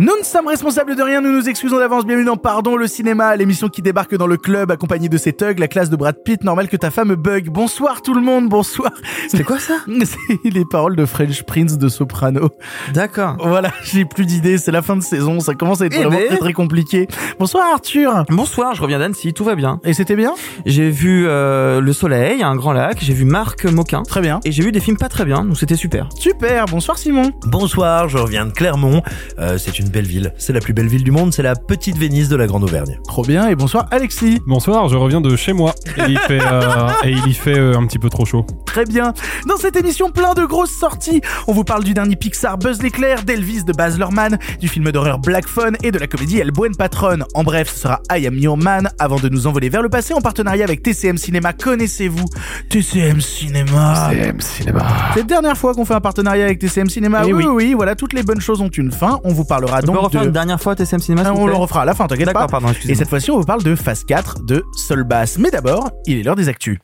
Nous ne sommes responsables de rien, nous nous excusons d'avance. Bienvenue dans Pardon le cinéma, l'émission qui débarque dans le club accompagné de ses thugs, la classe de Brad Pitt. Normal que ta femme bug. Bonsoir tout le monde, bonsoir. C'est quoi ça C'est les paroles de French Prince de Soprano. D'accord. Voilà, j'ai plus d'idées, c'est la fin de saison, ça commence à être Eh vraiment ben. très très compliqué. Bonsoir Arthur. Bonsoir, je reviens d'Annecy, tout va bien. Et c'était bien J'ai vu euh, le soleil, un grand lac, j'ai vu Marc Moquin. Très bien. Et j'ai vu des films pas très bien, donc c'était super. Super, bonsoir Simon. Bonsoir, je reviens de Clermont. Euh, c'est une belle ville. C'est la plus belle ville du monde. C'est la petite Venise de la Grande Auvergne. Trop bien, et bonsoir Alexis. Bonsoir, je reviens de chez moi et il fait, euh, et il y fait euh, un petit peu trop chaud. Très bien. Dans cette émission, plein de grosses sorties. On vous parle du dernier Pixar Buzz l'éclair, d'Elvis de Baz Luhrmann, du film d'horreur Black Phone et de la comédie El Buen Patron. En bref, ce sera I Am Your Man avant de nous envoler vers le passé en partenariat avec TCM Cinéma. Connaissez-vous TCM Cinéma TCM Cinéma. C'est la dernière fois qu'on fait un partenariat avec TCM Cinéma. Eh oui, oui. oui, oui, voilà, toutes les bonnes choses ont une fin. On vous parlera On peut donc refaire de... une dernière fois TCM Cinéma Ah, on le refera à la fin, t'inquiète pas. D'accord, pardon, Et cette fois-ci, on vous parle de phase 4 de Sol Bass. Mais d'abord, il est l'heure des actus.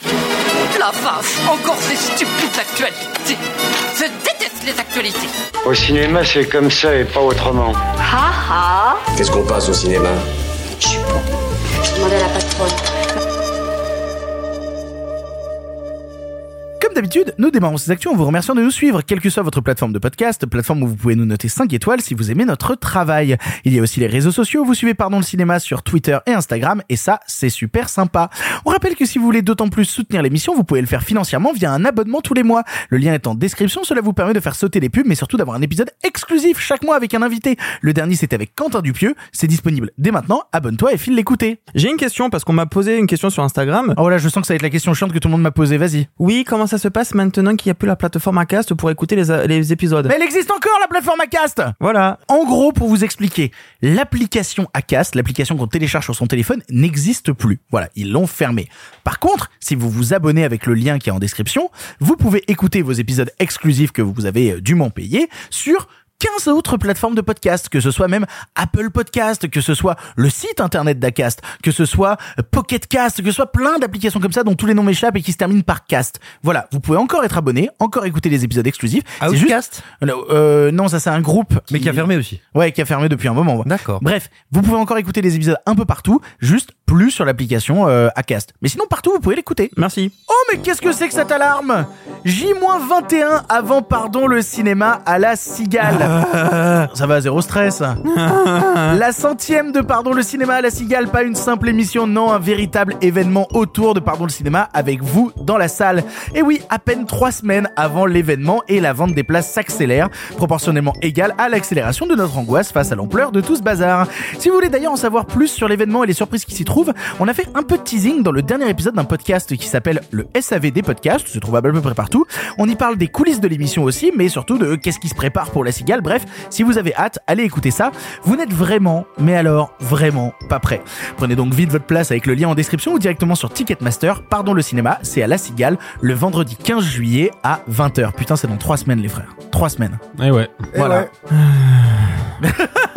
La vache, encore ces stupides actualités. Je déteste les actualités. Au cinéma, c'est comme ça et pas autrement. Ha ha Qu'est-ce qu'on passe au cinéma? Je suis bon. Je demandais à la patronne. Comme d'habitude, nous démarrons ces actions en vous remerciant de nous suivre, quelle que soit votre plateforme de podcast, plateforme où vous pouvez nous noter 5 étoiles si vous aimez notre travail. Il y a aussi les réseaux sociaux, vous suivez Pardon le cinéma sur Twitter et Instagram, et ça, c'est super sympa. On rappelle que si vous voulez d'autant plus soutenir l'émission, vous pouvez le faire financièrement via un abonnement tous les mois. Le lien est en description, cela vous permet de faire sauter les pubs, mais surtout d'avoir un épisode exclusif chaque mois avec un invité. Le dernier, c'était avec Quentin Dupieux, c'est disponible dès maintenant, abonne-toi et file l'écouter. J'ai une question parce qu'on m'a posé une question sur Instagram. Oh voilà, je sens que ça va être la question chiante que tout le monde m'a posée, vas-y. Oui, comment ça se passe maintenant qu'il n'y a plus la plateforme Acast pour écouter les, les épisodes Mais elle existe encore la plateforme Acast Voilà. En gros, pour vous expliquer, l'application Acast, l'application qu'on télécharge sur son téléphone, n'existe plus. Voilà, ils l'ont fermée. Par contre, si vous vous abonnez avec le lien qui est en description, vous pouvez écouter vos épisodes exclusifs que vous avez euh, dûment payés sur 15 autres plateformes de podcast, que ce soit même Apple Podcast, que ce soit le site internet d'Acast, que ce soit euh, Pocket Cast, que ce soit plein d'applications comme ça dont tous les noms m'échappent et qui se terminent par cast. Voilà, vous pouvez encore être abonné, encore écouter les épisodes exclusifs. C'est juste- Outcast euh, non, ça c'est un groupe Mais qui a fermé aussi. Ouais, qui a fermé depuis un moment. D'accord. Bref, vous pouvez encore écouter les épisodes un peu partout, juste plus sur l'application euh, Acast. Mais sinon, partout, vous pouvez l'écouter. Merci. Oh, mais qu'est-ce que c'est que cette alarme? J-21 avant, pardon, le cinéma à la cigale. Ça va, zéro stress. la centième de Pardon le cinéma à la cigale, pas une simple émission, non, un véritable événement autour de Pardon le cinéma avec vous dans la salle. Et oui, à peine trois semaines avant l'événement et la vente des places s'accélère, proportionnellement égale à l'accélération de notre angoisse face à l'ampleur de tout ce bazar. Si vous voulez d'ailleurs en savoir plus sur l'événement et les surprises qui s'y trouvent, on a fait un peu de teasing dans le dernier épisode d'un podcast qui s'appelle le SAV des podcasts, c'est trouvable à peu près partout. On y parle des coulisses de l'émission aussi, mais surtout de qu'est-ce qui se prépare pour la cigale. Bref, si vous avez hâte, allez écouter ça. Vous n'êtes vraiment, mais alors vraiment pas prêt. Prenez donc vite votre place avec le lien en description ou directement sur Ticketmaster. Pardon le cinéma, c'est à la cigale le vendredi 15 juillet à 20h. Putain, c'est dans 3 semaines les frères. 3 semaines. Eh ouais. Voilà.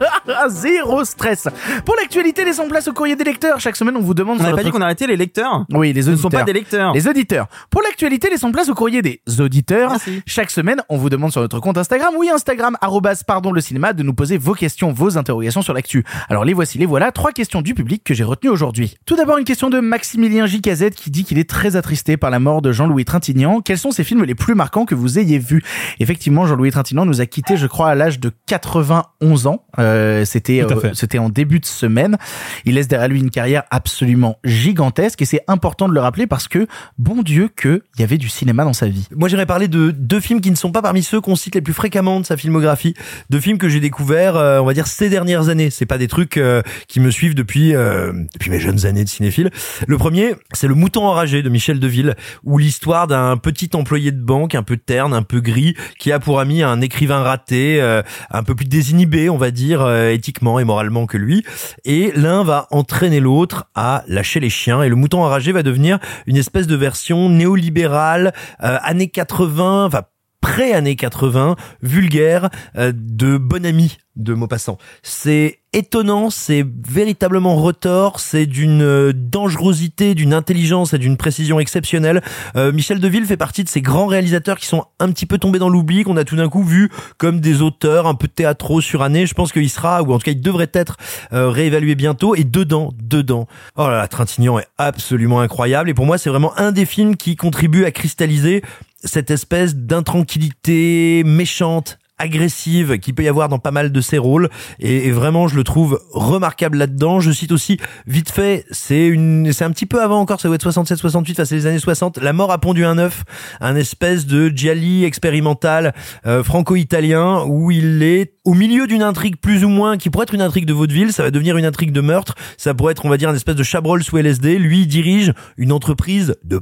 Zéro stress. Pour l'actualité, laissons place au courrier des lecteurs. Chaque semaine, on vous demande On n'avait pas dit qu'on arrêtait les lecteurs Oui, les Ce ne auditeurs. sont pas des lecteurs. Les auditeurs. Pour l'actualité, laissons place au courrier des auditeurs. Merci. Chaque semaine, on vous demande sur notre compte Instagram, oui, Instagram, arrobas, pardon, le cinéma, de nous poser vos questions, vos interrogations sur l'actu. Alors, les voici, les voilà. Trois questions du public que j'ai retenues aujourd'hui. Tout d'abord, une question de Maximilien JKZ qui dit qu'il est très attristé par la mort de Jean-Louis Trintignant. Quels sont ces films les plus marquants que vous ayez vus? Effectivement, Jean-Louis Trintignant nous a quittés, je crois, à l'âge de 91 ans. Euh, c'était, Tout à euh, c'était en début de semaine. Il laisse derrière lui une carrière absolument gigantesque et c'est important de le rappeler parce que, bon Dieu, que il y avait du cinéma dans sa vie. Moi, j'aimerais parler de deux films qui ne sont pas parmi ceux qu'on cite les plus fréquemment de sa filmographie. Deux films que j'ai découverts, euh, on va dire, ces dernières années. C'est pas des trucs euh, qui me suivent depuis euh, depuis mes jeunes années de cinéphile. Le premier, c'est Le Mouton enragé de Michel Deville, où l'histoire d'un petit employé de banque, un peu terne, un peu gris, qui a pour ami un écrivain raté, euh, un peu plus désinhibé, on va dire, euh, éthiquement et moralement que lui. Et l'un va entraîner l'autre à lâcher les chiens. Et Le Mouton enragé va devenir une espèce de version néolibérale, euh, années 80, enfin pré-années 80, vulgaire, euh, de bon ami de Maupassant. C'est étonnant, c'est véritablement retors, c'est d'une euh, dangerosité, d'une intelligence et d'une précision exceptionnelle. Euh, Michel Deville fait partie de ces grands réalisateurs qui sont un petit peu tombés dans l'oubli, qu'on a tout d'un coup vu comme des auteurs un peu théâtraux surannés. Je pense qu'il sera, ou en tout cas il devrait être euh, réévalué bientôt. Et dedans, dedans, oh là là, Trintignant est absolument incroyable. Et pour moi, c'est vraiment un des films qui contribue à cristalliser cette espèce d'intranquillité méchante, agressive qui peut y avoir dans pas mal de ses rôles. Et, vraiment je le trouve remarquable là-dedans. Je cite aussi vite fait, c'est une c'est un petit peu avant encore, ça doit être 67 68, enfin c'est les années 60, La mort a pondu un œuf, un espèce de Gialli expérimental euh, franco-italien où il est au milieu d'une intrigue plus ou moins qui pourrait être une intrigue de vaudeville, ça va devenir une intrigue de meurtre, ça pourrait être on va dire une espèce de chabrol sous LSD, lui il dirige une entreprise de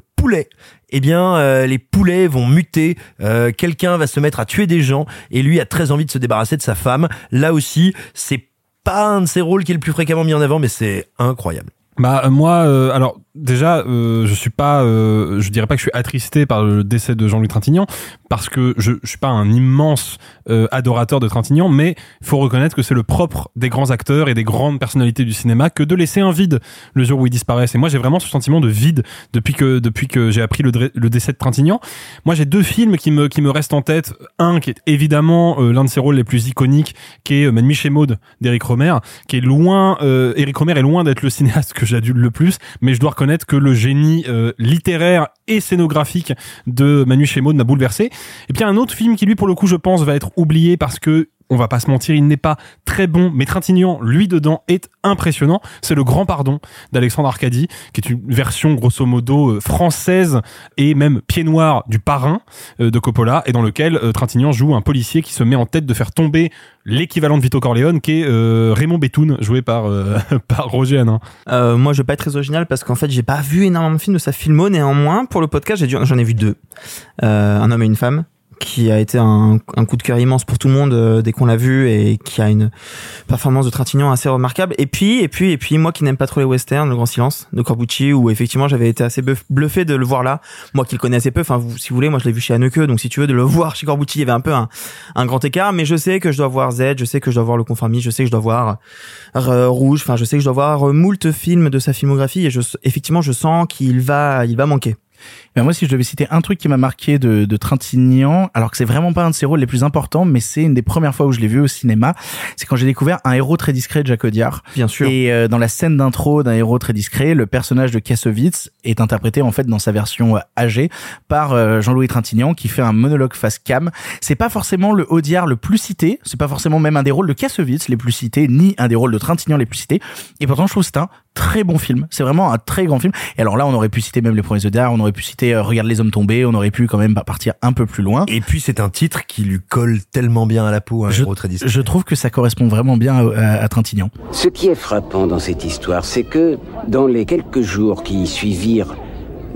eh bien euh, les poulets vont muter, euh, quelqu'un va se mettre à tuer des gens et lui a très envie de se débarrasser de sa femme. Là aussi, c'est pas un de ses rôles qui est le plus fréquemment mis en avant, mais c'est incroyable. Bah euh, moi, alors déjà, euh, je suis pas, euh, je dirais pas que je suis attristé par le décès de Jean-Louis Trintignant, parce que je, je suis pas un immense euh, adorateur de Trintignant, mais faut reconnaître que c'est le propre des grands acteurs et des grandes personnalités du cinéma que de laisser un vide le jour où ils disparaissent. Et moi, j'ai vraiment ce sentiment de vide depuis que depuis que j'ai appris le, décès de Trintignant. Moi, j'ai deux films qui me qui me restent en tête. Un qui est évidemment euh, l'un de ses rôles les plus iconiques, qui est euh, Miche et Maud d'Éric Romer, qui est loin. Euh, Éric Romer est loin d'être le cinéaste que j'adule le plus, mais je dois reconnaître que le génie euh, littéraire et scénographique de Manu Chemaud m'a bouleversé. Et puis un autre film qui lui pour le coup je pense va être oublié parce que on va pas se mentir, il n'est pas très bon, mais Trintignant, lui dedans, est impressionnant. C'est le Grand Pardon d'Alexandre Arcadi, qui est une version grosso modo euh, française et même pied noir du Parrain euh, de Coppola, et dans lequel euh, Trintignant joue un policier qui se met en tête de faire tomber l'équivalent de Vito Corleone, qui est Raymond Betoun, joué par Roger Hanin. Moi, je vais pas être très original parce qu'en fait, j'ai pas vu énormément de films de sa filmo. Néanmoins, pour le podcast, j'en ai vu deux. Un homme et une femme qui a été un, un coup de cœur immense pour tout le monde euh, dès qu'on l'a vu et qui a une performance de Trintignant assez remarquable. Et puis, et puis, et puis, moi qui n'aime pas trop les westerns, Le Grand Silence de Corbucci, où effectivement j'avais été assez bluff- bluffé de le voir là. Moi qui le connais assez peu, enfin, si vous voulez, moi je l'ai vu chez Haneke, donc si tu veux de le voir chez Corbucci, il y avait un peu un, un grand écart. Mais je sais que je dois voir Z, je sais que je dois voir Le Conformiste, je sais que je dois voir euh, Rouge. Enfin, je sais que je dois voir euh, moult films de sa filmographie et je, effectivement, je sens qu'il va, il va manquer. Ben moi, si je devais citer un truc qui m'a marqué de, de Trintignant, alors que c'est vraiment pas un de ses rôles les plus importants, mais c'est une des premières fois où je l'ai vu au cinéma, c'est quand j'ai découvert un héros très discret de Jacques Audiard. Bien sûr. Et euh, dans la scène d'intro d'un héros très discret, le personnage de Kassovitz est interprété en fait dans sa version euh, âgée par euh, Jean-Louis Trintignant qui fait un monologue face cam. C'est pas forcément le Audiard le plus cité, c'est pas forcément même un des rôles de Kassovitz les plus cités, ni un des rôles de Trintignant les plus cités. Et pourtant, je trouve c'est un très bon film. C'est vraiment un très grand film. Et alors là, on aurait pu citer même les premiers Audiard, on aurait pu citer euh, Regarde les hommes tombés, on aurait pu quand même partir un peu plus loin. Et puis c'est un titre qui lui colle tellement bien à la peau, un Je- héros très discret. Je trouve que ça correspond vraiment bien à, à- à Trintignant. Ce qui est frappant dans cette histoire, c'est que dans les quelques jours qui suivirent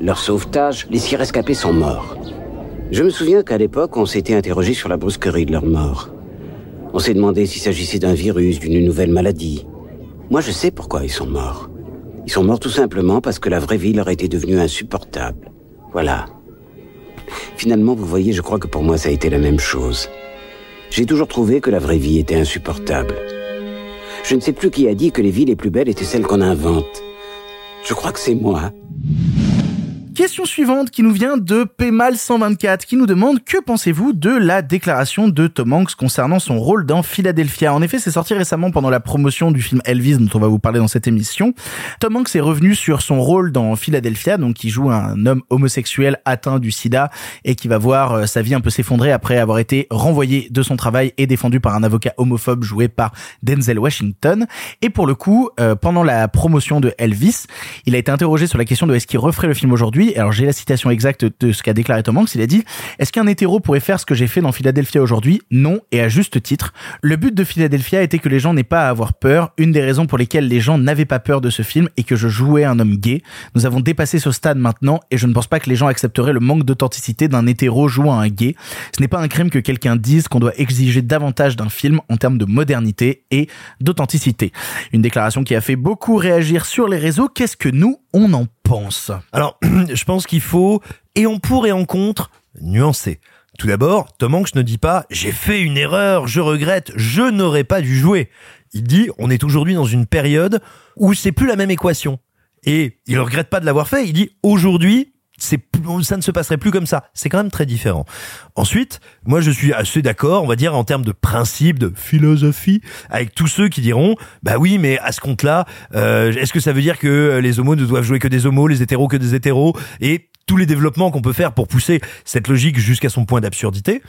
leur sauvetage, les six rescapés sont morts. Je me souviens qu'à l'époque, on s'était interrogé sur la brusquerie de leur mort. On s'est demandé s'il s'agissait d'un virus, d'une nouvelle maladie. Moi, je sais pourquoi ils sont morts. Ils sont morts tout simplement parce que la vraie vie leur était devenue insupportable. Voilà. Finalement, vous voyez, je crois que pour moi, ça a été la même chose. J'ai toujours trouvé que la vraie vie était insupportable. Je ne sais plus qui a dit que les vies les plus belles étaient celles qu'on invente. Je crois que c'est moi. Question suivante qui nous vient de Pémal124 qui nous demande que pensez-vous de la déclaration de Tom Hanks concernant son rôle dans Philadelphia? En effet, c'est sorti récemment pendant la promotion du film Elvis dont on va vous parler dans cette émission. Tom Hanks est revenu sur son rôle dans Philadelphia, donc qui joue un homme homosexuel atteint du sida et qui va voir euh, sa vie un peu s'effondrer après avoir été renvoyé de son travail et défendu par un avocat homophobe joué par Denzel Washington. Et pour le coup, euh, pendant la promotion de Elvis, il a été interrogé sur la question de est-ce qu'il referait le film aujourd'hui? Alors j'ai la citation exacte de ce qu'a déclaré Tom Hanks. Il a dit Est-ce qu'un hétéro pourrait faire ce que j'ai fait dans Philadelphia aujourd'hui? Non, et à juste titre. Le but de Philadelphia était que les gens n'aient pas à avoir peur. Une des raisons pour lesquelles les gens n'avaient pas peur de ce film est que je jouais un homme gay. Nous avons dépassé ce stade maintenant et je ne pense pas que les gens accepteraient le manque d'authenticité d'un hétéro jouant un gay. Ce n'est pas un crime que quelqu'un dise qu'on doit exiger davantage d'un film en termes de modernité et d'authenticité. Une déclaration qui a fait beaucoup réagir sur les réseaux. Qu'est-ce que nous, on en Alors, je pense qu'il faut, et en pour et en contre, nuancer. Tout d'abord, Tom Hanks ne dit pas j'ai fait une erreur, je regrette, je n'aurais pas dû jouer. Il dit on est aujourd'hui dans une période où c'est plus la même équation. Et il ne regrette pas de l'avoir fait, il dit aujourd'hui c'est ça ne se passerait plus comme ça. C'est quand même très différent. Ensuite, moi je suis assez d'accord, on va dire en termes de principe, de philosophie, avec tous ceux qui diront, bah oui, mais à ce compte-là, euh, est-ce que ça veut dire que les homos ne doivent jouer que des homos, les hétéros que des hétéros, et tous les développements qu'on peut faire pour pousser cette logique jusqu'à son point d'absurdité?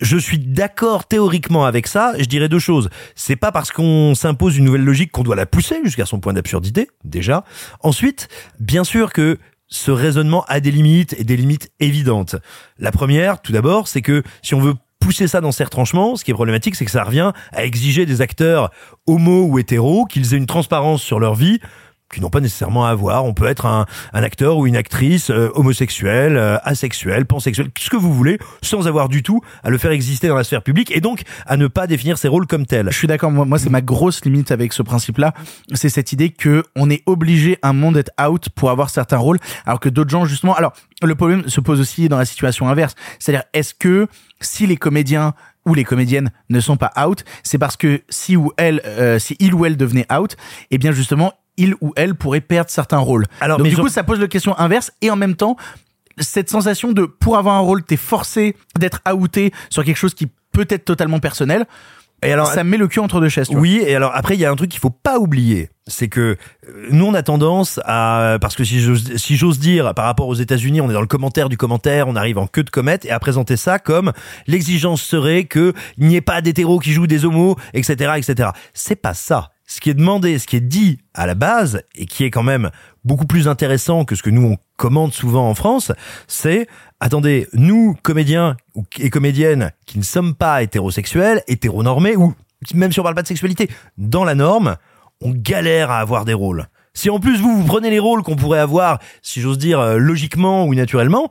Je suis d'accord théoriquement avec ça. Je dirais deux choses. C'est pas parce qu'on s'impose une nouvelle logique qu'on doit la pousser jusqu'à son point d'absurdité, déjà. Ensuite, bien sûr que ce raisonnement a des limites et des limites évidentes. La première, tout d'abord, c'est que si on veut pousser ça dans ses retranchements, ce qui est problématique, c'est que ça revient à exiger des acteurs homo ou hétéros qu'ils aient une transparence sur leur vie qui n'ont pas nécessairement à avoir. On peut être un, un acteur ou une actrice euh, homosexuelle, euh, asexuelle, pansexuelle, ce que vous voulez, sans avoir du tout à le faire exister dans la sphère publique et donc à ne pas définir ses rôles comme tels. Je suis d'accord. Moi, moi c'est ma grosse limite avec ce principe-là. C'est cette idée que on est obligé un monde d'être out pour avoir certains rôles, alors que d'autres gens justement. Alors le problème se pose aussi dans la situation inverse. C'est-à-dire est-ce que si les comédiens ou les comédiennes ne sont pas out, c'est parce que si ou elle, euh, si il ou elle devenait out, eh bien justement il ou elle pourrait perdre certains rôles. Alors, Donc mais du coup, ça pose la question inverse et en même temps, cette sensation de pour avoir un rôle, t'es forcé d'être outé sur quelque chose qui peut être totalement personnel. Et alors, ça met le cul entre deux chaises. tu vois. Oui, et alors après il y a un truc qu'il faut pas oublier, c'est que euh, nous on a tendance à parce que si j'ose si j'ose dire par rapport aux États-Unis, on est dans le commentaire du commentaire, on arrive en queue de comète et à présenter ça comme l'exigence serait que il n'y ait pas d'hétéros qui jouent des homos, etc., etc. C'est pas ça. Ce qui est demandé, ce qui est dit à la base et qui est quand même beaucoup plus intéressant que ce que nous on commande souvent en France, c'est attendez, nous comédiens et comédiennes qui ne sommes pas hétérosexuels, hétéronormés ou même si on parle pas de sexualité, dans la norme, on galère à avoir des rôles. Si en plus vous vous prenez les rôles qu'on pourrait avoir, si j'ose dire euh, logiquement ou naturellement,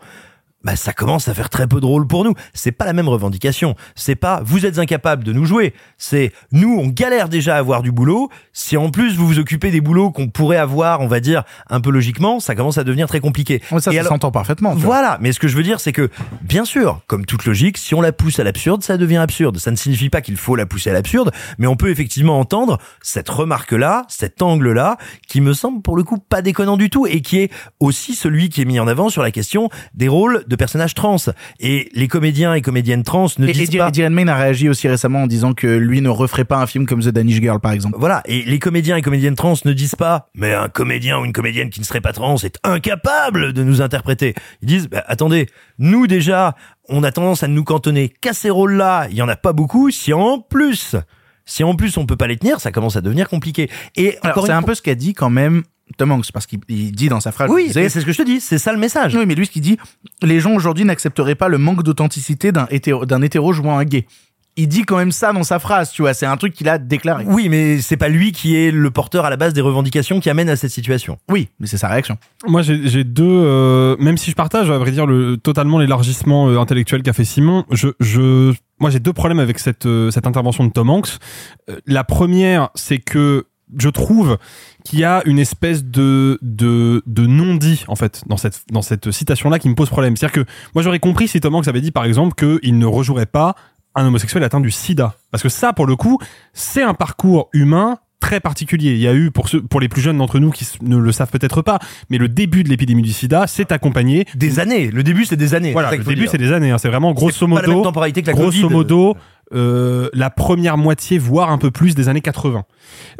bah ça commence à faire très peu de rôles pour nous. C'est pas la même revendication. C'est pas vous êtes incapable de nous jouer. C'est nous on galère déjà à avoir du boulot. Si en plus vous vous occupez des boulots qu'on pourrait avoir, on va dire un peu logiquement, ça commence à devenir très compliqué. Ouais, ça, ça s'entend parfaitement. voilà, mais ce que je veux dire, c'est que, bien sûr, comme toute logique, si on la pousse à l'absurde, ça devient absurde. Ça ne signifie pas qu'il faut la pousser à l'absurde, mais on peut effectivement entendre cette remarque-là, cet angle-là, qui me semble pour le coup pas déconnant du tout, et qui est aussi celui qui est mis en avant sur la question des rôles de personnages trans. Et les comédiens et comédiennes trans ne Et disent Eddie, pas... Eddie Redmayne a réagi aussi récemment en disant que lui ne referait pas un film comme The Danish Girl, par exemple. Voilà, et les comédiens et comédiennes trans ne disent pas mais un comédien ou une comédienne qui ne serait pas trans est incapable de nous interpréter. Ils disent bah, attendez, nous déjà, on a tendance à nous cantonner qu'à ces rôles-là, il y en a pas beaucoup, si en plus si en plus on peut pas les tenir, ça commence à devenir compliqué. Et c'est une un peu ce qu'a dit quand même Tom Hanks, parce qu'il il dit dans sa phrase. Oui, c'est ce que je te dis, c'est ça le message. Oui, mais lui, ce qu'il dit, les gens aujourd'hui n'accepteraient pas le manque d'authenticité d'un hétéro, d'un hétéro jouant un gay. Il dit quand même ça dans sa phrase, tu vois. C'est un truc qu'il a déclaré. Oui, mais c'est pas lui qui est le porteur à la base des revendications qui amènent à cette situation. Oui, mais c'est sa réaction. Moi, j'ai j'ai deux. euh, même si je partage, à vrai dire, le, totalement l'élargissement euh, intellectuel qu'a fait Simon, je, je, moi, j'ai deux problèmes avec cette euh, cette intervention de Tom Hanks. Euh, la première, c'est que je trouve qu'il y a une espèce de de, non-dit en fait dans cette dans cette citation là qui me pose problème. C'est-à-dire que moi j'aurais compris si Tom Hanks avait dit par exemple qu'il ne rejouerait pas un homosexuel atteint du sida. Parce que ça, pour le coup, c'est un parcours humain très particulier. Il y a eu, pour ceux, pour les plus jeunes d'entre nous qui ne le savent peut-être pas, mais le début de l'épidémie du sida s'est accompagné. Des années. Le début, c'est des années. Voilà, le début, c'est des années. hein. C'est vraiment grosso pas la même modo, temporalité que la grosso Covid. modo, euh, la première moitié, voire un peu plus des années 80.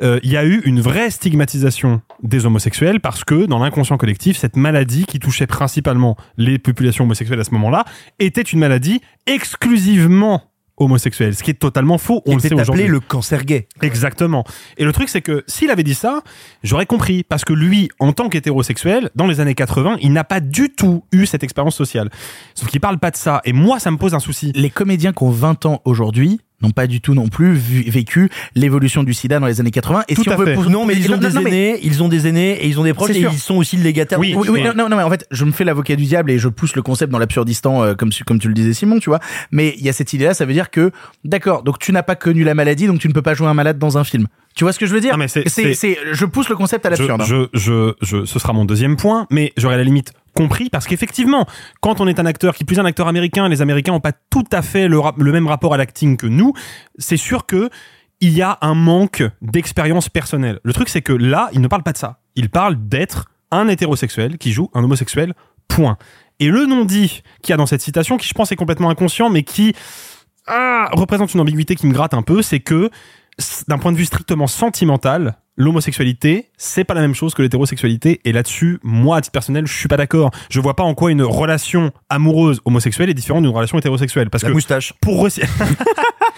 Euh, Il y a eu une vraie stigmatisation des homosexuels parce que dans l'inconscient collectif, cette maladie qui touchait principalement les populations homosexuelles à ce moment-là était une maladie exclusivement homosexuelle, ce qui est totalement faux. On le sait était aujourd'hui. appelé le cancer gay. Exactement. Et le truc, c'est que s'il avait dit ça, j'aurais compris. Parce que lui, en tant qu'hétérosexuel, dans les années 80, il n'a pas du tout eu cette expérience sociale. Sauf qu'il parle pas de ça. Et moi, ça me pose un souci. Les comédiens qui ont 20 ans aujourd'hui n'ont pas du tout non plus vu- vécu l'évolution du sida dans les années 80. Et Tout si on veut pour- Non, mais ils ont non, des non, mais- aînés, ils ont des aînés et ils ont des proches et sûr. ils sont aussi légataires. Oui, de- Oui, oui, non, non, mais en fait, je me fais l'avocat du diable et je pousse le concept dans l'absurdistan, euh, comme, tu- comme tu le disais, Simon, tu vois. Mais il y a cette idée-là, ça veut dire que, d'accord, donc tu n'as pas connu la maladie, donc tu ne peux pas jouer un malade dans un film. Tu vois ce que je veux dire c'est- c'est, c'est- c'est- je pousse le concept à Je, l'absurde. hein. je, je, je- ce sera mon deuxième point, mais j'aurais la limite compris parce qu'effectivement, quand on est un acteur, qui plus un acteur américain, les Américains ont pas tout à fait le, même rapport à l'acting que nous. C'est sûr que il y a un manque d'expérience personnelle. Le truc, c'est que là, il ne parle pas de ça. Il parle d'être un hétérosexuel qui joue un homosexuel. Point. Et le non-dit qu'il y a dans cette citation, qui je pense est complètement inconscient, mais qui ah, représente une ambiguïté qui me gratte un peu, c'est que d'un point de vue strictement sentimental, l'homosexualité, c'est pas la même chose que l'hétérosexualité. Et là-dessus, moi, à titre personnel, je suis pas d'accord. Je vois pas en quoi une relation amoureuse homosexuelle est différente d'une relation hétérosexuelle. Parce La que moustache. pour,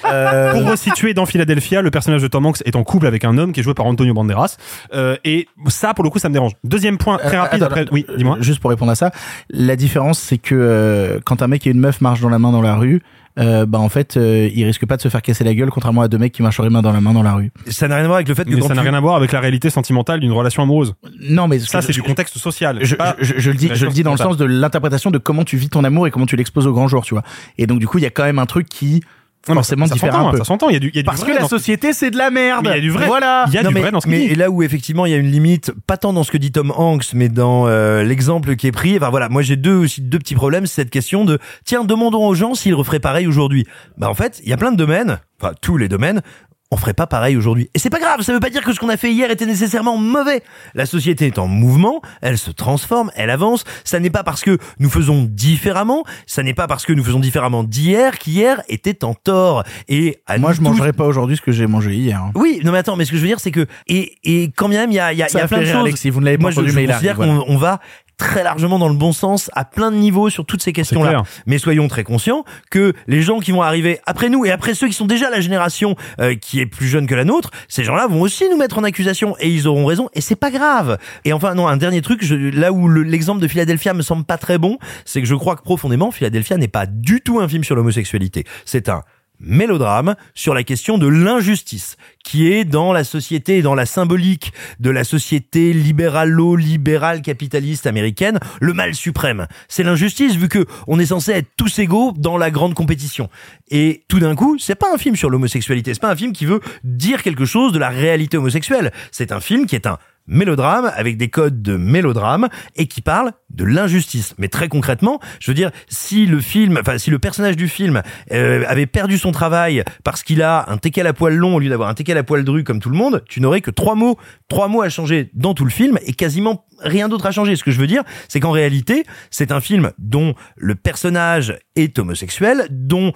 Euh, pour resituer dans Philadelphia, le personnage de Tom Hanks est en couple avec un homme qui est joué par Antonio Banderas. Euh, et ça, pour le coup, ça me dérange. Deuxième point, très Euh, rapide attends, après. Oui, dis-moi. Juste pour répondre à ça, la différence c'est que euh, quand un mec et une meuf marchent dans la main dans la rue, euh, bah en fait, euh, ils risquent pas de se faire casser la gueule, contrairement à deux mecs qui marcheraient main dans la main dans la rue. Ça n'a rien à voir avec le fait que Mais ça n'a tu- rien à voir avec la réalité sentimentale d'une relation amoureuse. Non, mais Ça, je- c'est je- du contexte social. Je, Pas- je- je le dis, je le dis dans le sens de l'interprétation de comment tu vis ton amour et comment tu l'exposes au grand jour, tu vois. Et donc du coup, il y a quand même un truc qui Non, forcément ça, ça diffère s'entend, un peu. Ça s'entend. Il y a du, y a du Parce vrai que la société, c'est de la merde. Il y a du vrai. Voilà. Il y a non, du mais, vrai dans ce mais et là où effectivement il y a une limite, pas tant dans ce que dit Tom Hanks, mais dans euh, l'exemple qui est pris. Enfin voilà, moi j'ai deux aussi deux petits problèmes, c'est cette question de tiens demandons aux gens s'ils referaient pareil aujourd'hui. Bah en fait il y a plein de domaines, enfin tous les domaines. On ferait pas pareil aujourd'hui. Et c'est pas grave, ça veut pas dire que ce qu'on a fait hier était nécessairement mauvais. La société est en mouvement, elle se transforme, elle avance. Ça n'est pas parce que nous faisons différemment, ça n'est pas parce que nous faisons différemment d'hier qu'hier était en tort. Et à Moi, je tous- mangerai pas aujourd'hui ce que j'ai mangé hier. hein. oui, non mais attends, mais ce que je veux dire c'est que et et quand bien même il y a il y a, y a a plein de choses. Alexis, vous ne l'avez pas Moi je, entendu, je mais il arrive, voilà. qu'on on va très largement dans le bon sens à plein de niveaux sur toutes ces questions-là. Mais soyons très conscients que les gens qui vont arriver après nous et après ceux qui sont déjà la génération euh, qui est plus jeune que la nôtre, ces gens-là vont aussi nous mettre en accusation et ils auront raison et c'est pas grave. Et enfin non, un dernier truc, je, là où le- l'exemple de Philadelphia me semble pas très bon, c'est que je crois que profondément Philadelphia n'est pas du tout un film sur l'homosexualité. C'est un mélodrame sur la question de l'injustice qui est dans la société et dans la symbolique de la société libéralo-libérale capitaliste américaine le mal suprême. C'est l'injustice vu que on est censé être tous égaux dans la grande compétition. Et tout d'un coup, c'est pas un film sur l'homosexualité, c'est pas un film qui veut dire quelque chose de la réalité homosexuelle. C'est un film qui est un mélodrame avec des codes de mélodrame et qui parle de l'injustice. Mais très concrètement, je veux dire, si le film, enfin si le personnage du film euh, avait perdu son travail parce qu'il a un teckel à poil long au lieu d'avoir un teckel à poil dru comme tout le monde, tu n'aurais que trois mots, trois mots à changer dans tout le film et quasiment rien d'autre à changer. Ce que je veux dire, c'est qu'en réalité, c'est un film dont le personnage est homosexuel, dont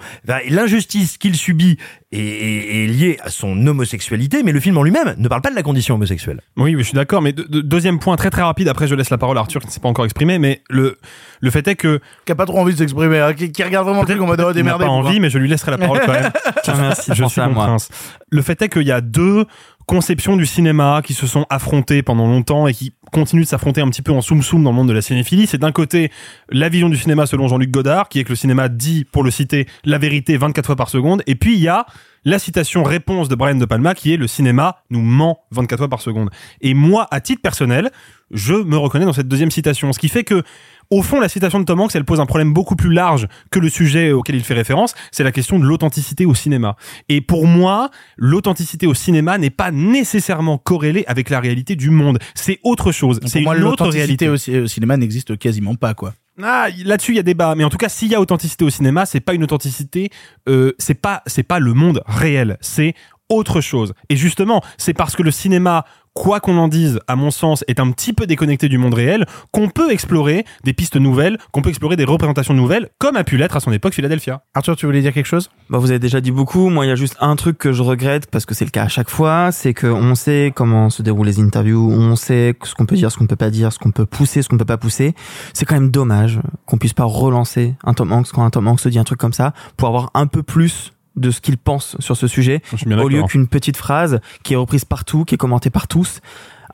l'injustice qu'il subit est, est- est liée à son homosexualité, mais le film en lui-même ne parle pas de la condition homosexuelle. Oui, je suis d'accord. Mais de- de- deuxième point très très rapide. Après, je laisse la parole à Arthur qui ne s'est pas encore exprimé. Mais le le fait est que Qui a pas trop envie de s'exprimer, hein, qui, qui regarde vraiment le truc en mode oh, il n'a démerdez. pas envie, mais je lui laisserai la parole quand même. Ah, merci, je suis à mon moi. prince. Le fait est qu'il y a deux conceptions du cinéma qui se sont affrontées pendant longtemps et qui continuent de s'affronter un petit peu en soum-soum dans le monde de la cinéphilie. C'est d'un côté la vision du cinéma selon Jean-Luc Godard, qui est que le cinéma dit, pour le citer, la vérité 24 fois par seconde. Et puis il y a la citation réponse de Brian De Palma, qui est le cinéma nous ment 24 fois par seconde. Et moi, à titre personnel, je me reconnais dans cette deuxième citation. Ce qui fait que, au fond, la citation de Tom Hanks, elle pose un problème beaucoup plus large que le sujet auquel il fait référence. C'est la question de l'authenticité au cinéma. Et pour moi, l'authenticité au cinéma n'est pas nécessairement corrélée avec la réalité du monde. C'est autre chose. Pour C'est moi, une autre réalité. au cinéma n'existe quasiment pas, quoi. Ah, là-dessus il y a débat, mais en tout cas s'il y a authenticité au cinéma, c'est pas une authenticité, euh, c'est pas c'est pas le monde réel, c'est autre chose. Et justement, c'est parce que le cinéma, quoi qu'on en dise, à mon sens, est un petit peu déconnecté du monde réel, qu'on peut explorer des pistes nouvelles, qu'on peut explorer des représentations nouvelles, comme a pu l'être à son époque Philadelphia. Arthur, tu voulais dire quelque chose? Bah, vous avez déjà dit beaucoup. Moi, il y a juste un truc que je regrette parce que c'est le cas à chaque fois, c'est qu'on sait comment se déroulent les interviews, on sait ce qu'on peut dire, ce qu'on peut pas dire, ce qu'on peut pousser, ce qu'on peut pas pousser. C'est quand même dommage qu'on puisse pas relancer un Tom Hanks quand un Tom Hanks se dit un truc comme ça pour avoir un peu plus de ce qu'il pense sur ce sujet au lieu qu'une petite phrase qui est reprise partout, qui est commentée par tous.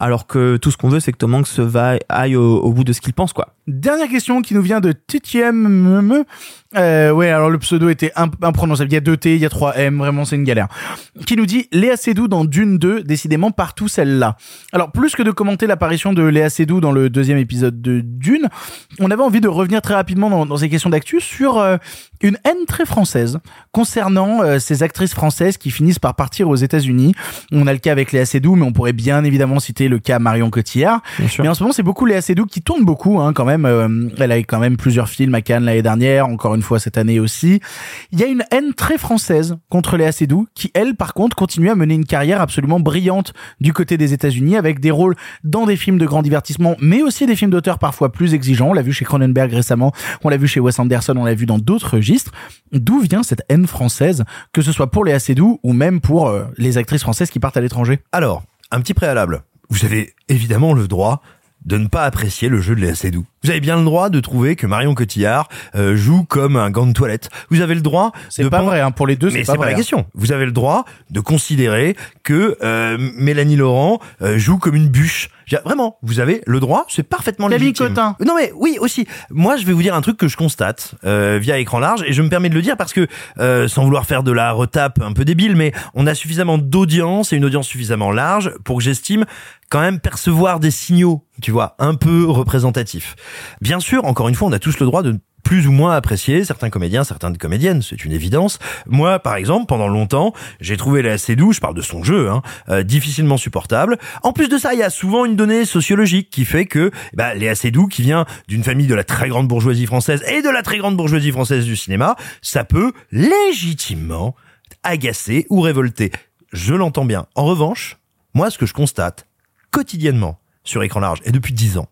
Alors que tout ce qu'on veut, c'est que Tom Hanks va, aille au, au bout de ce qu'il pense, quoi. Dernière question qui nous vient de TTM. Euh, ouais, alors le pseudo était imp- imprononçable. Il y a deux T, il y a trois M, vraiment c'est une galère. Qui nous dit Léa Seydoux dans Dune 2, décidément partout celle-là. Alors plus que de commenter l'apparition de Léa Seydoux dans le deuxième épisode de Dune, on avait envie de revenir très rapidement dans, dans ces questions d'actu sur euh, une haine très française concernant euh, ces actrices françaises qui finissent par partir aux États-Unis. On a le cas avec Léa Seydoux, mais on pourrait bien évidemment citer le cas Marion Cotillard. Mais en ce moment, c'est beaucoup Léa Seydoux qui tourne beaucoup, hein, quand même. Euh, elle a eu quand même plusieurs films à Cannes l'année dernière, encore une fois cette année aussi. Il y a une haine très française contre Léa Seydoux, qui elle, par contre, continue à mener une carrière absolument brillante du côté des États-Unis, avec des rôles dans des films de grand divertissement, mais aussi des films d'auteur parfois plus exigeants. On l'a vu chez Cronenberg récemment, on l'a vu chez Wes Anderson, on l'a vu dans d'autres registres. D'où vient cette haine française, que ce soit pour Léa Seydoux ou même pour euh, les actrices françaises qui partent à l'étranger? Alors, un petit préalable. Vous avez évidemment le droit de ne pas apprécier le jeu de Léa Seydoux. Vous avez bien le droit de trouver que Marion Cotillard euh, joue comme un gant de toilette. Vous avez le droit. C'est pas vrai, hein, pour les deux, Mais c'est pas pas vrai. la hein. question. Vous avez le droit de considérer que euh, Mélanie Laurent euh, joue comme une bûche. Vraiment, vous avez le droit. C'est parfaitement légitime. Cotin. Non mais oui aussi. Moi, je vais vous dire un truc que je constate euh, via écran large et je me permets de le dire parce que euh, sans vouloir faire de la retape un peu débile, mais on a suffisamment d'audience et une audience suffisamment large pour que j'estime quand même percevoir des signaux, tu vois, un peu représentatifs. Bien sûr, encore une fois, on a tous le droit de plus ou moins apprécier certains comédiens, certaines comédiennes, c'est une évidence. Moi, par exemple, pendant longtemps, j'ai trouvé Léa Seydoux, je parle de son jeu, hein, euh, difficilement supportable. En plus de ça, il y a souvent une donnée sociologique qui fait que bah, Léa Seydoux, qui vient d'une famille de la très grande bourgeoisie française et de la très grande bourgeoisie française du cinéma, ça peut légitimement agacer ou révolter. Je l'entends bien. En revanche, moi, ce que je constate quotidiennement sur écran large et depuis dix ans,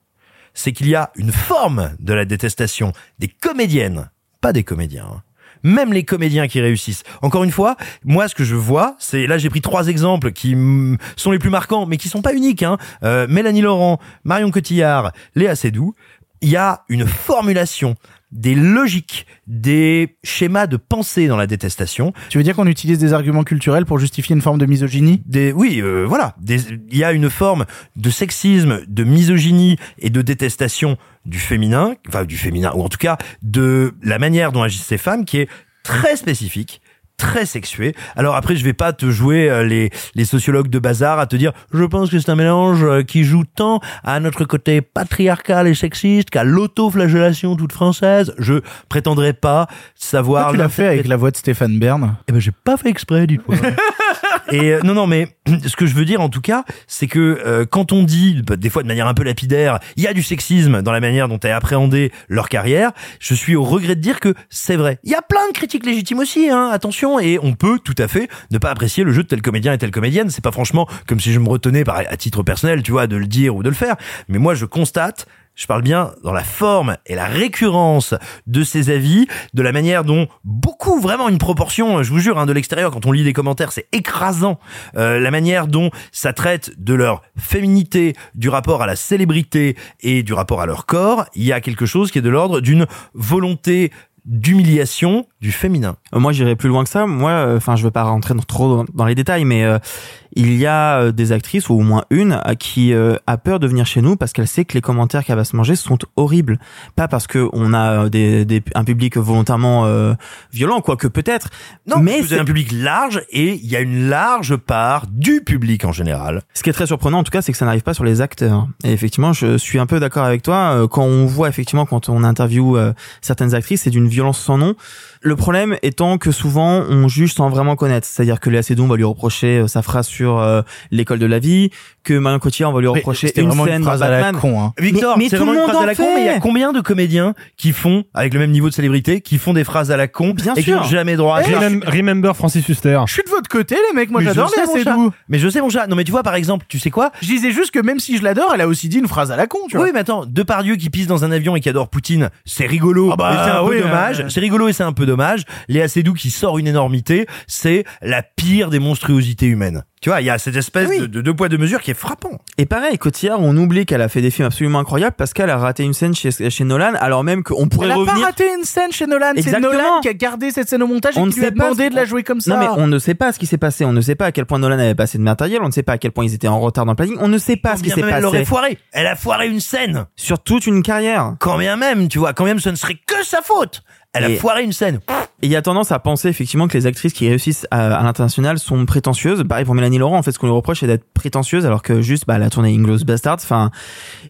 c'est qu'il y a une forme de la détestation des comédiennes, pas des comédiens. hein. Même les comédiens qui réussissent. Encore une fois, moi, ce que je vois, c'est là, j'ai pris trois exemples qui sont les plus marquants, mais qui sont pas uniques. Hein. Euh, Mélanie Laurent, Marion Cotillard, Léa Seydoux. Il y a une formulation des logiques, des schémas de pensée dans la détestation. Tu veux dire qu'on utilise des arguments culturels pour justifier une forme de misogynie? Des, oui, euh, voilà. Il y a une forme de sexisme, de misogynie et de détestation du féminin, enfin du féminin, ou en tout cas de la manière dont agissent ces femmes, qui est très spécifique très sexuée. Alors après, je vais pas te jouer euh, les, les sociologues de bazar à te dire, je pense que c'est un mélange euh, qui joue tant à notre côté patriarcal et sexiste qu'à l'autoflagellation toute française. Je prétendrai pas savoir. Pourquoi tu l'as fait avec la voix de Stéphane Bern Eh ben, j'ai pas fait exprès, dites-moi. Et euh, non, non, mais ce que je veux dire en tout cas, c'est que euh, quand on dit, bah, des fois de manière un peu lapidaire, il y a du sexisme dans la manière dont est appréhendée leur carrière, je suis au regret de dire que c'est vrai. Il y a plein de critiques légitimes aussi, hein, attention, et on peut tout à fait ne pas apprécier le jeu de tel comédien et telle comédienne. C'est pas franchement comme si je me retenais par, à titre personnel, tu vois, de le dire ou de le faire. Mais moi, je constate je parle bien dans la forme et la récurrence de ces avis, de la manière dont beaucoup, vraiment une proportion, je vous jure, hein, de l'extérieur, quand on lit les commentaires, c'est écrasant. Euh, la manière dont ça traite de leur féminité, du rapport à la célébrité et du rapport à leur corps, il y a quelque chose qui est de l'ordre d'une volonté d'humiliation du féminin. Moi, j'irai plus loin que ça. Moi, euh, enfin, je veux pas rentrer dans- trop dans les détails, mais euh, il y a euh, des actrices ou au moins une à qui euh, a peur de venir chez nous parce qu'elle sait que les commentaires qu'elle va se manger sont horribles. Pas parce que on a euh, des, des- un public volontairement euh, violent, quoique peut-être. Non, mais c'est- un public large et il y a une large part du public en général. Ce qui est très surprenant, en tout cas, c'est que ça n'arrive pas sur les acteurs. Et effectivement, je suis un peu d'accord avec toi. euh, Quand on voit effectivement, quand on interviewe euh, certaines actrices, c'est d'une violence sans nom. Le problème étant que souvent, on juge sans vraiment connaître. C'est-à-dire que Léa Seydoux, on va lui reprocher euh, sa phrase sur euh, l'école de la vie, que Marion Cotillard, on va lui Mais reprocher une vraiment une scène phrase dans à la con, hein. Victor, Mais- tout le monde phrase à en la con, mais il y a combien de comédiens qui font, avec le même niveau de célébrité, qui font des phrases à la con Bien et qui sûr. n'ont jamais droit à ça Remem- Remember Francis Huster. Je suis de votre côté, les mecs. Moi, j'adore Léa. Seydoux. Mais je sais mon chat. Non mais tu vois par exemple, tu sais quoi? Je disais juste que même si je l'adore, elle a aussi dit une phrase à la con, tu vois. Oui mais attends, Depardieu qui pisse dans un avion et qui adore Poutine, c'est rigolo, Ah bah, c'est un peu dommage. C'est rigolo et c'est un peu dommage. Léa Seydoux qui sort une énormité, c'est la pire des monstruosités humaines. Tu vois, il y a cette espèce Oui. de, de deux poids deux mesures qui est frappant. Et pareil, Cotillard, on oublie qu'elle a fait des films absolument incroyables parce qu'elle a raté une scène chez, chez Nolan, alors même qu'on pourrait Elle a revenir. pas raté une scène chez Nolan. C'est. Nolan qui a gardé cette scène au montage et On ne qui lui a sait pas demandé ce- de la jouer comme ça. Non mais on ne sait pas ce qui s'est passé, on ne sait pas à quel point Nolan avait passé de matériel, on ne sait pas à quel point ils étaient en retard dans le planning, on ne sait pas ce qui s'est même, elle l'aurait passé foiré. Elle a foiré une scène. sur toute une carrière. Quand bien même, tu vois, quand même ce ne serait que sa faute. Elle a foiré une scène. Pff, Et il y a tendance à penser effectivement que les actrices qui réussissent à, à l'international sont prétentieuses. Pareil pour Mélanie Laurent, en fait, ce qu'on lui reproche, c'est d'être prétentieuse, alors que juste, bah, elle a tourné Inglourious Bastard. Enfin,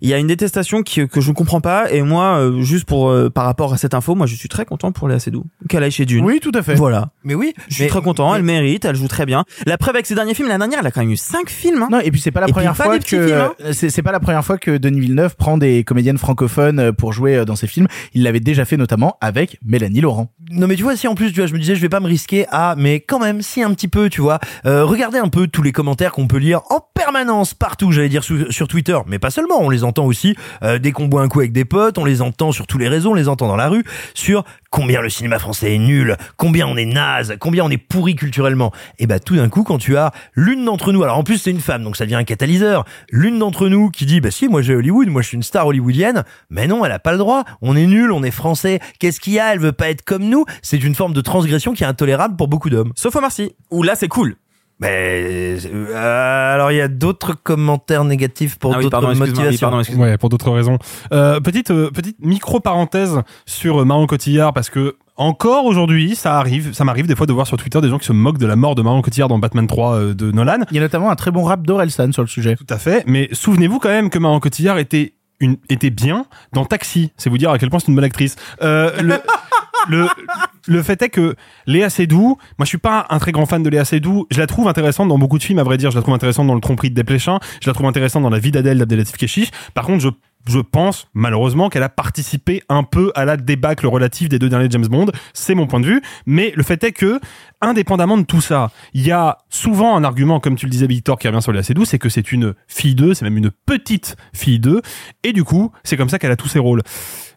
il y a une détestation qui, que je ne comprends pas. Et moi, euh, juste pour euh, par rapport à cette info, moi, je suis très content pour Léa Seydoux qu'elle aille chez Dune. Oui, tout à fait. Voilà. Mais oui, Je suis mais- très content. mais- Elle mérite. Elle joue très bien. La preuve avec ses derniers films, la dernière, elle a quand même eu cinq films. Hein. Non, et puis c'est pas la Et première pas fois que films, hein. c'est c'est pas la première fois que Denis Villeneuve prend des comédiennes francophones euh, pour jouer euh, dans ses films. Il l'avait déjà fait notamment avec Mélanie Laurent. Non mais tu vois si en plus tu vois je me disais je vais pas me risquer à mais quand même si un petit peu tu vois euh, regardez un peu tous les commentaires qu'on peut lire en permanence partout j'allais dire sur, Twitter mais pas seulement on les entend aussi euh, dès qu'on boit un coup avec des potes on les entend sur tous les réseaux on les entend dans la rue sur combien le cinéma français est nul combien on est naze combien on est pourri culturellement. Et bah tout d'un coup quand tu as l'une d'entre nous alors en plus c'est une femme donc ça devient un catalyseur. L'une d'entre nous qui dit bah si moi j'ai Hollywood moi je suis une star hollywoodienne. Mais non elle a pas le droit. On est nul on est français. Qu'est-ce qu'il y a? Elle veut pas être comme nous. C'est une forme de transgression qui est intolérable pour beaucoup d'hommes. Sauf Omar Sy, où là, c'est cool. Mais euh, alors il y a d'autres commentaires négatifs pour Ah oui, d'autres pardon, excuse-moi, oui, motivations pardon. Ouais, pour d'autres raisons. Euh, petite euh, petite micro parenthèse sur euh, Marion Cotillard parce que encore aujourd'hui, ça arrive, ça m'arrive des fois de voir sur Twitter des gens qui se moquent de la mort de Marion Cotillard dans Batman 3 euh, de Nolan. Il y a notamment un très bon rap d'Orelsan sur le sujet. Tout à fait, mais souvenez-vous quand même que Marion Cotillard était une était bien dans Taxi. C'est vous dire à quel point c'est une bonne actrice. Euh, le, le fait est que Léa Seydoux, moi je suis pas un très grand fan de Léa Seydoux, je la trouve intéressante dans beaucoup de films à vrai dire, je la trouve intéressante dans le tromperie de Desplechin, je la trouve intéressante dans la vie d'Adèle d'Abdelatif Kechiche. Par contre, je je pense malheureusement qu'elle a participé un peu à la débâcle relative des deux derniers James Bond, c'est mon point de vue, mais le fait est que indépendamment de tout ça, il y a souvent un argument comme tu le disais Victor qui revient sur Léa Seydoux, c'est que c'est une fille d'eux, c'est même une petite fille d'eux et du coup, c'est comme ça qu'elle a tous ses rôles.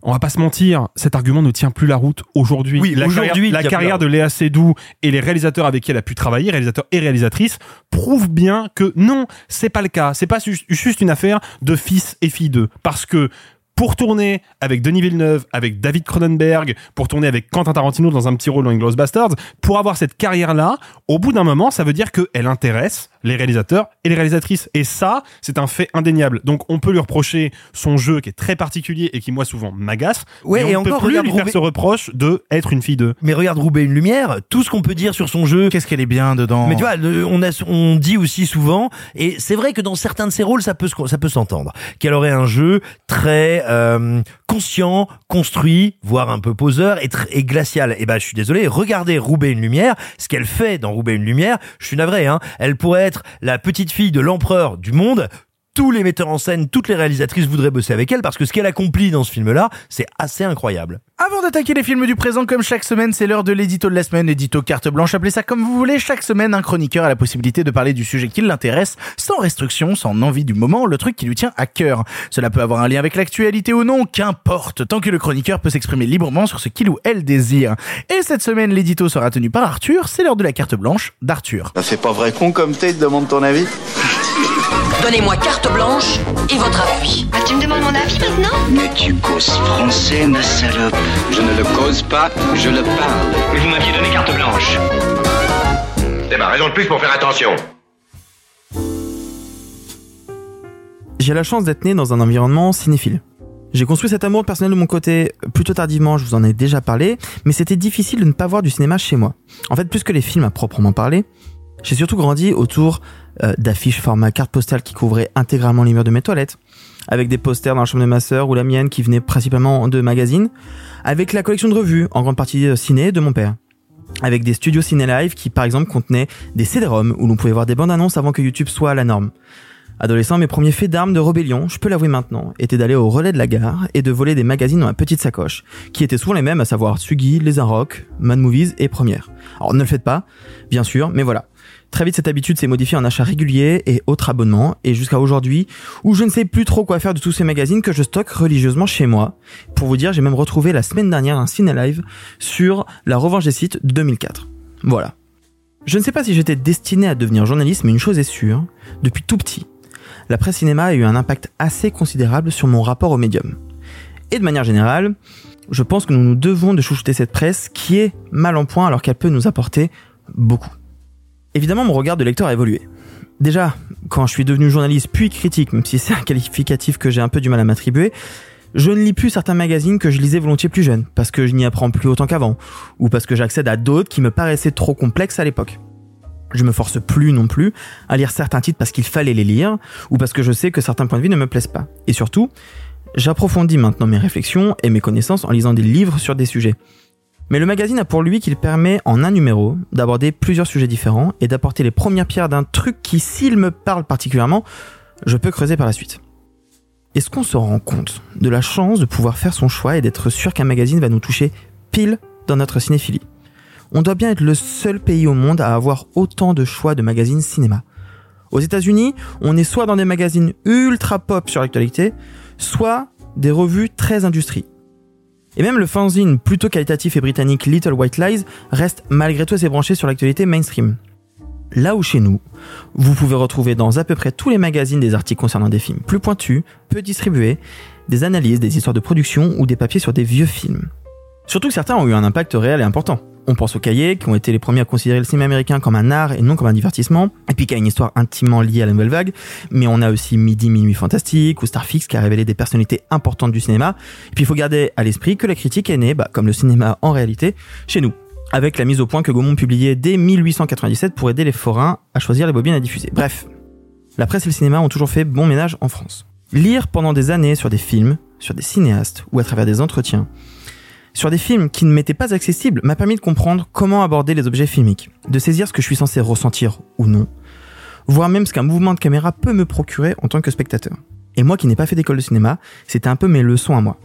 On va pas se mentir, cet argument ne tient plus la route aujourd'hui. Oui, la aujourd'hui, carrière, la carrière de Léa Seydoux et les réalisateurs avec qui elle a pu travailler, réalisateurs et réalisatrices, prouvent bien que non, c'est pas le cas. C'est pas ju- juste une affaire de fils et filles d'eux. Parce que pour tourner avec Denis Villeneuve, avec David Cronenberg, pour tourner avec Quentin Tarantino dans un petit rôle dans Inglourious Bastards, pour avoir cette carrière-là, au bout d'un moment, ça veut dire qu'elle intéresse les réalisateurs et les réalisatrices. Et ça, c'est un fait indéniable. Donc, on peut lui reprocher son jeu qui est très particulier et qui, moi, souvent m'agace. Ouais, mais et on peut encore, plus regarde lui faire Roubaix- ce reproche de être une fille d'eux. mais regarde Roubaix une lumière tout ce qu'on peut dire sur son jeu Qu'est-ce qu'elle est bien dedans Mais tu vois, le- on, a, on dit aussi souvent, et c'est vrai que dans certains de ses rôles, peut, ça peut s'entendre, qu'elle aurait un jeu très euh, conscient, construit, voire un peu poseur et, glacial. Et ben, je suis désolé, regardez Roubaix une lumière, ce qu'elle fait dans Roubaix une lumière, je suis navré, hein, elle pourrait être la petite fille de l'empereur du monde. Tous les metteurs en scène, toutes les réalisatrices voudraient bosser avec elle parce que ce qu'elle accomplit dans ce film-là, c'est assez incroyable. Avant d'attaquer les films du présent, comme chaque semaine, c'est l'heure de l'édito de la semaine, édito carte blanche, appelez ça comme vous voulez. Chaque semaine, un chroniqueur a la possibilité de parler du sujet qui l'intéresse, sans restriction, sans envie du moment, le truc qui lui tient à cœur. Cela peut avoir un lien avec l'actualité ou non, qu'importe, tant que le chroniqueur peut s'exprimer librement sur ce qu'il ou elle désire. Et cette semaine, l'édito sera tenu par Arthur, c'est l'heure de la carte blanche d'Arthur. Ça fait pas vrai con comme t'es, te demande ton avis Donnez-moi carte blanche et votre appui. Ah, tu me demandes mon avis maintenant Mais tu causes français, ma salope. Je ne le cause pas, je le parle. Mais vous m'aviez donné carte blanche. C'est ma raison de plus pour faire attention. J'ai la chance d'être né dans un environnement cinéphile. J'ai construit cet amour personnel de mon côté plutôt tardivement, je vous en ai déjà parlé, mais c'était difficile de ne pas voir du cinéma chez moi. En fait, plus que les films à proprement parler, j'ai surtout grandi autour euh, d'affiches format carte postale qui couvraient intégralement les murs de mes toilettes, avec des posters dans la chambre de ma sœur ou la mienne qui venaient principalement de magazines, avec la collection de revues, en grande partie euh, ciné, de mon père. Avec des studios ciné live qui par exemple contenaient des CD-ROM où l'on pouvait voir des bandes annonces avant que YouTube soit la norme. Adolescent, mes premiers faits d'armes de rébellion, je peux l'avouer maintenant, étaient d'aller au relais de la gare et de voler des magazines dans ma petite sacoche, qui étaient souvent les mêmes, à savoir Sugi, Les Rock, Mad Movies et Première. Alors ne le faites pas, bien sûr, mais voilà. Très vite, cette habitude s'est modifiée en achats réguliers et autres abonnements, et jusqu'à aujourd'hui, où je ne sais plus trop quoi faire de tous ces magazines que je stocke religieusement chez moi. Pour vous dire, j'ai même retrouvé la semaine dernière un ciné live sur La Revanche des sites de 2004. Voilà. Je ne sais pas si j'étais destiné à devenir journaliste, mais une chose est sûre, depuis tout petit, la presse cinéma a eu un impact assez considérable sur mon rapport au médium. Et de manière générale, je pense que nous nous devons de chouchouter cette presse qui est mal en point alors qu'elle peut nous apporter beaucoup. Évidemment, mon regard de lecteur a évolué. Déjà, quand je suis devenu journaliste puis critique, même si c'est un qualificatif que j'ai un peu du mal à m'attribuer, Je ne lis plus certains magazines que je lisais volontiers plus jeune, parce que je n'y apprends plus autant qu'avant, ou parce que j'accède à d'autres qui me paraissaient trop complexes à l'époque. Je me force plus non plus à lire certains titres parce qu'il fallait les lire, ou parce que je sais que certains points de vue ne me plaisent pas. Et surtout, j'approfondis maintenant mes réflexions et mes connaissances en lisant des livres sur des sujets. Mais le magazine a pour lui qu'il permet en un numéro d'aborder plusieurs sujets différents et d'apporter les premières pierres d'un truc qui, s'il me parle particulièrement, je peux creuser par la suite. Est-ce qu'on se rend compte de la chance de pouvoir faire son choix et d'être sûr qu'un magazine va nous toucher pile dans notre cinéphilie? On doit bien être le seul pays au monde à avoir autant de choix de magazines cinéma. Aux États-Unis, on est soit dans des magazines ultra pop sur l'actualité, soit des revues très industrie. Et même le fanzine plutôt qualitatif et britannique Little White Lies reste malgré tout assez branché sur l'actualité mainstream. Là où chez nous, vous pouvez retrouver dans à peu près tous les magazines des articles concernant des films plus pointus, peu distribués, des analyses, des histoires de production ou des papiers sur des vieux films. Surtout que certains ont eu un impact réel et important. On pense aux cahiers, qui ont été les premiers à considérer le cinéma américain comme un art et non comme un divertissement, et puis qui a une histoire intimement liée à la nouvelle vague, mais on a aussi Midi Minuit Fantastique ou Starfix qui a révélé des personnalités importantes du cinéma, et puis il faut garder à l'esprit que la critique est née, bah, comme le cinéma en réalité, chez nous, avec la mise au point que Gaumont publiait dès 1897 pour aider les forains à choisir les bobines à diffuser. Bref, la presse et le cinéma ont toujours fait bon ménage en France. Lire pendant des années sur des films, sur des cinéastes ou à travers des entretiens, sur des films qui ne m'étaient pas accessibles m'a permis de comprendre comment aborder les objets filmiques, de saisir ce que je suis censé ressentir ou non, voire même ce qu'un mouvement de caméra peut me procurer en tant que spectateur. Et moi qui n'ai pas fait d'école de cinéma, c'était un peu mes leçons à moi.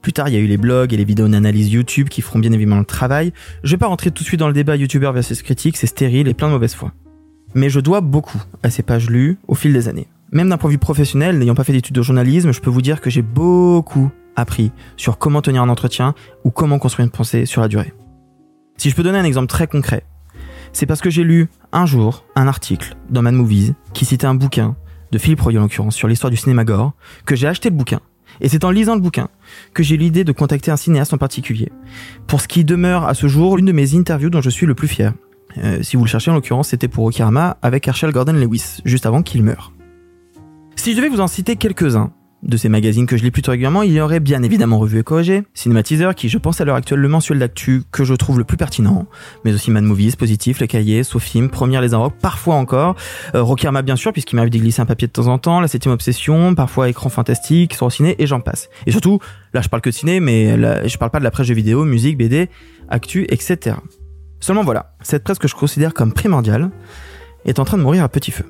Plus tard, il y a eu les blogs et les vidéos d'analyse YouTube qui feront bien évidemment le travail. Je vais pas rentrer tout de suite dans le débat YouTuber versus critique, c'est stérile et plein de mauvaise foi. Mais je dois beaucoup à ces pages lues au fil des années. Même d'un point de vue professionnel, n'ayant pas fait d'études de journalisme, je peux vous dire que j'ai beaucoup appris sur comment tenir un entretien ou comment construire une pensée sur la durée. Si je peux donner un exemple très concret, c'est parce que j'ai lu un jour un article dans Mad Movies qui citait un bouquin de Philippe Roy en l'occurrence sur l'histoire du cinéma gore, que j'ai acheté le bouquin. Et c'est en lisant le bouquin que j'ai l'idée de contacter un cinéaste en particulier, pour ce qui demeure à ce jour l'une de mes interviews dont je suis le plus fier. Euh, si vous le cherchez en l'occurrence, c'était pour Okirama avec Herschel Gordon Lewis, juste avant qu'il meure. Si je devais vous en citer quelques-uns, de ces magazines que je lis plutôt régulièrement, il y aurait bien évidemment Revue et Corrigé, Cinématiseur, qui je pense à l'heure actuelle le mensuel d'actu que je trouve le plus pertinent, mais aussi Mad Movies, Positif, Les Cahiers, Sofim, Première Les Rock, parfois encore, euh, Rockerma bien sûr, puisqu'il m'arrive d'y glisser un papier de temps en temps, La Septième Obsession, parfois Écran Fantastique, Sur Ciné, et j'en passe. Et surtout, là je parle que de ciné, mais là, je parle pas de la presse de vidéo, musique, BD, actu, etc. Seulement voilà, cette presse que je considère comme primordiale est en train de mourir à petit feu.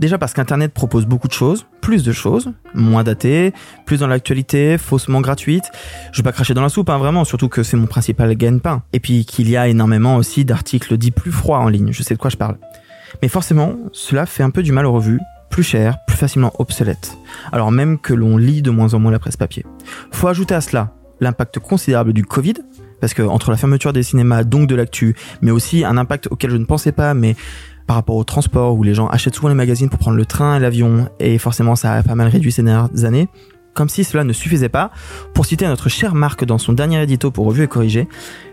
Déjà parce qu'Internet propose beaucoup de choses, plus de choses, moins datées, plus dans l'actualité, faussement gratuites. Je vais pas cracher dans la soupe, hein, vraiment, surtout que c'est mon principal gagne-pain. Et puis qu'il y a énormément aussi d'articles dits plus froids en ligne, je sais de quoi je parle. Mais forcément, cela fait un peu du mal aux revues, plus cher, plus facilement obsolète. Alors même que l'on lit de moins en moins la presse papier. Faut ajouter à cela l'impact considérable du Covid, parce que entre la fermeture des cinémas, donc de l'actu, mais aussi un impact auquel je ne pensais pas, mais par rapport au transport où les gens achètent souvent les magazines pour prendre le train et l'avion et forcément ça a pas mal réduit ces dernières années. Comme si cela ne suffisait pas, pour citer notre chère Marc dans son dernier édito pour Revue et Corrigé,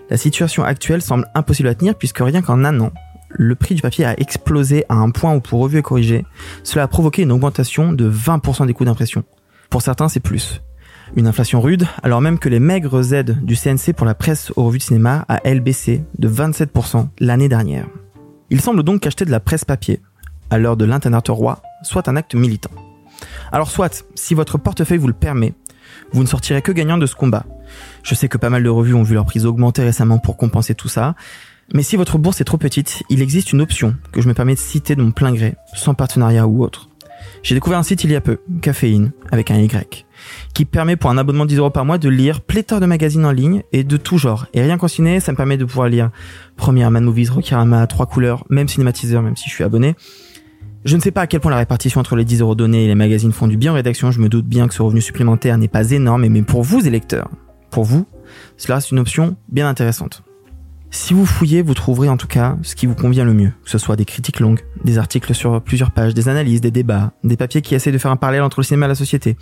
la situation actuelle semble impossible à tenir puisque rien qu'en un an, le prix du papier a explosé à un point où pour Revue et Corrigé, cela a provoqué une augmentation de 20% des coûts d'impression. Pour certains, c'est plus. Une inflation rude, alors même que les maigres aides du CNC pour la presse aux revues de cinéma a elle baissé de 27% l'année dernière. Il semble donc qu'acheter de la presse papier, à l'heure de l'internet roi, soit un acte militant. Alors soit, si votre portefeuille vous le permet, vous ne sortirez que gagnant de ce combat. Je sais que pas mal de revues ont vu leur prise augmenter récemment pour compenser tout ça, mais si votre bourse est trop petite, il existe une option que je me permets de citer de mon plein gré, sans partenariat ou autre. J'ai découvert un site il y a peu, Caféine, avec un Y, qui permet pour un abonnement de 10 euros par mois de lire pléthore de magazines en ligne et de tout genre. Et rien qu'en ciné, ça me permet de pouvoir lire Première Man Movies, Rokirama, trois couleurs, même cinématiseur, même si je suis abonné. Je ne sais pas à quel point la répartition entre les 10 euros donnés et les magazines font du bien en rédaction. Je me doute bien que ce revenu supplémentaire n'est pas énorme, mais pour vous, électeurs, pour vous, cela reste une option bien intéressante. Si vous fouillez, vous trouverez en tout cas ce qui vous convient le mieux, que ce soit des critiques longues, des articles sur plusieurs pages, des analyses, des débats, des papiers qui essaient de faire un parallèle entre le cinéma et la société,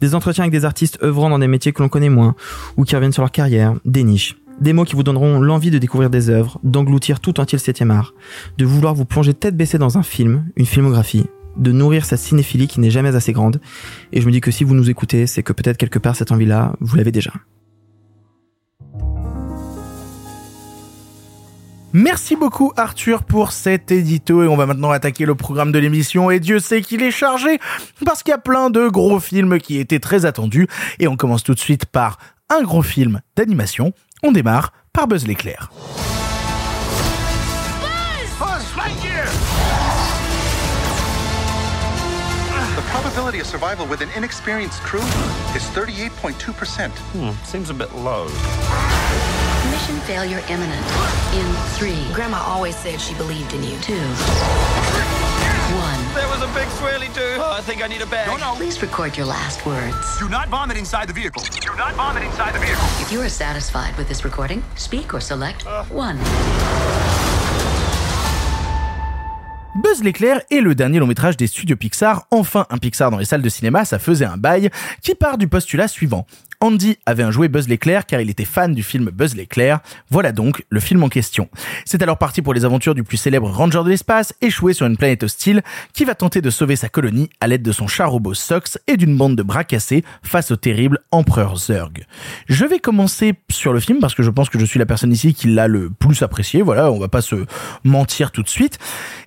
des entretiens avec des artistes œuvrant dans des métiers que l'on connaît moins, ou qui reviennent sur leur carrière, des niches, des mots qui vous donneront l'envie de découvrir des œuvres, d'engloutir tout entier le 7 art, de vouloir vous plonger tête baissée dans un film, une filmographie, de nourrir sa cinéphilie qui n'est jamais assez grande. Et je me dis que si vous nous écoutez, c'est que peut-être quelque part cette envie-là, vous l'avez déjà. Merci beaucoup Arthur pour cet édito et on va maintenant attaquer le programme de l'émission et Dieu sait qu'il est chargé parce qu'il y a plein de gros films qui étaient très attendus et on commence tout de suite par un gros film d'animation. On démarre par Buzz l'éclair. The probability of survival with an inexperienced crew is 38.2%. Seems a bit low. Mission failure imminent. In three. Grandma always said she believed in you. Two. One. There was a big swirly too. Oh, I think I need a bag. No, no. Please record your last words. Do not vomit inside the vehicle. Do not vomit inside the vehicle. If you are satisfied with this recording, speak or select one. Buzz l'éclair est le dernier long métrage des studios Pixar, enfin un Pixar dans les salles de cinéma, ça faisait un bail, qui part du postulat suivant. Andy avait un jouet Buzz l'éclair car il était fan du film Buzz l'éclair. Voilà donc le film en question. C'est alors parti pour les aventures du plus célèbre ranger de l'espace, échoué sur une planète hostile, qui va tenter de sauver sa colonie à l'aide de son char robot Sox et d'une bande de bras cassés face au terrible empereur Zurg. Je vais commencer sur le film parce que je pense que je suis la personne ici qui l'a le plus apprécié. Voilà, on va pas se mentir tout de suite.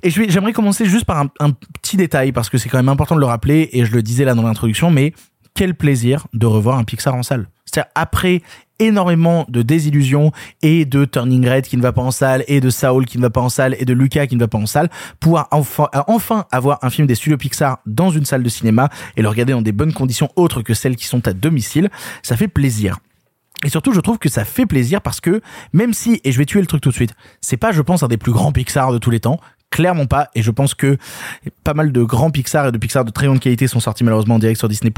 Et j'aimerais commencer juste par un petit détail parce que c'est quand même important de le rappeler et je le disais là dans l'introduction, mais quel plaisir de revoir un Pixar en salle. C'est-à-dire après énormément de désillusions et de Turning Red qui ne va pas en salle et de Saul qui ne va pas en salle et de Lucas qui ne va pas en salle, pouvoir enfin, euh, enfin avoir un film des studios Pixar dans une salle de cinéma et le regarder dans des bonnes conditions autres que celles qui sont à domicile, ça fait plaisir. Et surtout, je trouve que ça fait plaisir parce que, même si, et je vais tuer le truc tout de suite, c'est pas, je pense, un des plus grands Pixar de tous les temps, clairement pas, et je pense que pas mal de grands Pixar et de Pixar de très grande qualité sont sortis malheureusement en direct sur Disney+.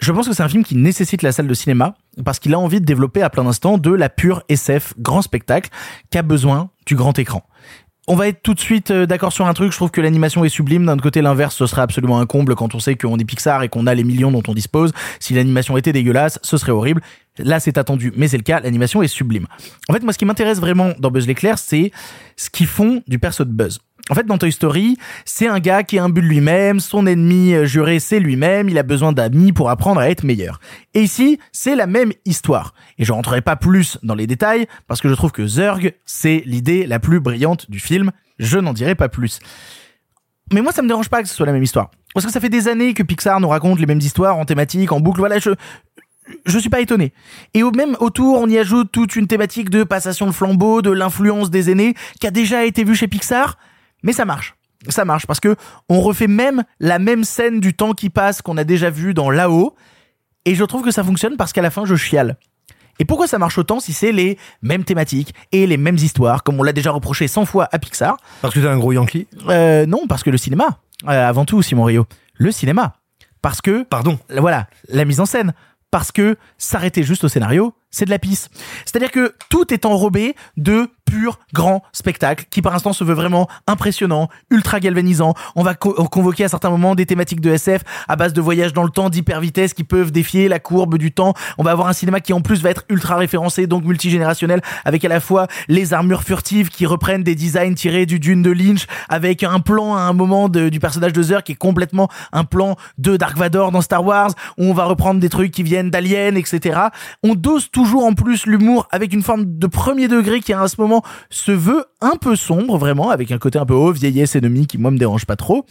Je pense que c'est un film qui nécessite la salle de cinéma parce qu'il a envie de développer à plein d'instants de la pure SF grand spectacle qui a besoin du grand écran. On va être tout de suite euh, d'accord sur un truc, je trouve que l'animation est sublime, d'un côté l'inverse ce serait absolument un comble quand on sait qu'on est Pixar et qu'on a les millions dont on dispose. Si l'animation était dégueulasse, ce serait horrible. Là c'est attendu, mais c'est le cas, l'animation est sublime. En fait moi ce qui m'intéresse vraiment dans Buzz l'éclair c'est ce qu'ils font du perso de Buzz. En fait, dans Toy Story, c'est un gars qui est imbu de lui-même, son ennemi euh, juré, c'est lui-même, il a besoin d'amis pour apprendre à être meilleur. Et ici, c'est la même histoire. Et je rentrerai pas plus dans les détails, parce que je trouve que Zurg, c'est l'idée la plus brillante du film. Je n'en dirai pas plus. Mais moi, ça me dérange pas que ce soit la même histoire. Parce que ça fait des années que Pixar nous raconte les mêmes histoires en thématique, en boucle. Voilà, je, je suis pas étonné. Et même autour, on y ajoute toute une thématique de passation de flambeau, de l'influence des aînés, qui a déjà été vue chez Pixar. Mais ça marche. Ça marche parce que on refait même la même scène du temps qui passe qu'on a déjà vu dans là-haut. Et je trouve que ça fonctionne parce qu'à la fin, je chiale. Et pourquoi ça marche autant si c'est les mêmes thématiques et les mêmes histoires, comme on l'a déjà reproché 100 fois à Pixar? Parce que t'es un gros Yankee? Euh, Non, parce que le cinéma. Euh, avant tout, Simon Rio. Le cinéma. Parce que... Pardon. Voilà, la mise en scène. Parce que s'arrêter juste au scénario, c'est de la pisse. C'est-à-dire que tout est enrobé de pur grand spectacle qui par instant se veut vraiment impressionnant, ultra galvanisant. On va co- convoquer à certains moments des thématiques de SF à base de voyages dans le temps, d'hyper vitesse qui peuvent défier la courbe du temps. On va avoir un cinéma qui en plus va être ultra référencé, donc multigénérationnel, avec à la fois les armures furtives qui reprennent des designs tirés du Dune de Lynch, avec un plan à un moment du personnage de Zer qui est complètement un plan de Dark Vador dans Star Wars, où on va reprendre des trucs qui viennent d'Alien, etc. On dose toujours en plus l'humour avec une forme de premier degré qui à ce moment se veut un peu sombre vraiment avec un côté un peu haut vieillesse ennemie qui moi me dérange pas trop.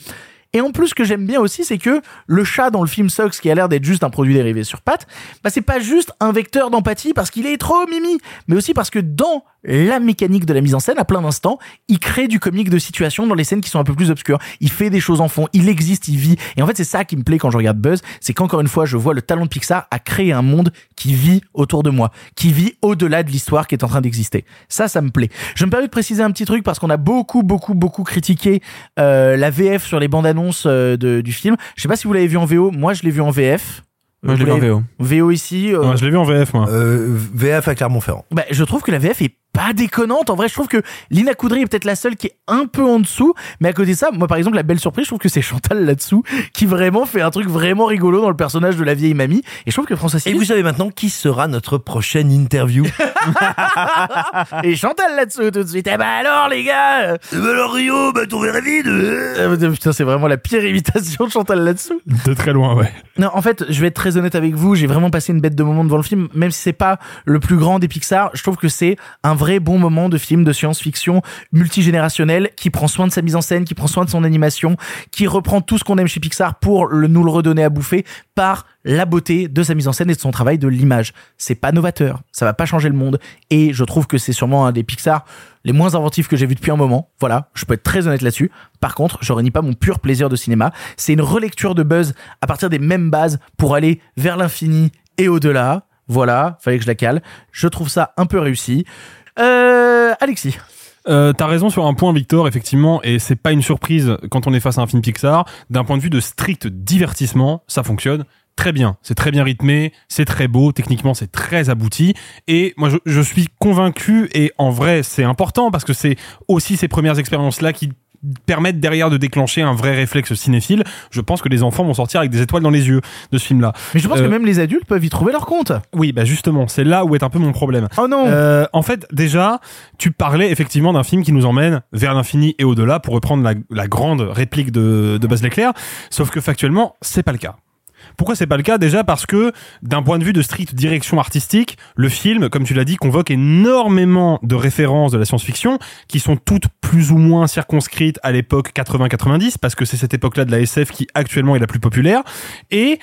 Et en plus, ce que j'aime bien aussi, c'est que le chat dans le film Sox, qui a l'air d'être juste un produit dérivé sur pattes, bah c'est pas juste un vecteur d'empathie parce qu'il est trop mimi, mais aussi parce que dans la mécanique de la mise en scène, à plein d'instants, il crée du comique de situation dans les scènes qui sont un peu plus obscures. Il fait des choses en fond, il existe, il vit. Et en fait, c'est ça qui me plaît quand je regarde Buzz, c'est qu'encore une fois, je vois le talent de Pixar à créer un monde qui vit autour de moi, qui vit au-delà de l'histoire qui est en train d'exister. Ça, ça me plaît. Je me permets de préciser un petit truc parce qu'on a beaucoup, beaucoup, beaucoup critiqué euh, la VF sur les bandes annonces euh, de- du film. Je sais pas si vous l'avez vu en VO. Moi, je l'ai vu en VF. Moi, je l'ai vu en VO. VO ici. euh, Ouais, je l'ai vu en VF, moi. Euh, VF à Clermont-Ferrand. bah, je trouve que la VF est pas déconnante. En vrai, je trouve que Lina Coudry est peut-être la seule qui est un peu en dessous. Mais à côté de ça, moi, par exemple, la belle surprise, je trouve que c'est Chantal là-dessous qui vraiment fait un truc vraiment rigolo dans le personnage de la vieille mamie. Et je trouve que François Et vous savez maintenant qui sera notre prochaine interview et Chantal là-dessous tout de suite. Eh ben alors, les gars! Eh ben alors Rio, bah ton verre est vide Euh, putain, c'est vraiment la pire imitation de Chantal là-dessous. De très loin, ouais. Non, en fait, je vais être très honnête avec vous, j'ai vraiment passé une bête de moment devant le film, même si c'est pas le plus grand des Pixar, je trouve que c'est un vrai bon moment de film de science-fiction multigénérationnel qui prend soin de sa mise en scène, qui prend soin de son animation, qui reprend tout ce qu'on aime chez Pixar pour le, nous le redonner à bouffer par la beauté de sa mise en scène et de son travail de l'image. C'est pas novateur, ça va pas changer le monde, et je trouve que c'est sûrement un des Pixar les moins inventifs que j'ai vu depuis un moment. Voilà, je peux être très honnête là-dessus. Par contre, je renie pas mon pur plaisir de cinéma. C'est une relecture de Buzz à partir des mêmes bases pour aller vers l'infini et au-delà. Voilà, fallait que je la cale. Je trouve ça un peu réussi. Euh, Alexis. Euh, T'as raison sur un point, Victor, effectivement, et c'est pas une surprise quand on est face à un film Pixar. D'un point de vue de strict divertissement, ça fonctionne très bien. C'est très bien rythmé, c'est très beau, techniquement c'est très abouti. Et moi, je, je suis convaincu, et en vrai, c'est important parce que c'est aussi ces premières expériences-là qui permettent derrière de déclencher un vrai réflexe cinéphile. Je pense que les enfants vont sortir avec des étoiles dans les yeux de ce film-là. Mais je pense Euh, que même les adultes peuvent y trouver leur compte. oui, bah justement, c'est là où est un peu mon problème. Oh non Euh, en fait, déjà, tu parlais effectivement d'un film qui nous emmène vers l'infini et au-delà, pour reprendre la, la grande réplique de, de Buzz l'éclair. Sauf que factuellement, c'est pas le cas. Pourquoi c'est pas le cas Déjà? Parce que d'un point de vue de stricte direction artistique, le film, comme tu l'as dit, convoque énormément de références de la science-fiction qui sont toutes plus ou moins circonscrites à l'époque 80-90 parce que c'est cette époque-là de la SF qui actuellement est la plus populaire. Et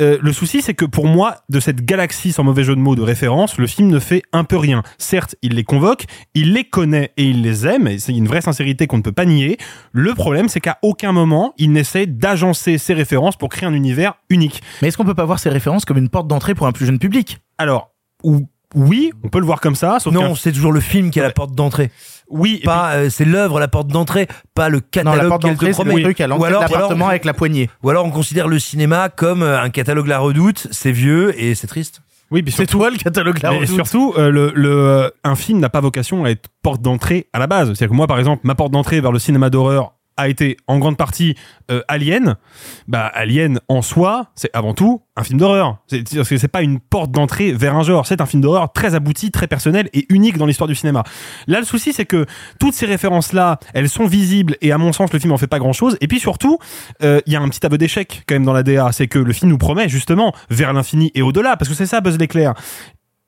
euh, le souci, c'est que pour moi, de cette galaxie sans mauvais jeu de mots de référence, le film ne fait un peu rien. Certes, il les convoque, il les connaît et il les aime, et c'est une vraie sincérité qu'on ne peut pas nier. Le problème, c'est qu'à aucun moment, il n'essaie d'agencer ses références pour créer un univers unique. Mais est-ce qu'on peut pas voir ces références comme une porte d'entrée pour un plus jeune public? Alors, ou, oui, on peut le voir comme ça, sauf Non, c'est toujours le film qui est la porte d'entrée. Oui, et pas euh, c'est l'œuvre la porte d'entrée, pas le Non, catalogue la porte qu'elle te d'entrée, c'est promet. le truc à l'entrée de alors- ou alors- l'appartement avec la poignée. Ou alors on considère le cinéma comme euh, un catalogue La Redoute, c'est vieux et c'est triste. Oui, C'est toi le catalogue là. mais surtout, euh, le, le, un film n'a pas vocation à être porte d'entrée à la base. C'est-à-dire que moi, par exemple, ma porte d'entrée vers le cinéma d'horreur a été en grande partie euh, Alien. Bah, Alien en soi, c'est avant tout un film d'horreur. C'est-à-dire que c'est pas une porte d'entrée vers un genre. C'est un film d'horreur très abouti, très personnel et unique dans l'histoire du cinéma. Là, le souci, c'est que toutes ces références-là, elles sont visibles et à mon sens, le film en fait pas grand-chose. Et puis surtout, euh, il y a un petit aveu d'échec quand même dans la DA, c'est que le film nous promet justement vers l'infini et au-delà, parce que c'est ça Buzz l'éclair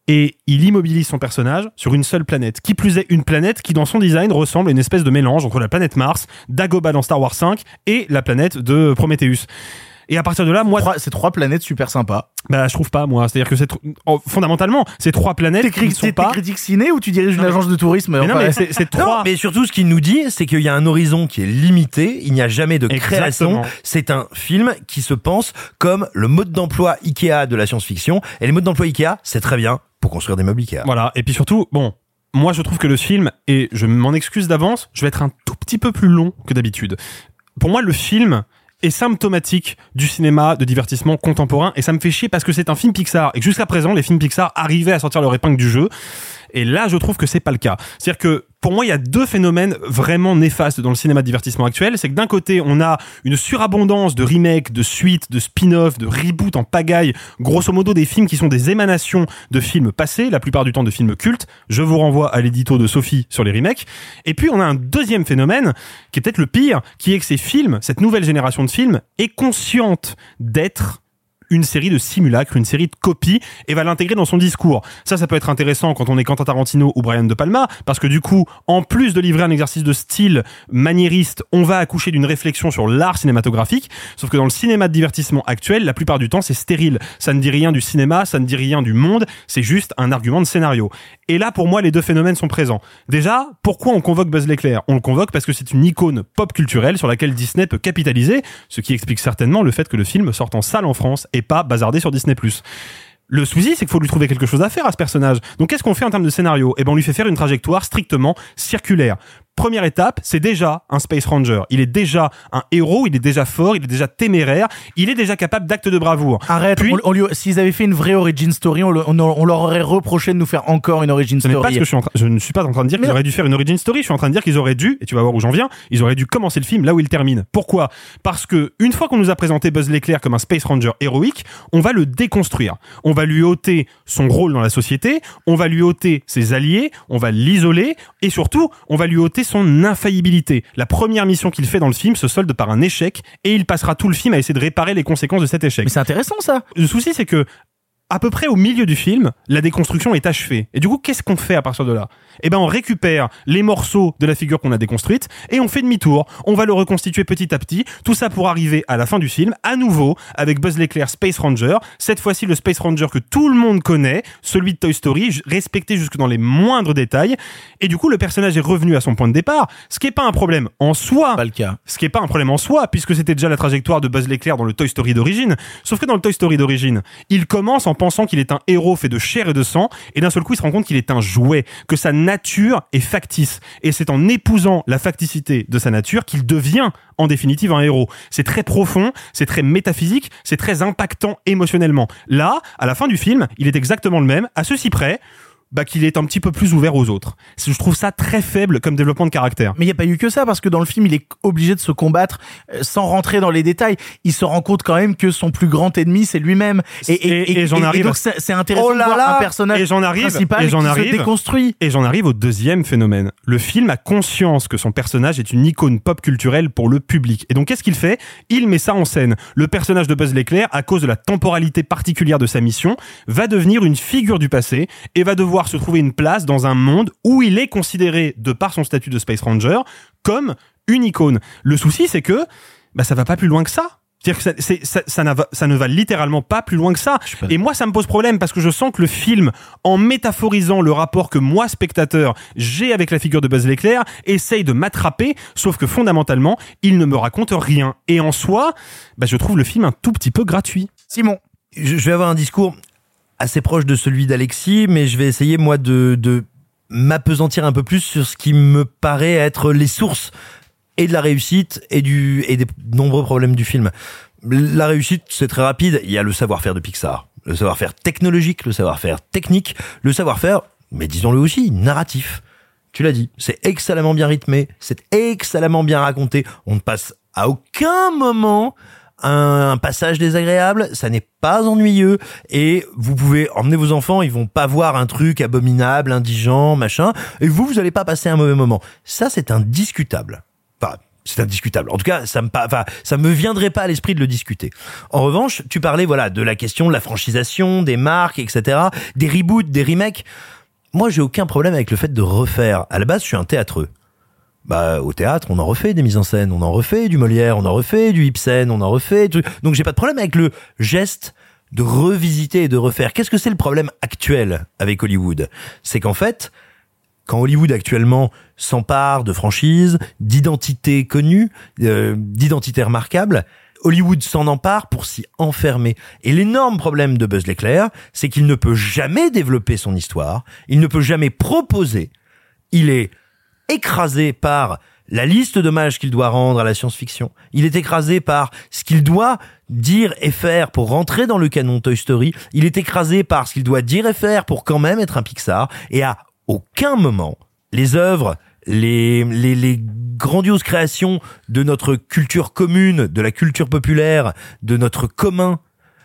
et il immobilise son personnage sur une seule planète. Qui plus est, une planète qui, dans son design, ressemble à une espèce de mélange entre la planète Mars, Dagobah dans Star Wars 5 et la planète de Prometheus. Et à partir de là, moi, Trois- C'est trois planètes super sympas. bah, je trouve pas, moi. C'est-à-dire que c'est, tr- oh, fondamentalement, ces trois planètes T'es qui cri- sont t'es pas. critique ciné ou tu diriges une Non, agence de tourisme Mais non, enfin, mais c'est, c'est Non, trois. mais surtout ce qu'il nous dit, c'est qu'il y a un horizon qui est limité, il n'y a jamais de création. C'est un film qui se pense comme le mode d'emploi Ikea de la science-fiction. Et les modes d'emploi Ikea, c'est très bien construire des meubles. Voilà. Et puis surtout, bon, moi, je trouve que le film, et je m'en excuse d'avance, je vais être un tout petit peu plus long que d'habitude. Pour moi, le film est symptomatique du cinéma de divertissement contemporain et ça me fait chier parce que c'est un film Pixar et jusqu'à présent les films Pixar arrivaient à sortir leur épingle du jeu et là je trouve que c'est pas le cas. C'est-à-dire que pour moi il y a deux phénomènes vraiment néfastes dans le cinéma de divertissement actuel, c'est que d'un côté on a une surabondance de remakes, de suites, de spin-off, de reboots en pagaille, grosso modo des films qui sont des émanations de films passés, la plupart du temps de films cultes. Je vous renvoie à l'édito de Sophie sur les remakes. Et puis on a un deuxième phénomène qui est peut-être le pire, qui est que ces films, cette nouvelle génération de films, est consciente d'être une série de simulacres, une série de copies, et va l'intégrer dans son discours. Ça, ça peut être intéressant quand on est Quentin Tarantino ou Brian De Palma, parce que du coup, en plus de livrer un exercice de style maniériste, on va accoucher d'une réflexion sur l'art cinématographique, sauf que dans le cinéma de divertissement actuel, la plupart du temps, c'est stérile. Ça ne dit rien du cinéma, ça ne dit rien du monde, c'est juste un argument de scénario. Et là, pour moi, les deux phénomènes sont présents. Déjà, pourquoi on convoque Buzz l'éclair? On le convoque parce que c'est une icône pop culturelle sur laquelle Disney peut capitaliser, ce qui explique certainement le fait que le film sorte en salle en France pas bazardé sur Disney+. Le souci, c'est qu'il faut lui trouver quelque chose à faire à ce personnage. Donc, qu'est-ce qu'on fait en termes de scénario? Eh ben, on lui fait faire une trajectoire strictement circulaire. Première étape, c'est déjà un Space Ranger. Il est déjà un héros, il est déjà fort, il est déjà téméraire, il est déjà capable d'actes de bravoure. Arrête, Puis- on- s'ils avaient fait une vraie origin story, on, le- on- on leur aurait reproché de nous faire encore une origin Ce story. pas ce que je suis en je ne suis pas en train de dire qu'ils auraient dû faire une origin story. Je suis en train de dire qu'ils auraient dû, et tu vas voir où j'en viens, ils auraient dû commencer le film là où il termine. Pourquoi? Parce que une fois qu'on nous a présenté Buzz l'éclair comme un Space Ranger héroïque, on va le déconstruire. On va lui ôter son rôle dans la société, on va lui ôter ses alliés, on va l'isoler, et surtout, on va lui ôter son infaillibilité. La première mission qu'il fait dans le film se solde par un échec, et il passera tout le film à essayer de réparer les conséquences de cet échec. Mais c'est intéressant ça. Le souci, c'est que à peu près au milieu du film, la déconstruction est achevée. Et du coup, qu'est-ce qu'on fait à partir de là? Eh ben, on récupère les morceaux de la figure qu'on a déconstruite et on fait demi-tour. On va le reconstituer petit à petit. Tout ça pour arriver à la fin du film, à nouveau, avec Buzz l'éclair Space Ranger. Cette fois-ci, le Space Ranger que tout le monde connaît, celui de Toy Story, respecté jusque dans les moindres détails. Et du coup, le personnage est revenu à son point de départ, ce qui est pas un problème en soi. Pas le cas. Ce qui est pas un problème en soi, puisque c'était déjà la trajectoire de Buzz l'éclair dans le Toy Story d'origine. Sauf que dans le Toy Story d'origine, il commence en pensant qu'il est un héros fait de chair et de sang, et d'un seul coup, il se rend compte qu'il est un jouet, que sa nature est factice. Et c'est en épousant la facticité de sa nature qu'il devient, en définitive, un héros. C'est très profond, c'est très métaphysique, c'est très impactant émotionnellement. Là, à la fin du film, il est exactement le même, à ceci près, bah, qu'il est un petit peu plus ouvert aux autres. Je trouve ça très faible comme développement de caractère. Mais il n'y a pas eu que ça, parce que dans le film, il est obligé de se combattre euh, sans rentrer dans les détails. Il se rend compte quand même que son plus grand ennemi, c'est lui-même. Et, Et- et j'en arrive donc, c'est intéressant Oh de voir là un personnage et j'en arrive principal et j'en qui se déconstruit. et j'en arrive au deuxième phénomène le film a conscience que son personnage est une icône pop culturelle pour le public et donc qu'est-ce qu'il fait? Il met ça en scène le personnage de Buzz l'éclair à cause de la temporalité particulière de sa mission va devenir une figure du passé et va devoir se trouver une place dans un monde où il est considéré de par son statut de Space Ranger comme une icône le souci c'est que bah ça va pas plus loin que ça c'est-à-dire que ça, c'est- ça, ça ça ne va littéralement pas plus loin que ça. Et moi, ça me pose problème parce que je sens que le film, en métaphorisant le rapport que moi, spectateur, j'ai avec la figure de Buzz l'éclair, essaye de m'attraper, sauf que fondamentalement, il ne me raconte rien. Et en soi, bah, je trouve le film un tout petit peu gratuit. Simon. je vais avoir un discours assez proche de celui d'Alexis, mais je vais essayer moi de, de m'apesantir un peu plus sur ce qui me paraît être les sources et de la réussite et du et des nombreux problèmes du film. La réussite, c'est très rapide. Il y a le savoir-faire de Pixar, le savoir-faire technologique, le savoir-faire technique, le savoir-faire, mais disons-le aussi, narratif. Tu l'as dit, c'est excellemment bien rythmé, c'est excellemment bien raconté. On ne passe à aucun moment un passage désagréable, ça n'est pas ennuyeux et vous pouvez emmener vos enfants, ils vont pas voir un truc abominable, indigent, machin, et vous, vous allez pas passer un mauvais moment. Ça, c'est indiscutable. Enfin, c'est indiscutable. En tout cas, ça me, enfin, ça me viendrait pas à l'esprit de le discuter. En revanche, tu parlais, voilà, de la question de la franchisation, des marques, etc., des reboots, des remakes. Moi, j'ai aucun problème avec le fait de refaire. À la base, je suis un théâtreux. Bah, au théâtre, on en refait des mises en scène, on en refait du Molière, on en refait du Ibsen, on en refait. Donc, j'ai pas de problème avec le geste de revisiter et de refaire. Qu'est-ce que c'est le problème actuel avec Hollywood? C'est qu'en fait, quand Hollywood actuellement s'empare de franchises, d'identités connues, euh, d'identités remarquables, Hollywood s'en empare pour s'y enfermer. Et l'énorme problème de Buzz l'éclair, c'est qu'il ne peut jamais développer son histoire, il ne peut jamais proposer, il est écrasé par la liste d'hommages qu'il doit rendre à la science-fiction. Il est écrasé par ce qu'il doit dire et faire pour rentrer dans le canon Toy Story. Il est écrasé par ce qu'il doit dire et faire pour quand même être un Pixar. Et à aucun moment, les œuvres, les, les, les grandioses créations de notre culture commune, de la culture populaire, de notre commun,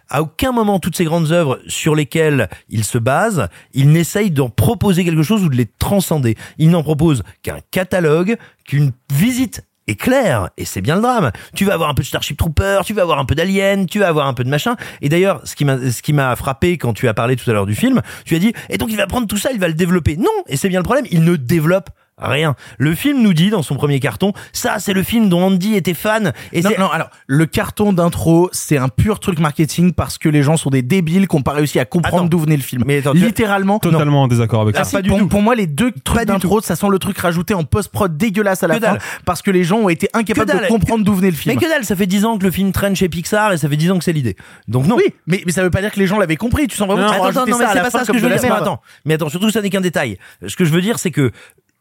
à aucun moment toutes ces grandes œuvres sur lesquelles il se base, il n'essaye d'en proposer quelque chose ou de les transcender. Il n'en propose qu'un catalogue, qu'une visite est claire, et c'est bien le drame. Tu vas avoir un peu de Starship Trooper, tu vas avoir un peu d'Alien, tu vas avoir un peu de machin. Et d'ailleurs, ce qui m'a, ce qui m'a frappé quand tu as parlé tout à l'heure du film, tu as dit, et donc il va prendre tout ça, il va le développer? Non, et c'est bien le problème, il ne développe rien. Le film nous dit dans son premier carton, ça c'est le film dont Andy était fan. Et non, c'est- non, alors, le carton d'intro, c'est un pur truc marketing parce que les gens sont des débiles qui n'ont pas réussi à comprendre d'où venait le film. Mais attends, Littéralement. Totalement en désaccord avec Ah, ça. si, pour, pour moi, les deux trucs d'intro, ça sent le truc rajouté en post-prod dégueulasse à la Que fin dalle. parce que les gens ont été incapables de comprendre d'où venait le film. Mais que dalle, ça fait 10 ans que le film traîne chez Pixar et ça fait 10 ans que c'est l'idée. Donc non. Oui, mais, mais ça veut pas dire que les gens l'avaient compris. Tu sens vraiment Non, attends, non, ça mais c'est pas ça que je veux dire. Attends, mais attends, surtout ça n'est qu'un détail. Ce que je veux dire, c'est que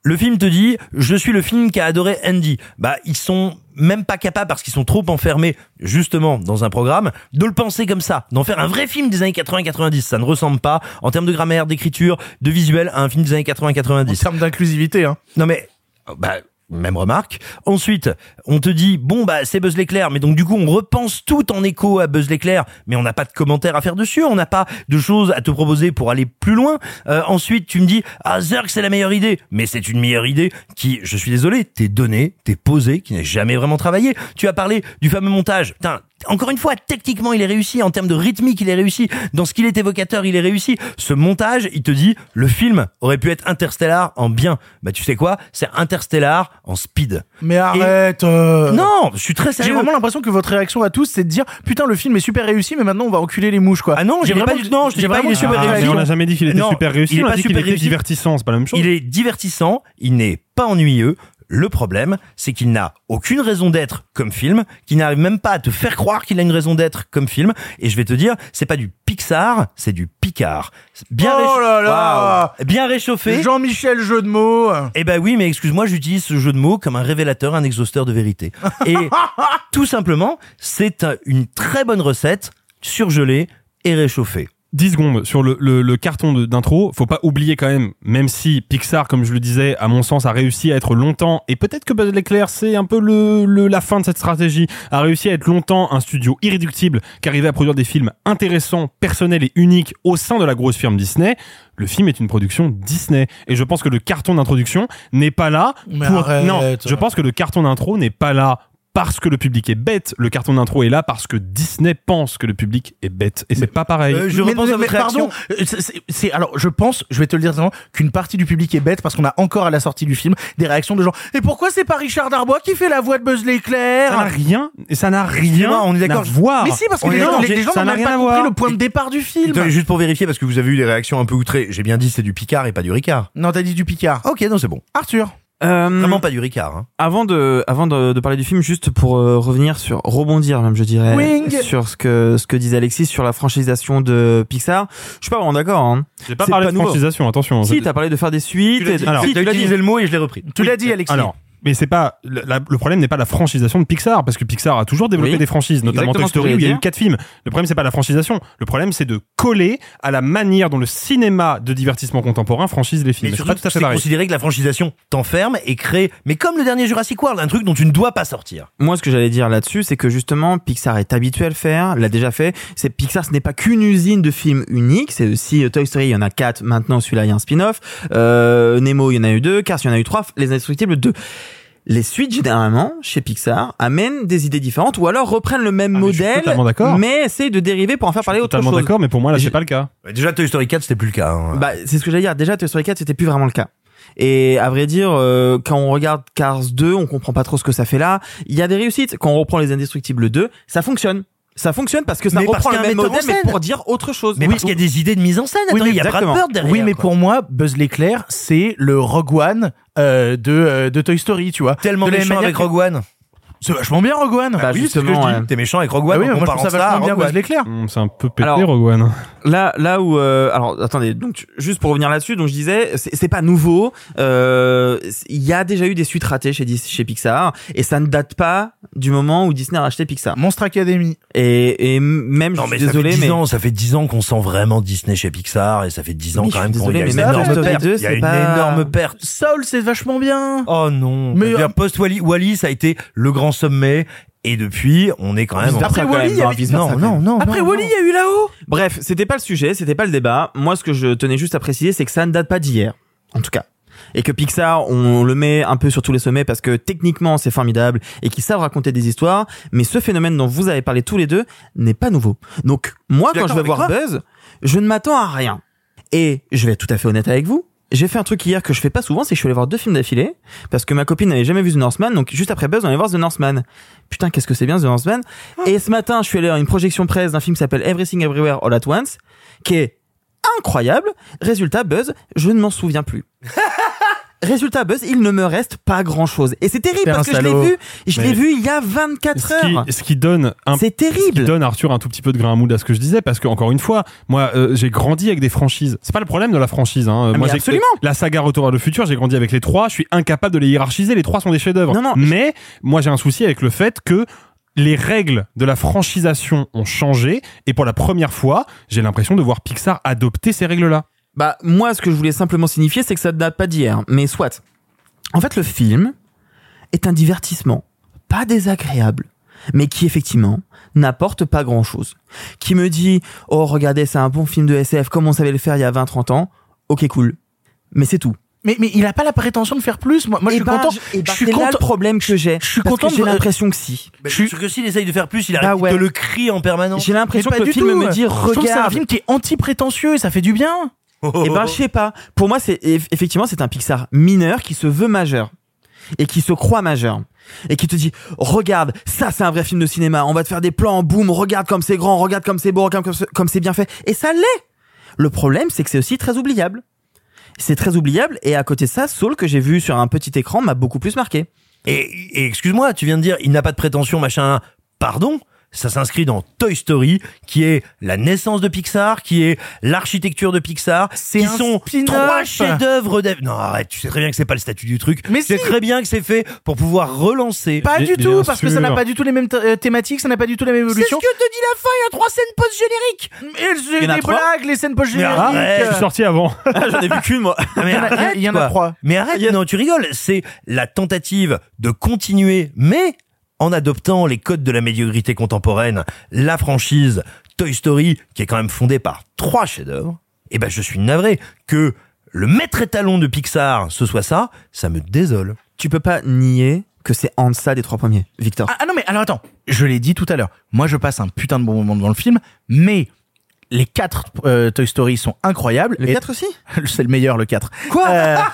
Le film te dit, je suis le film qui a adoré Andy. Bah, ils sont même pas capables, parce qu'ils sont trop enfermés, justement, dans un programme, de le penser comme ça, d'en faire un vrai film des années 80-90. Ça ne ressemble pas, en termes de grammaire, d'écriture, de visuel, à un film des années 80-90. En termes d'inclusivité, hein. Non mais, bah, même remarque. Ensuite, on te dit bon bah c'est Buzz l'éclair, mais donc du coup on repense tout en écho à Buzz l'éclair, mais on n'a pas de commentaires à faire dessus, on n'a pas de choses à te proposer pour aller plus loin. Euh, ensuite, tu me dis ah Zerg c'est la meilleure idée, mais c'est une meilleure idée qui, je suis désolé, t'es donnée, t'es posée, qui n'est jamais vraiment travaillé. Tu as parlé du fameux montage. Encore une fois, techniquement, il est réussi. En termes de rythmique, il est réussi. Dans ce qu'il est évocateur, il est réussi. Ce montage, il te dit, le film aurait pu être Interstellar en bien. Bah, tu sais quoi? C'est Interstellar en speed. Mais arrête. euh. Non, je suis très J'ai sérieux. vraiment l'impression que votre réaction à tous, c'est de dire putain le film est super réussi, mais maintenant on va enculer les mouches quoi. Ah non, j'ai J'ai pas du non, je dis j'ai pas il vraiment est super Ah, réussi. on n'a jamais dit qu'il était Non, super réussi, Il est on a pas dit super était réussi. divertissant, c'est pas la même chose. Il est divertissant, il n'est pas ennuyeux. Le problème, c'est qu'il n'a aucune raison d'être comme film, qu'il n'arrive même pas à te faire croire qu'il a une raison d'être comme film. Et je vais te dire, c'est pas du Pixar, c'est du Picard. Bien Oh là là. Bien réchauffé. Jean-Michel jeu de mots. Eh ben oui, mais excuse-moi, j'utilise ce jeu de mots comme un révélateur, un exhausteur de vérité. Et tout simplement, c'est un- une très bonne recette surgelée et réchauffée. 10 secondes sur le, le, le carton d'intro. Faut pas oublier quand même, même si Pixar, comme je le disais, à mon sens, a réussi à être longtemps, et peut-être que Buzz l'éclair, c'est un peu le, le, la fin de cette stratégie, a réussi à être longtemps un studio irréductible qui arrivait à produire des films intéressants, personnels et uniques au sein de la grosse firme Disney. Le film est une production Disney. Et je pense que le carton d'introduction n'est pas là Mais pour... arrête. Non, je pense que le carton d'intro n'est pas là parce que le public est bête. Le carton d'intro est là parce que Disney pense que le public est bête. Et c'est pas pareil. Euh, je Mais- repense mais- à votre mais pardon, réaction. euh, c'est- alors je pense, je vais te le dire simplement, qu'une partie du public est bête parce qu'on a encore à la sortie du film des réactions de gens. Et pourquoi c'est pas Richard Darbois qui fait la voix de Buzz Ça n'a l'éclair rien, et ça n'a rien on est d'accord, voir. Mais si parce que les est gens, d'accord, les, gens n'ont même pas compris le point de départ du film. Attends, juste pour vérifier, parce que vous avez eu les réactions un peu outrées, j'ai bien dit c'est du Picard et pas du Ricard. Non, t'as dit du Picard. Ok, non, c'est bon. Arthur. Euh, Vraiment pas du Ricard. Hein. Avant de, avant de, de parler du film, juste pour euh, revenir sur, rebondir même, je dirais, Wing. sur ce que, ce que disait Alexis sur la franchisation de Pixar. Je suis pas vraiment d'accord. Hein. J'ai pas C'est parlé pas de nouveau. franchisation, attention. Si, C'est- t'as parlé de faire des suites. et de- Alors, si, tu l'as dit. le mot et je l'ai repris. Tu l'as dit, Alexis. Alors, mais c'est pas le, la- le problème n'est pas la franchisation de Pixar parce que Pixar a toujours développé Oui. des franchises, notamment Toy Story où il y a eu quatre films. Le problème c'est pas la franchisation. Le problème c'est de coller à la manière dont le cinéma de divertissement contemporain franchise les films. Mais C'est surtout, pas tout à fait c'est considéré que la franchisation t'enferme et crée, mais comme le dernier Jurassic World, un truc dont tu ne dois pas sortir. Moi, ce que j'allais dire là-dessus, c'est que justement, Pixar est habitué à le faire, l'a déjà fait. C'est Pixar, ce n'est pas qu'une usine de films uniques. C'est aussi euh, Toy Story, il y en a quatre. Maintenant, celui-là, il y a un spin-off. Euh, Nemo, il y en a eu deux. Cars, il y en a eu trois. Les Indestructibles, deux. Les suites, généralement, chez Pixar, amènent des idées différentes ou alors reprennent le même Ah, mais je suis modèle, totalement d'accord. mais essayent de dériver pour en faire parler autre Totalement chose. d'accord, mais pour moi là c'est pas le cas. Déjà, Toy Story 4, c'était plus le cas. hein. Bah, c'est ce que j'allais dire. Déjà, Toy Story 4, c'était plus vraiment le cas. Et à vrai dire, euh, quand on regarde Cars 2, on comprend pas trop ce que ça fait là. Il y a des réussites. Quand on reprend Les Indestructibles 2, ça fonctionne. Ça fonctionne parce que ça Mais reprend le même modèle, mais scène. pour dire autre chose. mais Oui. parce qu'il y a des idées de mise en scène. Oui, Attends, mais il y a Brad. Bird derrière. oui, mais quoi. pour moi, Buzz l'éclair, c'est le Rogue One euh, de, euh, de Toy Story, tu vois. tellement De méchant avec Rogue One. C'est vachement bien Rogue One. Bah, oui, c'est ce que je justement, dis. ouais. T'es méchant avec Rogue Ah One oui, en mais moi je trouve ça ça vachement bien Rogue Buzz l'éclair. Hum, C'est un peu pété Alors- Rogue One. Là, là où, euh, alors attendez, donc juste pour revenir là-dessus, donc je disais, c'est pas nouveau. Euh, Il y a déjà eu des suites ratées chez chez Pixar, et ça ne date pas du moment où Disney a racheté Pixar. Monstre Academy. Et, et même, Non, je mais suis ça désolé, fait 10 mais ans, ça fait 10 ans qu'on sent vraiment Disney chez Pixar et ça fait 10 ans Oui, quand même qu'on y a une mais énorme perte. 2, Il y a c'est une pas- énorme perte. Soul, c'est vachement bien. Oh non. Mais, Mais euh, post Wally, Wally, ça a été le grand sommet et depuis, on est quand même. Après quand Wall-E, même, il y non, avait- vice-versa, Non, quand non, même. non. Après Wally, il y a eu là-haut? Bref, c'était pas le sujet, c'était pas le débat. Moi, ce que je tenais juste à préciser, c'est que ça ne date pas d'hier, en tout cas. Et que Pixar, on le met un peu sur tous les sommets parce que techniquement c'est formidable et qu'ils savent raconter des histoires, mais ce phénomène dont vous avez parlé tous les deux n'est pas nouveau. Donc moi, quand je vais voir Buzz, je ne m'attends à rien. Et je vais être tout à fait honnête avec vous. J'ai fait un truc hier que je fais pas souvent, c'est que je suis allé voir deux films d'affilée parce que ma copine n'avait jamais vu The Northman, donc juste après Buzz, on allait voir The Northman. Putain, qu'est-ce que c'est bien The Northman Et ce matin, je suis allé à une projection presse d'un film qui s'appelle Everything Everywhere All at Once, qui est incroyable. Résultat, Buzz, je ne m'en souviens plus. résultat Buzz, il ne me reste pas grand chose. Et c'est terrible parce que je l'ai vu, je l'ai vu il y a 24 ce heures. qui, ce qui donne un C'est ce qui terrible. donne Arthur un tout petit peu de grain à moudre à ce que je disais parce que encore une fois moi euh, j'ai grandi avec des franchises c'est pas le problème de la franchise hein. Ah, moi absolument. la saga Retour vers le futur j'ai grandi avec les trois je suis incapable de les hiérarchiser les trois sont des chefs-d'œuvre Non, non, mais moi j'ai un souci avec le fait que les règles de la franchisation ont changé et pour la première fois j'ai l'impression de voir Pixar adopter ces règles là Bah, moi, ce que je voulais simplement signifier, c'est que ça ne date pas d'hier. Mais soit. En fait, le film est un divertissement, pas désagréable, mais qui effectivement n'apporte pas grand chose. Qui me dit, oh, regardez, c'est un bon film de SF, comme on savait le faire il y a 20-30 ans. Ok, cool. Mais c'est tout. Mais, mais il a pas la prétention de faire plus. Moi, moi je Eh suis ben, content. je- suis content. le problème que j'ai. Je suis content j'ai l'impression que si. Bah, je suis que s'il essaye de faire plus, il Bah arrête ouais. de le crie en permanence. J'ai l'impression que le film tout. me dit, Je trouve que c'est un regarde. film qui est anti-prétentieux et ça fait du bien. Eh ben, je sais pas. Pour moi, c'est eff- effectivement, c'est un Pixar mineur qui se veut majeur et qui se croit majeur et qui te dit regarde, ça c'est un vrai film de cinéma. On va te faire des plans en boom. Regarde comme c'est grand, regarde comme c'est beau, comme comme c'est bien fait. Et ça l'est. Le problème, c'est que c'est aussi très oubliable. C'est très oubliable et à côté de ça, Soul que j'ai vu sur un petit écran m'a beaucoup plus marqué. Et, et excuse-moi, tu viens de dire, il n'a pas de prétention, machin. Pardon? Ça s'inscrit dans Toy Story, qui est la naissance de Pixar, qui est l'architecture de Pixar, qui sont trois chefs-d'œuvre. d'Ev- Non, arrête, tu sais très bien que c'est pas le statut du truc. Mais tu sais si. très bien que c'est fait pour pouvoir relancer. Pas du bien tout, parce que ça n'a pas du tout les mêmes euh, thématiques, ça n'a pas du tout la même C'est ce évolution. que te dit la fin, il y a trois scènes post-génériques. Et Il y c'est en a des trois blagues, les scènes arrête. je post-génériques. suis sorti avant J'en ai vu qu'une moi. Mais Il y en a- arrête, il y en a trois. Mais arrête, non, tu rigoles. C'est la tentative de continuer, mais en adoptant les codes de la médiocrité contemporaine, la franchise Toy Story, qui est quand même fondée par trois chefs-d'œuvre. Et ben, je suis navré que le maître étalon de Pixar, ce soit ça, ça me désole. Tu peux pas nier que c'est en deçà des trois premiers, Victor. Ah, ah non mais alors attends, je l'ai dit tout à l'heure. Moi je passe un putain de bon moment devant le film, mais les quatre euh, Toy Story sont incroyables. Le Et- 4 aussi? C'est le meilleur le 4. Quoi?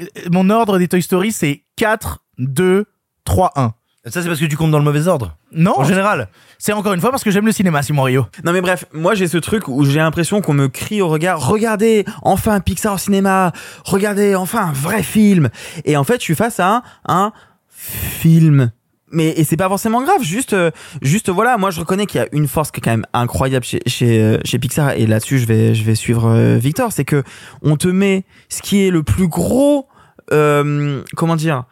Euh, Mon ordre des Toy Story c'est 4, 2, 3, 1. Ça, c'est parce que tu comptes dans le mauvais ordre. Non, En général. c'est encore une fois parce que j'aime le cinéma, Simon Rio. Non mais bref, moi j'ai ce truc où j'ai l'impression qu'on me crie au regard, regardez, enfin un Pixar au cinéma, regardez, enfin un vrai film. Et en fait, je suis face à un, un film. Mais et c'est pas forcément grave, juste euh, juste voilà, moi je reconnais qu'il y a une force qui est quand même incroyable chez chez, euh, chez Pixar et là-dessus je vais je vais suivre euh, Victor, c'est que on te met ce qui est le plus gros euh, comment dire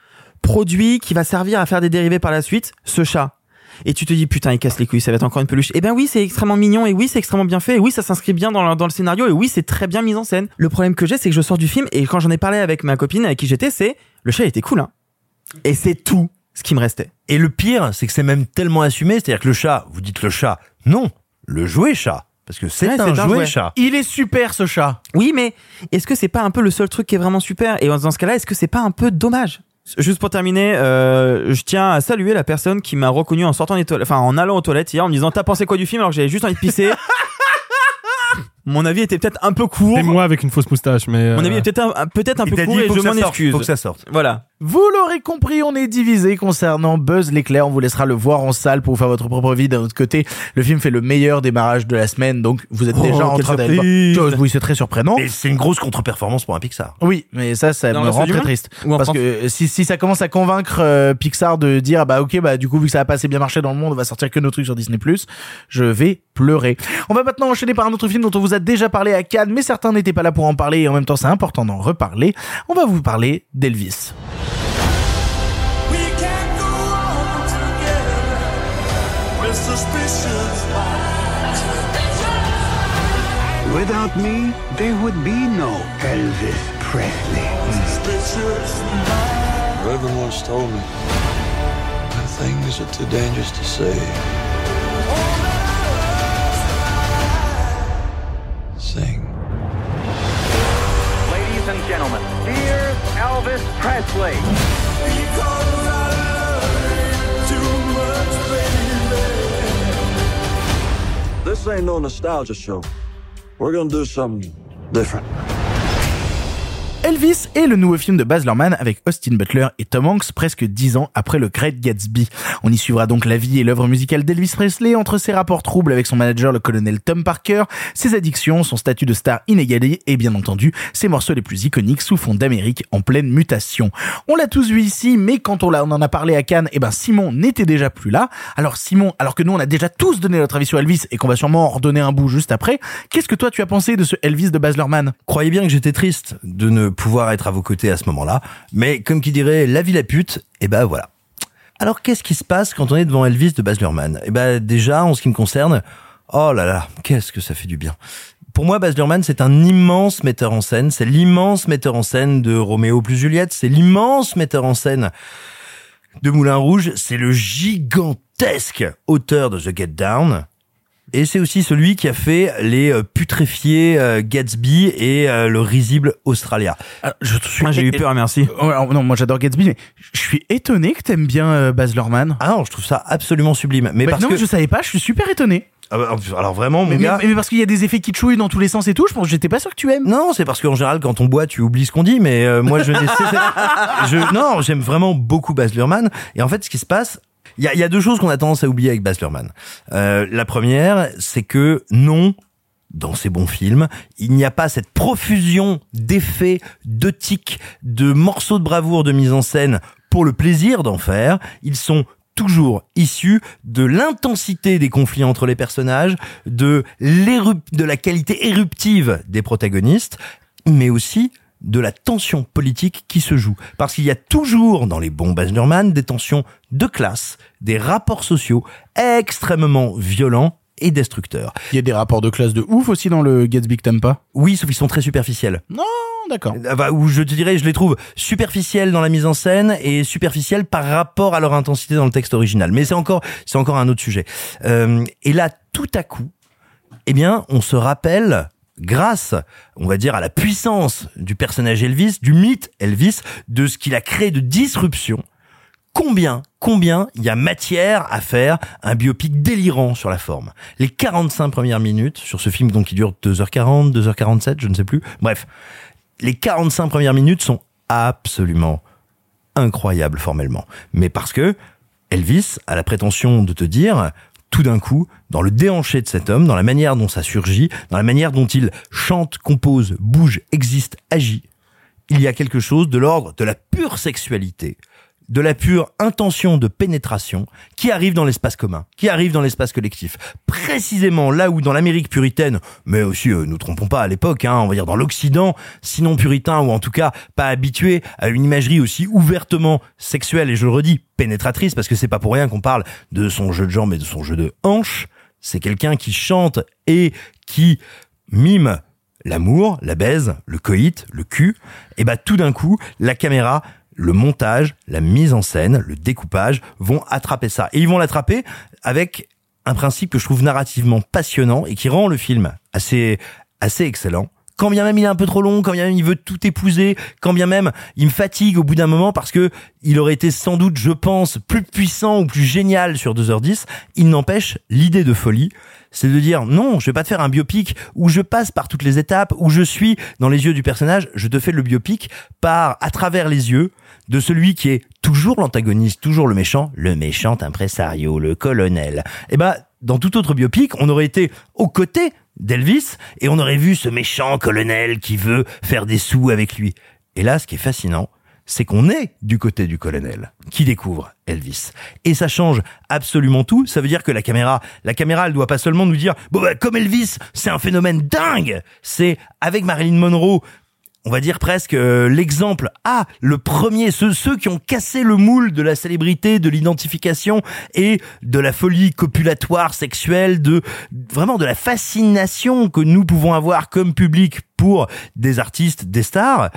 produit qui va servir à faire des dérivés par la suite, ce chat. Et tu te dis putain il casse les couilles, ça va être encore une peluche. Et ben oui c'est extrêmement mignon et oui c'est extrêmement bien fait et oui ça s'inscrit bien dans le, dans le scénario et oui c'est très bien mis en scène. Le problème que j'ai c'est que je sors du film et quand j'en ai parlé avec ma copine avec qui j'étais c'est le chat il était cool hein. Et c'est tout ce qui me restait. Et le pire, c'est que c'est même tellement assumé, c'est-à-dire que le chat, vous dites le chat, non, le jouet chat. Parce que c'est Ouais, un, c'est un jouet, jouet. chat. Il est super ce chat. Oui mais est-ce que c'est pas un peu le seul truc qui est vraiment super? Et dans ce cas-là est-ce que c'est pas un peu dommage? Juste pour terminer, euh, je tiens à saluer la personne qui m'a reconnu en sortant des toilettes, enfin en allant aux toilettes hier en me disant t'as pensé quoi du film alors que j'avais juste envie de pisser? Mon avis était peut-être un peu court. et moi avec une fausse moustache mais Mon euh, avis était peut-être un, peut-être un Il peu t'a court et faut je que ça m'en sorte, excuse. faut que ça sorte. Voilà. Vous l'aurez compris, on est divisé concernant Buzz l'éclair. On vous laissera le voir en salle pour vous faire votre propre vie. D'un autre côté, le film fait le meilleur démarrage de la semaine, donc vous êtes Oh, déjà en quelle train d'aller. Oui, c'est très surprenant. Et c'est une grosse contre-performance pour un Pixar. Oui, mais ça, ça me rend très triste. En Parce France que euh, si, si ça commence à convaincre euh, Pixar de dire, ah bah ok, bah du coup, vu que ça a pas assez bien marché dans le monde, on va sortir que nos trucs sur Disney+, je vais pleurer. On va maintenant enchaîner par un autre film dont on vous a déjà parlé à Cannes, mais certains n'étaient pas là pour en parler et en même temps c'est important d'en reparler. On va vous parler d'Elvis. Without me, there would be no Elvis Presley. Reverend once told me that things are too dangerous to say. Sing. Ladies and gentlemen, here's Elvis Presley. This ain't no nostalgia show. We're gonna do something different. Elvis est le nouveau film de Baz Luhrmann avec Austin Butler et Tom Hanks presque dix ans après le Great Gatsby. On y suivra donc la vie et l'œuvre musicale d'Elvis Presley entre ses rapports troubles avec son manager le colonel Tom Parker, ses addictions, son statut de star inégalé et bien entendu ses morceaux les plus iconiques sous fond d'Amérique en pleine mutation. On l'a tous vu ici, mais quand on, en a parlé à Cannes, eh ben Simon n'était déjà plus là. Alors Simon, alors que nous on a déjà tous donné notre avis sur Elvis et qu'on va sûrement en redonner un bout juste après, qu'est-ce que toi tu as pensé de ce Elvis de Baz Luhrmann? Croyez bien que j'étais triste de ne pouvoir être à vos côtés à ce moment-là, mais comme qui dirait la vie la pute, et ben voilà. Alors qu'est-ce qui se passe quand on est devant Elvis de Baz Luhrmann? Eh ben déjà, en ce qui me concerne, oh là là, qu'est-ce que ça fait du bien. Pour moi, Baz Luhrmann, c'est un immense metteur en scène. C'est l'immense metteur en scène de Roméo plus Juliette. C'est l'immense metteur en scène de Moulin Rouge. C'est le gigantesque auteur de The Get Down. Et c'est aussi celui qui a fait les euh, putréfiés euh, Gatsby et euh, le risible Australia. je suis Moi, j'ai eu peur, merci. Oh, alors, non, moi j'adore Gatsby, mais je suis étonné que t'aimes bien euh, Baz Luhrmann. Ah non, je trouve ça absolument sublime. Mais Bah, parce non, que je savais pas, je suis super étonné. Ah bah, alors vraiment, mon Mais, gars. mais- mais parce qu'il y a des effets kitschouilles dans tous les sens et tout, je pense, j'étais pas sûr que tu aimes. Non, c'est parce qu'en général, quand on boit, tu oublies ce qu'on dit. Mais euh, moi, je, je non, j'aime vraiment beaucoup Baz Luhrmann. Et en fait, ce qui se passe, il y a, y a deux choses qu'on a tendance à oublier avec Baz Luhrmann. Euh, la première, c'est que non. Dans ces bons films, il n'y a pas cette profusion d'effets, de tics, de morceaux de bravoure de mise en scène pour le plaisir d'en faire. Ils sont toujours issus de l'intensité des conflits entre les personnages, de, de la qualité éruptive des protagonistes, mais aussi de la tension politique qui se joue. Parce qu'il y a toujours dans les bons Baz Luhrmann des tensions de classe, des rapports sociaux extrêmement violents et destructeurs. Il y a des rapports de classe de ouf aussi dans le Gatsby que t'aimes pas? Oui, sauf qu'ils sont très superficiels. Non, d'accord. Ah bah, Ou je te dirais, je les trouve superficiels dans la mise en scène et superficiels par rapport à leur intensité dans le texte original. Mais c'est encore, c'est encore un autre sujet. Euh, et là, tout à coup, eh bien, on se rappelle grâce, on va dire, à la puissance du personnage Elvis, du mythe Elvis, de ce qu'il a créé de disruption, combien, combien il y a matière à faire un biopic délirant sur la forme. Les 45 premières minutes sur ce film donc qui dure 2h40, 2h47, je ne sais plus. Bref, les 45 premières minutes sont absolument incroyables formellement. Mais parce que Elvis a la prétention de te dire tout d'un coup, dans le déhanché de cet homme, dans la manière dont ça surgit, dans la manière dont il chante, compose, bouge, existe, agit, il y a quelque chose de l'ordre de la pure sexualité, de la pure intention de pénétration qui arrive dans l'espace commun, qui arrive dans l'espace collectif. Précisément là où dans l'Amérique puritaine, mais aussi, euh, nous trompons pas à l'époque, hein, on va dire dans l'Occident, sinon puritain ou en tout cas pas habitué à une imagerie aussi ouvertement sexuelle et je le redis, pénétratrice, parce que c'est pas pour rien qu'on parle de son jeu de jambes et de son jeu de hanches. C'est quelqu'un qui chante et qui mime l'amour, la baise, le coït, le cul, et bah tout d'un coup, la caméra, le montage, la mise en scène, le découpage vont attraper ça. Et ils vont l'attraper avec un principe que je trouve narrativement passionnant et qui rend le film assez, assez excellent. Quand bien même il est un peu trop long, quand bien même il veut tout épouser, quand bien même il me fatigue au bout d'un moment parce que il aurait été sans doute, je pense, plus puissant ou plus génial sur 2h10, il n'empêche l'idée de folie, c'est de dire non, je vais pas te faire un biopic où je passe par toutes les étapes, où je suis dans les yeux du personnage, je te fais le biopic par à travers les yeux de celui qui est toujours l'antagoniste, toujours le méchant, le méchant impresario, le colonel. Et ben dans tout autre biopic, on aurait été aux côtés d'Elvis et on aurait vu ce méchant colonel qui veut faire des sous avec lui. Et là, ce qui est fascinant, c'est qu'on est du côté du colonel qui découvre Elvis. Et ça change absolument tout. Ça veut dire que la caméra, la caméra, elle doit pas seulement nous dire, bon, bah, comme Elvis, c'est un phénomène dingue. C'est avec Marilyn Monroe, on va dire presque euh, l'exemple ah le premier ceux ceux qui ont cassé le moule de la célébrité de l'identification et de la folie copulatoire sexuelle de vraiment de la fascination que nous pouvons avoir comme public pour des artistes des stars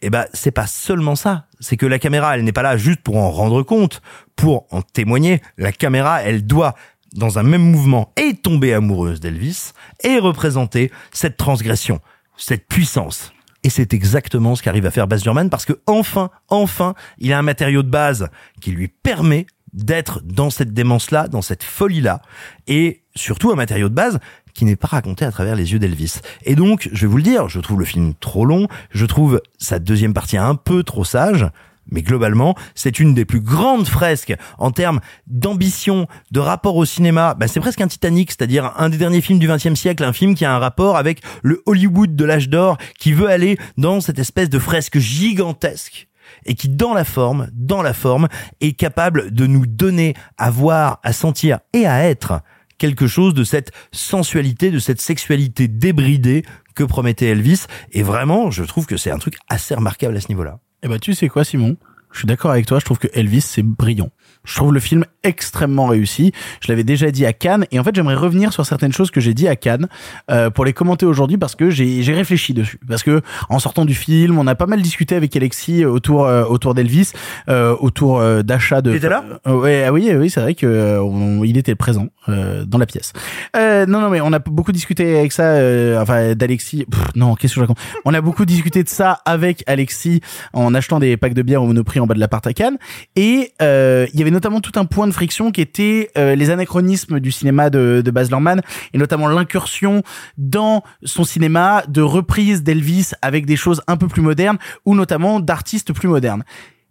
eh ben c'est pas seulement ça. C'est que la caméra elle n'est pas là juste pour en rendre compte. Pour en témoigner la caméra elle doit dans un même mouvement et tomber amoureuse d'Elvis et représenter cette transgression cette puissance. Et c'est exactement ce qu'arrive à faire Baz Luhrmann parce que enfin, enfin, il a un matériau de base qui lui permet d'être dans cette démence-là, dans cette folie-là, et surtout un matériau de base qui n'est pas raconté à travers les yeux d'Elvis. Et donc, je vais vous le dire, je trouve le film trop long, je trouve sa deuxième partie un peu trop sage, mais globalement, c'est une des plus grandes fresques en termes d'ambition, de rapport au cinéma. Bah, c'est presque un Titanic, c'est-à-dire un des derniers films du XXe siècle, un film qui a un rapport avec le Hollywood de l'âge d'or, qui veut aller dans cette espèce de fresque gigantesque et qui, dans la forme, dans la forme, est capable de nous donner à voir, à sentir et à être quelque chose de cette sensualité, de cette sexualité débridée que promettait Elvis. Et vraiment, je trouve que c'est un truc assez remarquable à ce niveau-là. Eh ben, tu sais quoi, Simon? Je suis d'accord avec toi. Je trouve que Elvis, c'est brillant. Je trouve le film extrêmement réussi. Je l'avais déjà dit à Cannes et en fait j'aimerais revenir sur certaines choses que j'ai dit à Cannes euh, pour les commenter aujourd'hui parce que j'ai réfléchi dessus. Parce que en sortant du film, on a pas mal discuté avec Alexis autour euh, autour d'Elvis, euh, autour euh, d'achat de. T'étais là Euh, Ouais, ah oui, oui, c'est vrai que euh, on- il était présent euh, dans la pièce. Euh, non, non, mais on a beaucoup discuté avec ça, euh, enfin d'Alexis. Non, qu'est-ce que je raconte? On a beaucoup discuté de ça avec Alexis en achetant des packs de bière au Monoprix en bas de l'appart à Cannes. Et euh, il y avait notamment tout un point de friction qui était euh, les anachronismes du cinéma de, de Baz Luhrmann et notamment l'incursion dans son cinéma de reprise d'Elvis avec des choses un peu plus modernes ou notamment d'artistes plus modernes.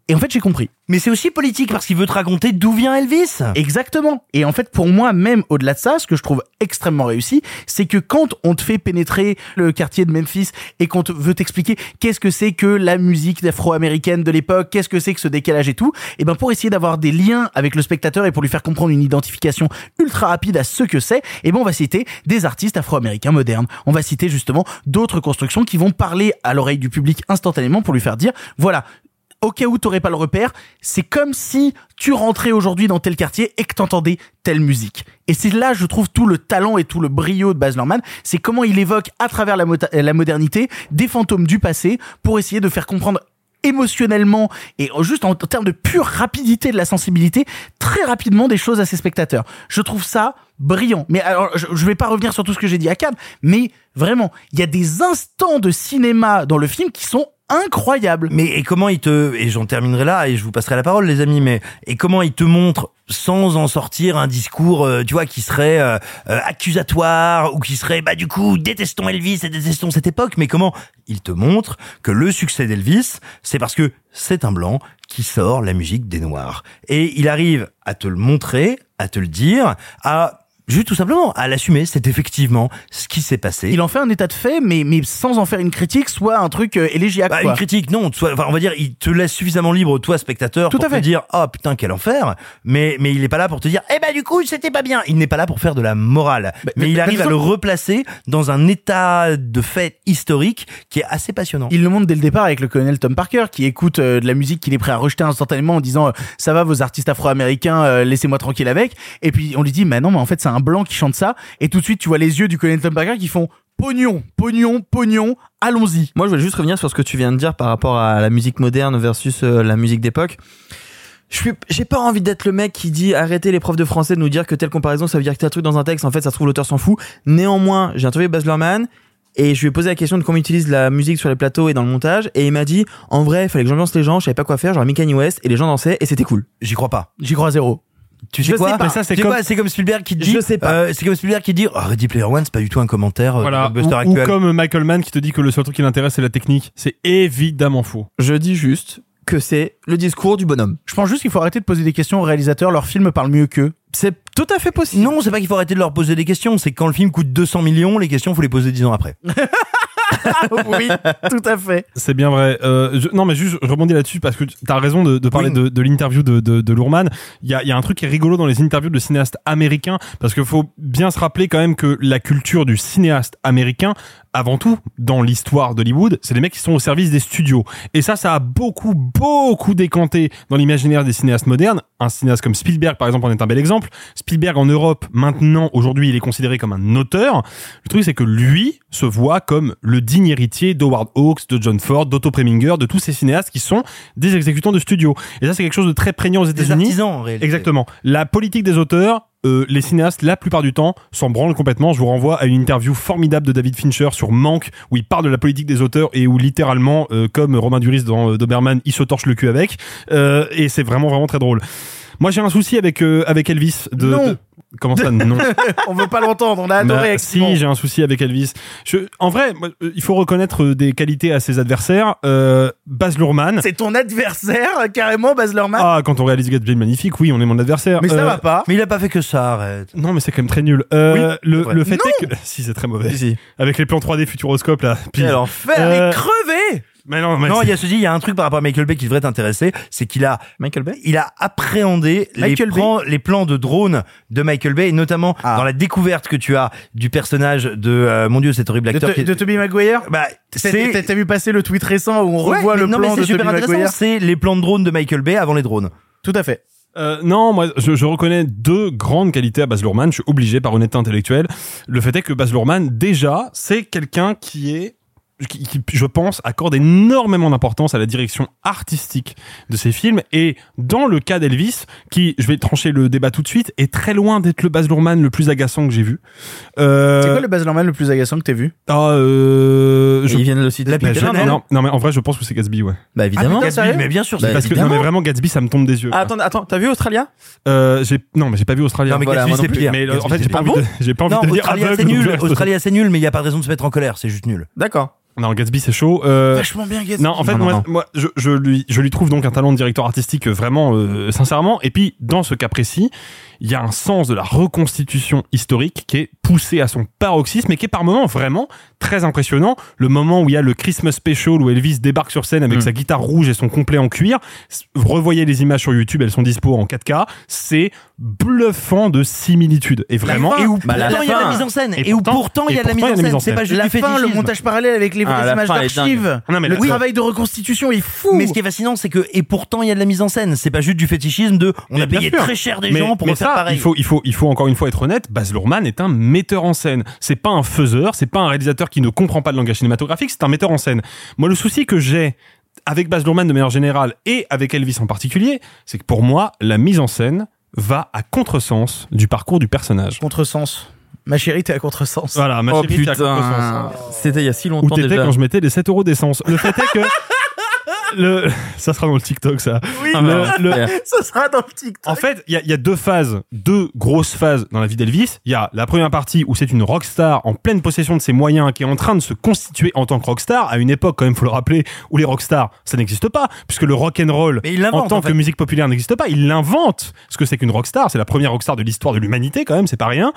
Et en fait, j'ai compris. Mais c'est aussi politique parce qu'il veut te raconter d'où vient Elvis. Exactement. Et en fait, pour moi, même au-delà de ça, ce que je trouve extrêmement réussi, c'est que quand on te fait pénétrer le quartier de Memphis et qu'on te veut t'expliquer qu'est-ce que c'est que la musique afro-américaine de l'époque, qu'est-ce que c'est que ce décalage et tout, et ben pour essayer d'avoir des liens avec le spectateur et pour lui faire comprendre une identification ultra rapide à ce que c'est, et ben on va citer des artistes afro-américains modernes. On va citer justement d'autres constructions qui vont parler à l'oreille du public instantanément pour lui faire dire, voilà, au cas où t'aurais pas le repère, c'est comme si tu rentrais aujourd'hui dans tel quartier et que t'entendais telle musique. Et c'est là, je trouve, tout le talent et tout le brio de Baz Luhrmann, c'est comment il évoque à travers la, la modernité des fantômes du passé pour essayer de faire comprendre émotionnellement et juste en, en termes de pure rapidité de la sensibilité très rapidement des choses à ses spectateurs. Je trouve ça brillant. Mais alors, je, je vais pas revenir sur tout ce que j'ai dit à Cannes, mais vraiment, il y a des instants de cinéma dans le film qui sont incroyables. Mais et comment il te et j'en terminerai là et je vous passerai la parole les amis mais et comment il te montre sans en sortir un discours euh, tu vois qui serait euh, euh, accusatoire ou qui serait bah du coup détestons Elvis et détestons cette époque mais comment il te montre que le succès d'Elvis c'est parce que c'est un blanc qui sort la musique des noirs et il arrive à te le montrer à te le dire à Juste tout simplement à l'assumer, c'est effectivement ce qui s'est passé. Il en fait un état de fait, mais, mais sans en faire une critique, soit un truc euh, élégiaque. Bah, quoi. une critique, non. Soit, enfin, on va dire, il te laisse suffisamment libre, toi, spectateur, Tout pour à fait. te dire, oh putain, quel enfer. Mais, mais il est pas là pour te dire, eh ben, du coup, c'était pas bien. Il n'est pas là pour faire de la morale. mais, mais- il mais arrive à le replacer dans un état de fait historique qui est assez passionnant. Il le montre dès le départ avec le colonel Tom Parker qui écoute euh, de la musique qu'il est prêt à rejeter instantanément en disant euh, ça va vos artistes afro-américains euh, laissez-moi tranquille avec et puis on lui dit mais non mais en fait c'est un blanc qui chante ça et tout de suite tu vois les yeux du colonel Tom Parker qui font pognon pognon pognon allons-y Moi, je voulais juste revenir sur ce que tu viens de dire par rapport à la musique moderne versus euh, la musique d'époque. Je suis, j'ai pas envie d'être le mec qui dit arrêtez les profs de français de nous dire que telle comparaison ça veut dire que tel truc dans un texte en fait ça se trouve l'auteur s'en fout. Néanmoins, j'ai interviewé Baz Luhrmann et je lui ai posé la question de comment il utilise la musique sur les plateaux et dans le montage et il m'a dit en vrai il fallait que j'ambiance les gens, je savais pas quoi faire, j'aurais mis Kanye West et les gens dansaient et c'était cool. J'y crois pas. j'y crois à zéro Tu sais Je quoi sais pas. Mais ça, c'est comme- C'est comme Spielberg qui te dit. Je sais pas. euh, c'est comme Spielberg qui dit, oh, Ready Player One, c'est pas du tout un commentaire euh, Voilà. blockbuster Ou, ou comme Michael Mann qui te dit que le seul truc qui l'intéresse c'est la technique. C'est évidemment faux. Je dis juste que c'est le discours du bonhomme. je pense juste qu'il faut arrêter de poser des questions aux réalisateurs leur film parle mieux qu'eux C'est tout à fait possible. Non, c'est pas qu'il faut arrêter de leur poser des questions, c'est que quand le film coûte 200 millions, les questions, faut les poser 10 ans après. oui tout à fait C'est bien vrai. Euh, je- non, mais juste, je rebondis là-dessus parce que tu as raison de, de parler Oui. de, de l'interview de, de, de Lourman. Il y a, il y a un truc qui est rigolo dans les interviews de cinéastes américains parce qu'il faut bien se rappeler quand même que la culture du cinéaste américain, avant tout, dans l'histoire d'Hollywood, c'est des mecs qui sont au service des studios. Et ça, ça a beaucoup, beaucoup décanté dans l'imaginaire des cinéastes modernes. Un cinéaste comme Spielberg, par exemple, en est un bel exemple. Spielberg, en Europe, maintenant, aujourd'hui, il est considéré comme un auteur. Le truc, c'est que lui se voit comme le digne héritier d'Howard Hawks, de John Ford, d'Otto Preminger, de tous ces cinéastes qui sont des exécutants de studio. Et ça, c'est quelque chose de très prégnant aux Des États-Unis. artisans, en réalité. Exactement. La politique des auteurs, euh, les cinéastes, la plupart du temps, s'en branlent complètement. Je vous renvoie à une interview formidable de David Fincher sur Manque, où il parle de la politique des auteurs et où littéralement, euh, comme Romain Duris dans euh, Doberman, il se torche le cul avec. Et c'est vraiment, vraiment très drôle. Moi, j'ai un souci avec euh, avec Elvis. De, Non. de- Comment ça non? On veut pas l'entendre, on a Bah, adoré. si, j'ai un souci avec Elvis. Je, en vrai, moi, euh, il faut reconnaître euh, des qualités à ses adversaires. Euh, Baz Luhrmann. C'est ton adversaire, carrément, Baz Luhrmann? Ah, quand on réalise Gatsby magnifique, oui, on est mon adversaire. mais ça Euh, va pas. Mais il a pas fait que ça, arrête. Non, mais c'est quand même très nul. Euh, Oui, le, vrai. le fait Non. est que si c'est très mauvais. Si, si. Avec les plans 3D Futuroscope là. Puis, Quel enfer Euh, Mais crevé mais non, mais il y a ceci, il y a un truc par rapport à Michael Bay qui devrait t'intéresser, c'est qu'il a Michael Bay? il a appréhendé les, plans, les plans de drone de Michael Bay, et notamment Ah. dans la découverte que tu as du personnage de euh, mon dieu cet horrible de, acteur. To- qui est- de Tobey Maguire? Bah, T'as- c'est T'as t'as vu passer le tweet récent où on Ouais, revoit mais le non, mais plan c'est de super Tobey intéressant, Maguire? c'est les plans de drone de Michael Bay avant les drones. Tout à fait. Euh, non, moi, je, je reconnais deux grandes qualités à Baz Luhrmann. Je suis obligé par honnêteté intellectuelle. Le fait est que Baz Luhrmann, déjà, c'est quelqu'un qui est qui, qui, je pense, accorde énormément d'importance à la direction artistique de ses films. Et dans le cas d'Elvis, qui, je vais trancher le débat tout de suite, est très loin d'être le Baz Luhrmann le plus agaçant que j'ai vu. Euh, C'est quoi le Baz Luhrmann le plus agaçant que t'aies vu? Ah, euh, Et je- Ils viennent le citer. La mais je- non, non, mais en vrai, je pense que c'est Gatsby, ouais. Bah évidemment. Ah, putain, sérieux mais bien sûr, Bah, c'est Parce que, non, mais vraiment, Gatsby, ça me tombe des yeux. Ah, attends, attends, t'as vu Australia? Euh, j'ai, non, mais j'ai pas vu Australia. Non, mais Voilà, Gatsby, moi non c'est. Mais euh, Gatsby, en fait, j'ai pas envie de, j'ai pas envie Non, de dire c'est nul, Australia c'est nul, mais il y a pas de raison de se mettre en colère, c'est juste nul. D'accord. Non, Gatsby c'est chaud. Euh, Vachement bien, Gatsby. non, en fait, Non, non, moi, non. moi je, je lui, je lui trouve donc un talent de directeur artistique euh, vraiment, euh, sincèrement. Et puis, dans ce cas précis, il y a un sens de la reconstitution historique qui est poussé à son paroxysme et qui est par moments vraiment très impressionnant. Le moment où il y a le Christmas Special où Elvis débarque sur scène avec Mm. sa guitare rouge et son complet en cuir. Revoyez les images sur YouTube, elles sont dispo en 4K. C'est bluffant de similitude. Et vraiment, Et où Bah, la pourtant il y a la mise en scène. Et Et où pourtant- il y a de la mise pourtant, il y a en de la mise en scène. C'est pas juste la fin, le montage parallèle avec les Ah, images d'archives. Le travail de reconstitution est fou. Mais ce qui est fascinant, c'est que et pourtant il y a de la mise en scène. C'est pas juste du fétichisme de on Mais a payé sûr. très cher des Mais- gens pour mais ça, pareil. Il faut, il faut, il faut encore une fois être honnête. Baz Luhrmann est un metteur en scène. C'est pas un faiseur, c'est pas un réalisateur qui ne comprend pas le langage cinématographique. C'est un metteur en scène. Moi, le souci que j'ai avec Baz Luhrmann de manière générale et avec Elvis en particulier, c'est que pour moi, la mise en scène va à contresens du parcours du personnage. Contresens. Ma chérie, t'es à contresens. Voilà, ma Oh chérie, c'est à contresens. C'était il y a si Où longtemps t'étais déjà. quand je mettais les 7 euros d'essence. Le fait est que le, ça sera dans le TikTok, ça. Oui, Le- le- ça sera dans le TikTok. En fait, il y a, il y a deux phases, deux grosses phases dans la vie d'Elvis. Il y a la première partie où c'est une rockstar en pleine possession de ses moyens qui est en train de se constituer en tant que rockstar à une époque, quand même, faut le rappeler, où les rockstars, ça n'existe pas, puisque le rock and roll Mais il en tant en que fait. musique populaire n'existe pas. Il l'invente. Ce que c'est qu'une rockstar, c'est la première rockstar de l'histoire de l'humanité, quand même, c'est pas rien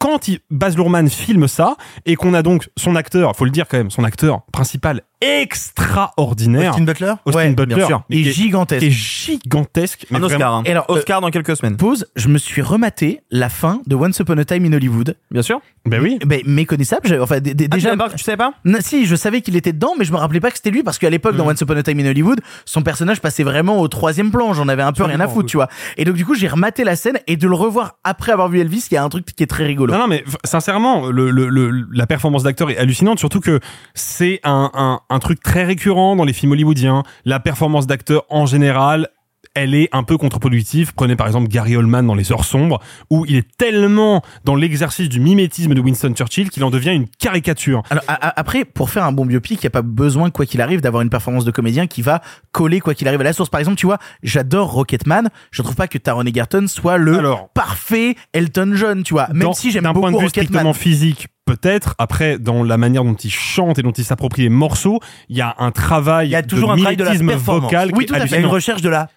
quand il, Baz Luhrmann filme ça et qu'on a donc son acteur, faut le dire quand même, son acteur principal extraordinaire, Austin Butler Austin Ouais, Butler, bien sûr. Et qui est- gigantesque. qui est gigantesque. mais Un Oscar. vraiment- hein. Et alors, euh, Oscar dans quelques semaines. Pause, je me suis rematé la fin de Once Upon a Time in Hollywood. Bien sûr. Ben oui. Ben, méconnaissable, enfin, d- d- Ah, tu déjà. savais pas, tu savais pas? Non, si, je savais qu'il était dedans, mais je me rappelais pas que c'était lui parce qu'à l'époque, dans Once Upon a Time in Hollywood, son personnage passait vraiment au troisième plan. J'en avais un peu rien à foutre, tu vois. Et donc, du coup, j'ai rematé la scène et de le revoir après avoir vu Elvis, il y a un truc qui est très rigolo. Non, non, mais sincèrement, le, le, le- la performance d'acteur est hallucinante, surtout que c'est un, un, un truc très récurrent dans les films hollywoodiens. La performance d'acteur en général, elle est un peu contre-productive. Prenez par exemple Gary Oldman dans Les Heures Sombres, où il est tellement dans l'exercice du mimétisme de Winston Churchill qu'il en devient une caricature. Alors après, pour faire un bon biopic, il y a pas besoin quoi qu'il arrive d'avoir une performance de comédien qui va coller quoi qu'il arrive à la source. Par exemple, tu vois, j'adore Rocketman. Je trouve pas que Taron Egerton soit le Alors, parfait Elton John, tu vois. Même dans- si j'aime d'un beaucoup point de vue Rocketman. strictement physique, peut-être. Après, dans la manière dont il chante et dont il s'approprie les morceaux, il y a un travail, Il y a toujours un de travail de la vocal Oui, tout à fait. Il y a une recherche de la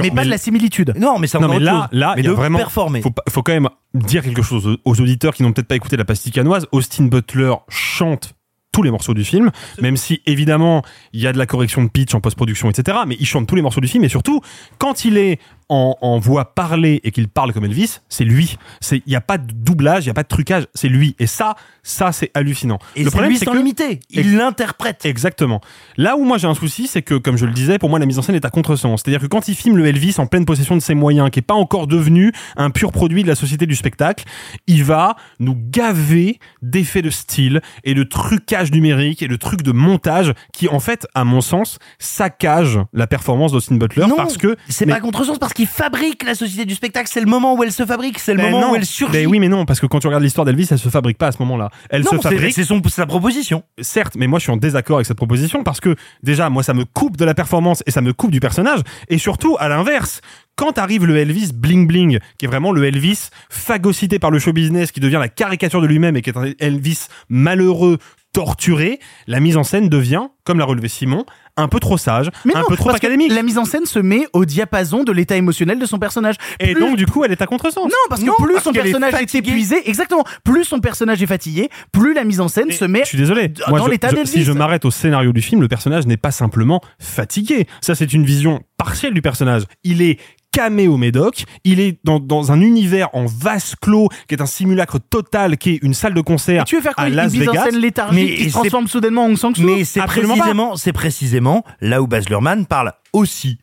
mais pas de la similitude. Non, mais ça Non mais là, là, mais il y a de vraiment. performer. Faut, faut quand même dire quelque chose aux, aux auditeurs qui n'ont peut-être pas écouté la pasticanoise. Austin Butler chante tous les morceaux du film, même si évidemment il y a de la correction de pitch en post-production, etc. Mais il chante tous les morceaux du film et surtout quand il est en, en voix parlée et qu'il parle comme Elvis, c'est lui. C'est il y a pas de doublage, il y a pas de trucage, c'est lui. Et ça, ça c'est hallucinant. Et c'est lui sans limiter. Il l'interprète. Exactement. Là où moi j'ai un souci, c'est que, comme je le disais, pour moi la mise en scène est à contresens. C'est-à-dire que quand il filme le Elvis en pleine possession de ses moyens, qui est pas encore devenu un pur produit de la société du spectacle, il va nous gaver d'effets de style et de trucage numérique et de trucs de montage qui, en fait, à mon sens, saccagent la performance d'Austin Butler Non, parce que c'est pas à contresens parce qui fabrique la société du spectacle. C'est le moment où elle se fabrique, c'est le Ben moment non. où elle surgit. Ben oui, mais non, parce que quand tu regardes l'histoire d'Elvis, elle se fabrique pas à ce moment-là. Elle Non, se fabrique. c'est son- sa proposition. Certes, mais moi je suis en désaccord avec cette proposition parce que déjà, moi ça me coupe de la performance et ça me coupe du personnage. Et surtout, à l'inverse, quand arrive le Elvis bling bling, qui est vraiment le Elvis phagocyté par le show business, qui devient la caricature de lui-même et qui est un Elvis malheureux, torturé, la mise en scène devient, comme l'a relevé Simon, un peu trop sage, Mais un non, peu trop académique. La mise en scène se met au diapason de l'état émotionnel de son personnage. Et donc du coup, elle est à contresens. Non, parce que Non, plus parce son est personnage est, fatiguée. épuisé, exactement, plus son personnage est fatigué, plus la mise en scène se met Je suis désolé. Moi, dans l'état si je m'arrête au scénario du film, le personnage n'est pas simplement fatigué. Ça, c'est une vision partielle du personnage. Il est camé au médoc, il est dans, dans un univers en vase clos qui est un simulacre total qui est une salle de concert Et tu veux faire quoi à Une Las mise en Vegas. scène léthargique Mais qui se transforme soudainement en Aung San Suu Mais c'est précisément, c'est précisément là où Baz Luhrmann parle aussi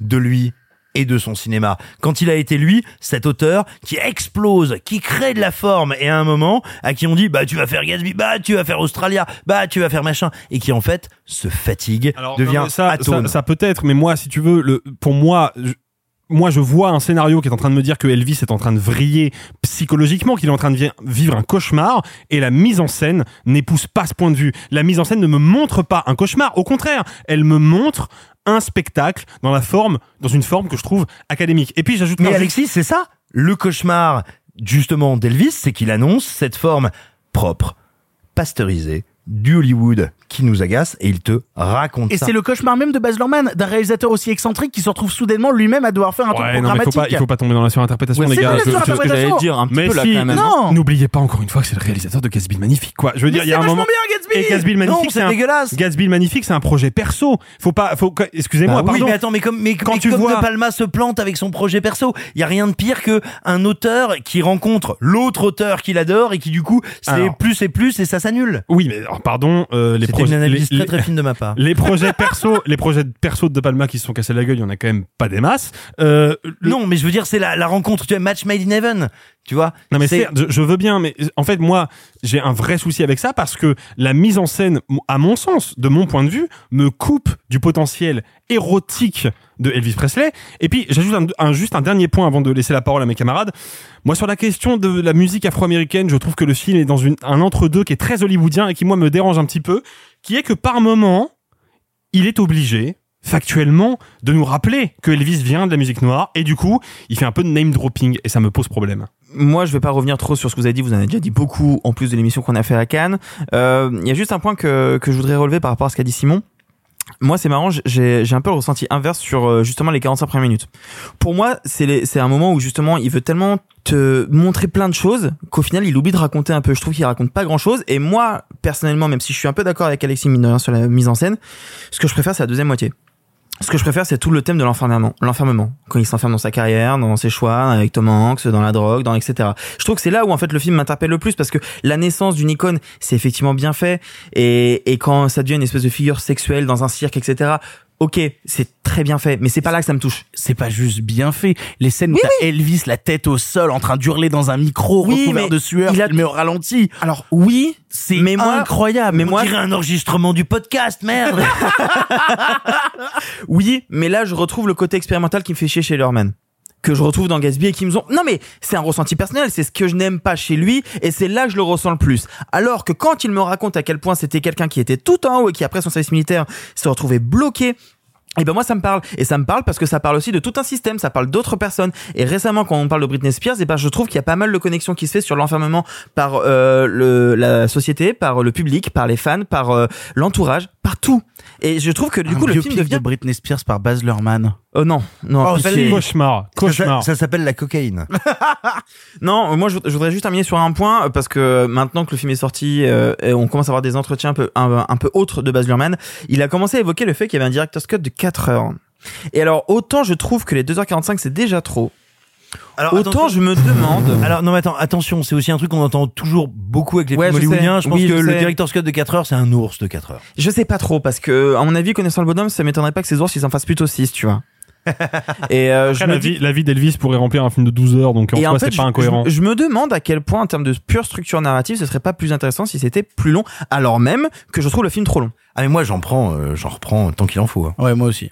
de lui et de son cinéma. Quand il a été lui, cet auteur qui explose, qui crée de la forme, et à un moment, à qui on dit, bah tu vas faire Gatsby, bah tu vas faire Australia, bah tu vas faire machin, et qui en fait se fatigue, Alors, devient non, ça, atone. ça, ça peut être, mais moi, si tu veux, le, pour moi, je- moi, je vois un scénario qui est en train de me dire que Elvis est en train de vriller psychologiquement, qu'il est en train de vi- vivre un cauchemar, et la mise en scène n'épouse pas ce point de vue. La mise en scène ne me montre pas un cauchemar, au contraire, elle me montre un spectacle dans la forme, dans une forme que je trouve académique. Et puis j'ajoute Mais Alexis, c'est ça. Le cauchemar, justement, d'Elvis, c'est qu'il annonce cette forme propre, pasteurisée, du Hollywood qui nous agace, et il te raconte Et ça. c'est le cauchemar même de Baz Luhrmann, d'un réalisateur aussi excentrique qui se retrouve soudainement lui-même à devoir faire un truc Ouais, non, mais faut programmatique. pas, il faut pas tomber dans la surinterprétation, Ouais, les c'est gars. Je- je- surinterprétation. J'allais dire un petit mais peu là si, quand même. Non. N'oubliez pas encore une fois que c'est le réalisateur de Gatsby Magnifique, quoi. Je veux dire, il y a c'est un moment. bien, Gatsby Et Gatsby Magnifique, c'est un- dégueulasse. Gatsby le Magnifique, c'est un projet perso. Faut pas, faut, excusez-moi, Bah oui, pardon. mais attends, mais comme, mais, Quand mais tu vois- De Palma se plante avec son projet perso, il y a rien de pire que un auteur qui rencontre l'autre auteur qu'il adore et qui du coup c'est plus et plus et ça s'annule. Oui, mais alors, pardon, euh, les C'était projets, une analyse les, très très fine de ma part. les projets perso, les projets perso de De Palma qui se sont cassés la gueule, il y en a quand même pas des masses. Euh, le- Non, mais je veux dire c'est la, la rencontre, tu vois, match made in heaven, tu vois. Non mais C'est- je, je veux bien, mais en fait moi j'ai un vrai souci avec ça parce que la mise en scène, à mon sens, de mon point de vue, me coupe du potentiel érotique de Elvis Presley. Et puis j'ajoute un, un- juste un dernier point avant de laisser la parole à mes camarades. Moi sur la question de la musique afro-américaine, je trouve que le film est dans une, un entre-deux qui est très hollywoodien et qui moi me dérange un petit peu, qui est que par moment il est obligé factuellement de nous rappeler que Elvis vient de la musique noire et du coup il fait un peu de name dropping et ça me pose problème. Moi, je vais pas revenir trop sur ce que vous avez dit. Vous en avez déjà dit beaucoup en plus de l'émission qu'on a fait à Cannes. Euh, Il y a juste un point que, que je voudrais relever par rapport à ce qu'a dit Simon. Moi, c'est marrant, j'ai un peu le ressenti inverse sur euh, justement les 45 premières minutes. Pour moi, c'est un moment où justement il veut tellement te montrer plein de choses qu'au final il oublie de raconter un peu. Je trouve qu'il raconte pas grand chose. Et moi, personnellement, même si je suis un peu d'accord avec Alexis rien sur la mise en scène, ce que je préfère, c'est la deuxième moitié. Ce que je préfère, c'est tout le thème de l'enfermement. L'enfermement. Quand il s'enferme dans sa carrière, dans ses choix, avec Tom Hanks, dans la drogue, dans etc. Je trouve que c'est là où, en fait, le film m'interpelle le plus parce que la naissance d'une icône, c'est effectivement bien fait. Et, et quand ça devient une espèce de figure sexuelle dans un cirque, etc. Ok, c'est très bien fait, mais c'est pas là que ça me touche. C'est pas juste bien fait. Les scènes où t'as Elvis la tête au sol en train d'hurler dans un micro Oui, recouvert mais de sueur, il a- filmé au ralenti. Alors oui, C'est mais moi, incroyable. mais On moi, dirait un enregistrement du podcast, merde. oui, mais là je retrouve le côté expérimental qui me fait chier chez Lerman que je retrouve dans Gatsby et qui me ont non mais c'est un ressenti personnel c'est ce que je n'aime pas chez lui et c'est là que je le ressens le plus alors que quand il me raconte à quel point c'était quelqu'un qui était tout en haut et qui après son service militaire se retrouvait bloqué et ben moi ça me parle et ça me parle parce que ça parle aussi de tout un système, ça parle d'autres personnes et récemment quand on parle de Britney Spears et ben je trouve qu'il y a pas mal de connexions qui se fait sur l'enfermement par euh, le, la société, par le public, par les fans, par euh, l'entourage, par tout. Et je trouve que du Un coup le film devient de Britney Spears par Baz Luhrmann. Oh non, non, Oh, pitié. salut. Cauchemar, ça, cauchemar. ça s'appelle la cocaïne. Non, moi je, je voudrais juste terminer sur un point euh, parce que maintenant que le film est sorti, euh, et on commence à avoir des entretiens un peu un, un peu autres de Baz Luhrmann. Il a commencé à évoquer le fait qu'il y avait un director's cut de 4 heures. Et alors autant je trouve que les 2h45 c'est déjà trop. Alors, autant attention- je me demande. Alors non mais attends, attention, c'est aussi un truc qu'on entend toujours beaucoup avec les Ouais, films je hollywoodiens. sais. Je pense Oui, que je le director's cut de 4 heures, c'est un ours de 4 heures. Je sais pas trop parce que à mon avis connaissant le bonhomme, ça m'étonnerait pas que ces ours ils en fassent plutôt 6, tu vois. Et euh, je Après, la, dis vie, la vie d'Elvis pourrait remplir un film de 12 heures, donc en en fait, c'est pas incohérent. Je, je me demande à quel point, en termes de pure structure narrative, ce serait pas plus intéressant si c'était plus long, alors même que je trouve le film trop long. Ah mais moi j'en prends, euh, j'en reprends tant qu'il en faut. hein. Ouais, moi aussi.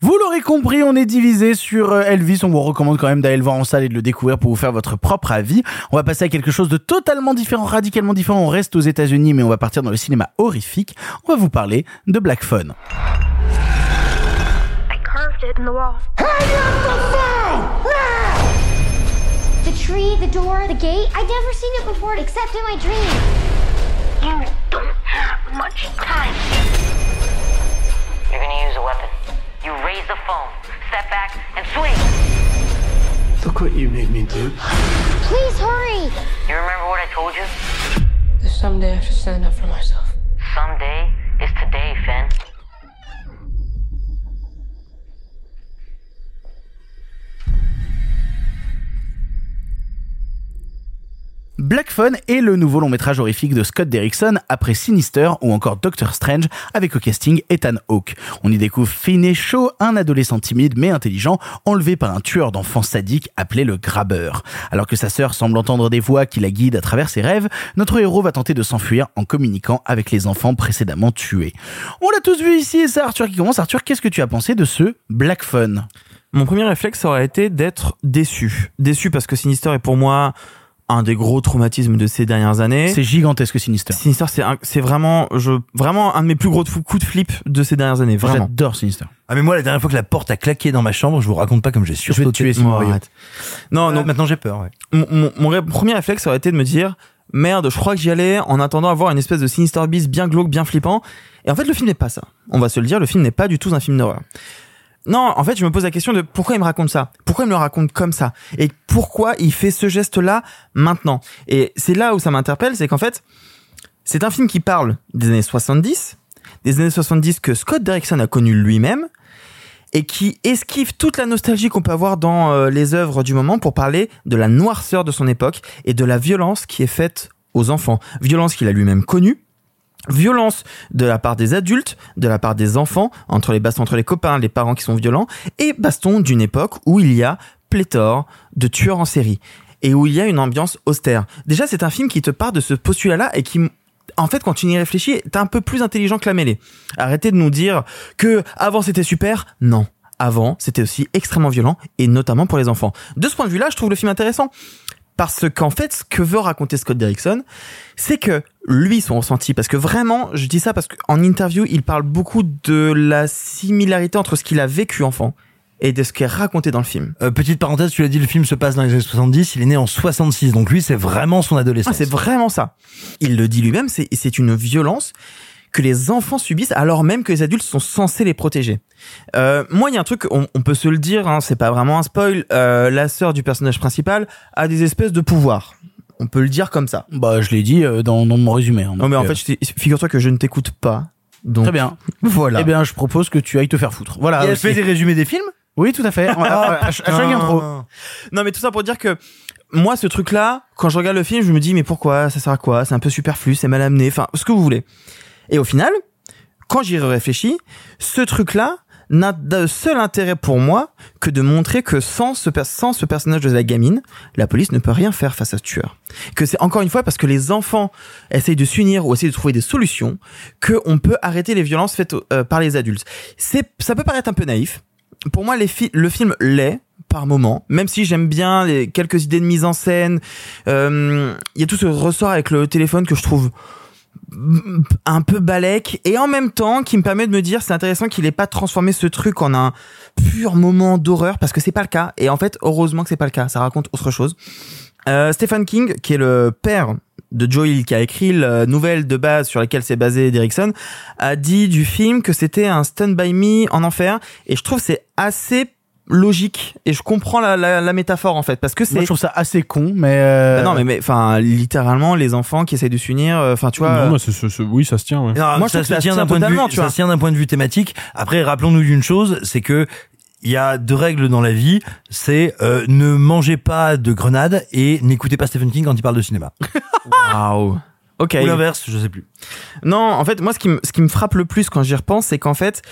Vous l'aurez compris, on est divisé sur euh, Elvis. On vous recommande quand même d'aller le voir en salle et de le découvrir pour vous faire votre propre avis. On va passer à quelque chose de totalement différent, radicalement différent. On reste aux États-Unis, mais on va partir dans le cinéma horrifique. On va vous parler de Black Phone. I carved it in the wall. The tree, the door, the gate. I'd never seen it before except in my dream. You don't have much time. You're gonna use a weapon. You raise the phone, step back, and swing. Look what you made me do. Please hurry. You remember what I told you? Someday I have to stand up for myself. Someday is today, Finn. Black Phone est le nouveau long métrage horrifique de Scott Derrickson après Sinister ou encore Doctor Strange avec au casting Ethan Hawke. On y découvre Finney Shaw, un adolescent timide mais intelligent, enlevé par un tueur d'enfants sadique appelé le Grabbeur. Alors que sa sœur semble entendre des voix qui la guident à travers ses rêves, notre héros va tenter de s'enfuir en communiquant avec les enfants précédemment tués. On l'a tous vu ici et c'est Arthur qui commence. Arthur, qu'est-ce que tu as pensé de ce Black Phone? Mon premier réflexe aurait été d'être déçu. Déçu parce que Sinister est pour moi un des gros traumatismes de ces dernières années. C'est gigantesque Sinister. Sinister, c'est un- c'est vraiment, je, vraiment un de mes plus gros fou- coups de flip de ces dernières années. Vraiment. J'adore Sinister. Ah mais moi la dernière fois que la porte a claqué dans ma chambre, je vous raconte pas comme j'ai sursauté. te tuer, Simon Oh, Rio. arrête. Non, Ah, donc maintenant j'ai peur. Ouais. mon, mon- mon ré- premier réflexe aurait été de me dire merde, je crois que j'y allais en attendant d'avoir une espèce de Sinister Beast bien glauque, bien flippant. Et en fait, le film n'est pas ça. On va se le dire, le film n'est pas du tout un film d'horreur. Non, en fait, je me pose la question de pourquoi il me raconte ça? Pourquoi il me le raconte comme ça? Et pourquoi il fait ce geste-là maintenant? Et c'est là où ça m'interpelle, c'est qu'en fait, c'est un film qui parle des années 70, des années 70 que Scott Derrickson a connu lui-même, et qui esquive toute la nostalgie qu'on peut avoir dans euh, les œuvres du moment pour parler de la noirceur de son époque et de la violence qui est faite aux enfants. Violence qu'il a lui-même connue, violence de la part des adultes, de la part des enfants, entre les bastons entre les copains, les parents qui sont violents, et baston d'une époque où il y a pléthore de tueurs en série et où il y a une ambiance austère. Déjà, c'est un film qui te part de ce postulat-là et qui, en fait, quand tu y réfléchis, est un peu plus intelligent que la mêlée. Arrêtez de nous dire que avant c'était super. Non. Avant, c'était aussi extrêmement violent et notamment pour les enfants. De ce point de vue-là, je trouve le film intéressant. Parce qu'en fait, ce que veut raconter Scott Derrickson, c'est que lui, son ressenti, parce que vraiment, je dis ça parce qu'en interview, il parle beaucoup de la similarité entre ce qu'il a vécu enfant et de ce qui est raconté dans le film. Euh, petite parenthèse, tu l'as dit, le film se passe dans les années 70, il est né en 66, donc lui c'est vraiment son adolescence. Ah, c'est vraiment ça. Il le dit lui-même, c'est c'est une violence que les enfants subissent alors même que les adultes sont censés les protéger. Euh, moi, il y a un truc, on, on peut se le dire, hein, c'est pas vraiment un spoil. euh, la sœur du personnage principal a des espèces de pouvoirs. On peut le dire comme ça. Bah, je l'ai dit euh, dans, dans mon résumé. hein, Non, mais en fait, t'ai- figure-toi que je ne t'écoute pas. Donc, Très bien. Voilà. Eh bien, je propose que tu ailles te faire foutre. Voilà. Et elle fait des résumés des films? Oui, tout à fait. À, à- à ch- à chaque intro. Non, mais tout ça pour dire que moi, ce truc-là, quand je regarde le film, je me dis, mais pourquoi? Ça sert à quoi? C'est un peu superflu, c'est mal amené, enfin, ce que vous voulez. Et au final, quand j'y réfléchis, ce truc-là n'a de seul intérêt pour moi que de montrer que sans ce, personnage de la gamine, la police ne peut rien faire face à ce tueur. Que c'est encore une fois parce que les enfants essayent de s'unir ou essayent de trouver des solutions que on peut arrêter les violences faites euh, par les adultes. C'est, ça peut paraître un peu naïf. Pour moi, le film l'est par moment, même si j'aime bien quelques idées de mise en scène. Euh, Il y a tout ce ressort avec le téléphone que je trouve un peu balèque et en même temps qui me permet de me dire c'est intéressant qu'il ait pas transformé ce truc en un pur moment d'horreur parce que c'est pas le cas. Et en fait heureusement que c'est pas le cas. Ça raconte autre chose. Euh, Stephen King qui est le père de Joe Hill qui a écrit la nouvelle de base sur laquelle s'est basé Derrickson a dit du film que c'était un Stand By Me en enfer. Et je trouve c'est assez logique et je comprends la, la, la métaphore en fait parce que c'est Moi, je trouve ça assez con, mais. euh, Bah non mais mais enfin littéralement les enfants qui essayent de s'unir euh, enfin tu vois Non, euh, mais c'est- c'est- c'est- oui, ça se tient. ouais. Non, Moi, je ça se tient d'un point de vue, tu ça se tient d'un point de vue thématique. Après, rappelons-nous d'une chose, c'est que il y a deux règles dans la vie, c'est euh, ne mangez pas de grenades et n'écoutez pas Stephen King quand il parle de cinéma. waouh ok Ou l'inverse, je sais plus. Non, en fait, moi, ce qui, me, ce qui me frappe le plus quand j'y repense, c'est qu'en fait,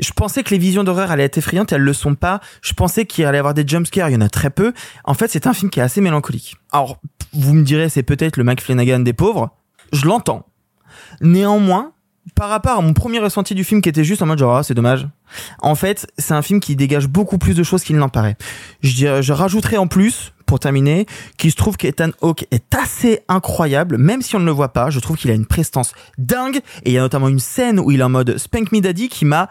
je pensais que les visions d'horreur allaient être effrayantes, elles le sont pas. Je pensais qu'il allait y avoir des jumpscares, il y en a très peu. En fait, c'est un film qui est assez mélancolique. Alors, vous me direz, c'est peut-être le Mike Flanagan des pauvres. Je l'entends. Néanmoins, par rapport à mon premier ressenti du film qui était juste en mode genre ah, c'est dommage. En fait, c'est un film qui dégage beaucoup plus de choses qu'il n'en paraît. Je, je rajouterai en plus pour terminer qu'il se trouve qu'Ethan Hawke est assez incroyable même si on ne le voit pas. Je trouve qu'il a une prestance dingue et il y a notamment une scène où il est en mode Spank Me Daddy qui m'a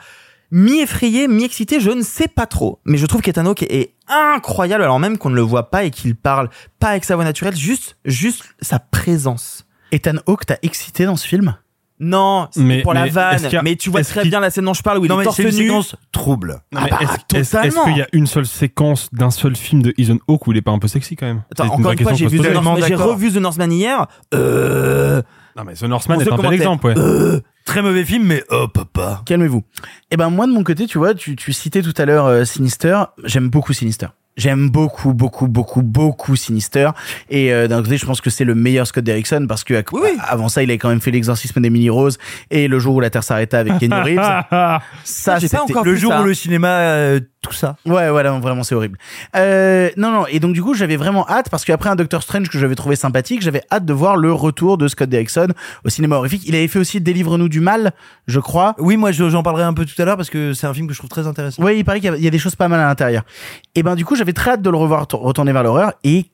mi-effrayé, mi-excité, je ne sais pas trop. Mais je trouve qu'Ethan Hawke est incroyable alors même qu'on ne le voit pas et qu'il parle pas avec sa voix naturelle, juste juste sa présence. Ethan Hawke t'a excité dans ce film? Non, c'est Mais- pour la vanne. a- Mais tu vois très bien la scène dont je parle où il Non, est mais torse c'est une nu. séquence trouble. Ah bah, est-ce qu'il y a une seule séquence d'un seul film de Ethan Hawke où il est pas un peu sexy quand même? Attends, encore une fois, j'ai vu The. Northman, revu The Northman hier. Euh... Non mais The Northman est un bel exemple, ouais. Euh, très mauvais film, mais oh papa. Calmez-vous. Eh ben moi de mon côté, tu vois, tu, tu citais tout à l'heure euh, Sinister. J'aime beaucoup Sinister. J'aime beaucoup, beaucoup, beaucoup, beaucoup Sinister. Et euh, d'un côté, je pense que c'est le meilleur Scott Derrickson parce que à- avant ça, il avait quand même fait l'exorcisme d'Emily Rose et le jour où la Terre s'arrêta avec Kenny Reeves. ça, c'était encore le jour où le cinéma, euh, tout ça. Ouais, voilà, vraiment, c'est horrible. Euh, non, non, et donc du coup, j'avais vraiment hâte parce qu'après un Doctor Strange que j'avais trouvé sympathique, j'avais hâte de voir le retour de Scott Derrickson au cinéma horrifique. Il avait fait aussi Délivre-nous du mal, je crois. Oui, moi je- j'en parlerai un peu tout à l'heure parce que c'est un film que je trouve très intéressant. Oui, il paraît qu'il y a- il y a des choses pas mal à l'intérieur. Et ben du coup, j'avais très hâte de le revoir retourner vers l'horreur et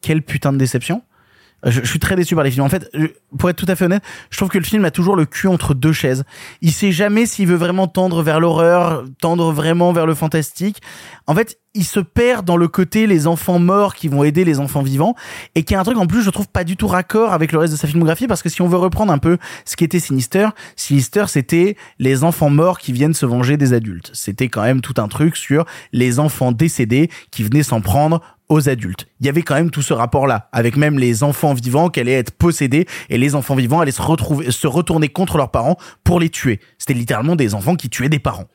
quelle putain de déception. Je, suis très déçu par les films. En fait, pour être tout à fait honnête, je trouve que le film a toujours le cul entre deux chaises. Il sait jamais s'il veut vraiment tendre vers l'horreur, tendre vraiment vers le fantastique. En fait, il se perd dans le côté les enfants morts qui vont aider les enfants vivants et qui est un truc en plus je trouve pas du tout raccord avec le reste de sa filmographie parce que si on veut reprendre un peu ce qui était Sinister, Sinister c'était les enfants morts qui viennent se venger des adultes. C'était quand même tout un truc sur les enfants décédés qui venaient s'en prendre aux adultes. Il y avait quand même tout ce rapport-là, avec même les enfants vivants qui allaient être possédés et les enfants vivants allaient se retrouver, se retourner contre leurs parents pour les tuer. C'était littéralement des enfants qui tuaient des parents.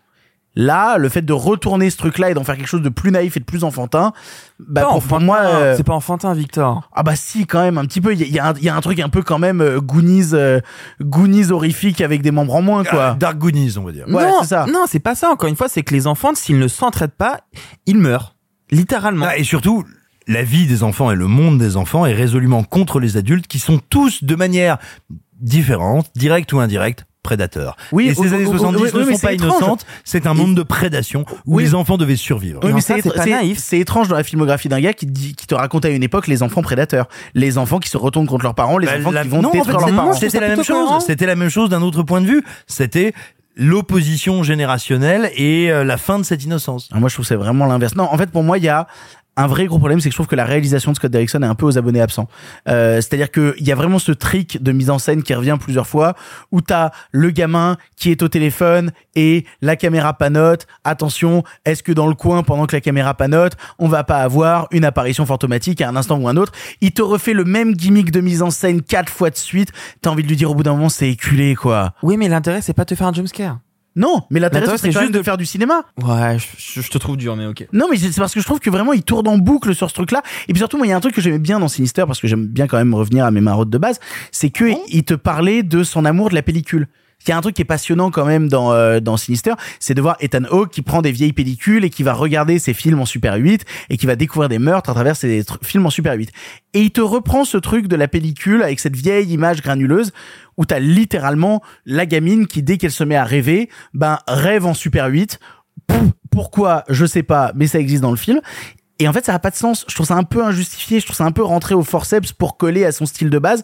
Là, le fait de retourner ce truc-là et d'en faire quelque chose de plus naïf et de plus enfantin, bah Pas pour, enfantin, moi, euh, c'est pas enfantin, Victor. ah bah si quand même un petit peu. Il y, a- il y a un- il y a un truc un peu quand même euh, Goonies, euh, Goonies horrifique avec des membres en moins quoi. Ah, Dark Goonies, on va dire. Ouais, non, c'est ça. non, c'est pas ça. Encore une fois, c'est que les enfants, s'ils ne s'entraident pas, ils meurent. Littéralement. Ah, et surtout, la vie des enfants et le monde des enfants est résolument contre les adultes qui sont tous de manière différente, directe ou indirecte, prédateurs. Oui, et ces années ou- 70 oui, ne oui, mais sont pas étrange. innocentes, c'est un monde de prédation où Oui. les enfants devaient survivre. Oui, mais c'est pas naïf. c'est étrange dans la filmographie d'un gars qui, te dit, qui te raconte à une époque les enfants prédateurs, les enfants qui se retournent contre leurs parents, les Bah, enfants la- qui vont non, en fait, détruire leurs c'est- parents. C'était la même chose. C'était la même chose d'un autre point de vue. C'était l'opposition générationnelle et euh, la fin de cette innocence. Ah, moi, je trouve c'est vraiment l'inverse. Non, en fait, pour moi, il y a un vrai gros problème, c'est que je trouve que la réalisation de Scott Derrickson est un peu aux abonnés absents. Euh, C'est-à-dire qu'il y a vraiment ce trick de mise en scène qui revient plusieurs fois, où t'as le gamin qui est au téléphone et la caméra panote. Attention, est-ce que dans le coin, pendant que la caméra panote, on va pas avoir une apparition fantomatique à un instant ou un autre? Il te refait le même gimmick de mise en scène quatre fois de suite. T'as envie de lui dire au bout d'un moment, c'est éculé, quoi. Oui, mais l'intérêt, c'est pas de te faire un jumpscare. Non, mais l'intérêt, c'est même juste de faire du cinéma. Ouais, je, je te trouve dur, mais ok. Non, mais c'est parce que je trouve que vraiment il tourne en boucle sur ce truc-là. Et puis surtout, moi, il y a un truc que j'aimais bien dans Sinister parce que j'aime bien quand même revenir à mes maraudes de base, c'est que il te parlait de son amour de la pellicule. Il y a un truc qui est passionnant quand même dans euh, dans Sinister, c'est de voir Ethan Hawke qui prend des vieilles pellicules et qui va regarder ses films en Super 8 et qui va découvrir des meurtres à travers tr- films en Super 8. Et il te reprend ce truc de la pellicule avec cette vieille image granuleuse où t'as littéralement la gamine qui dès qu'elle se met à rêver, ben rêve en Super 8 pourquoi? Je sais pas mais ça existe dans le film. Et en fait ça a pas de sens. Je trouve ça un peu injustifié. Je trouve ça un peu rentré au forceps pour coller à son style de base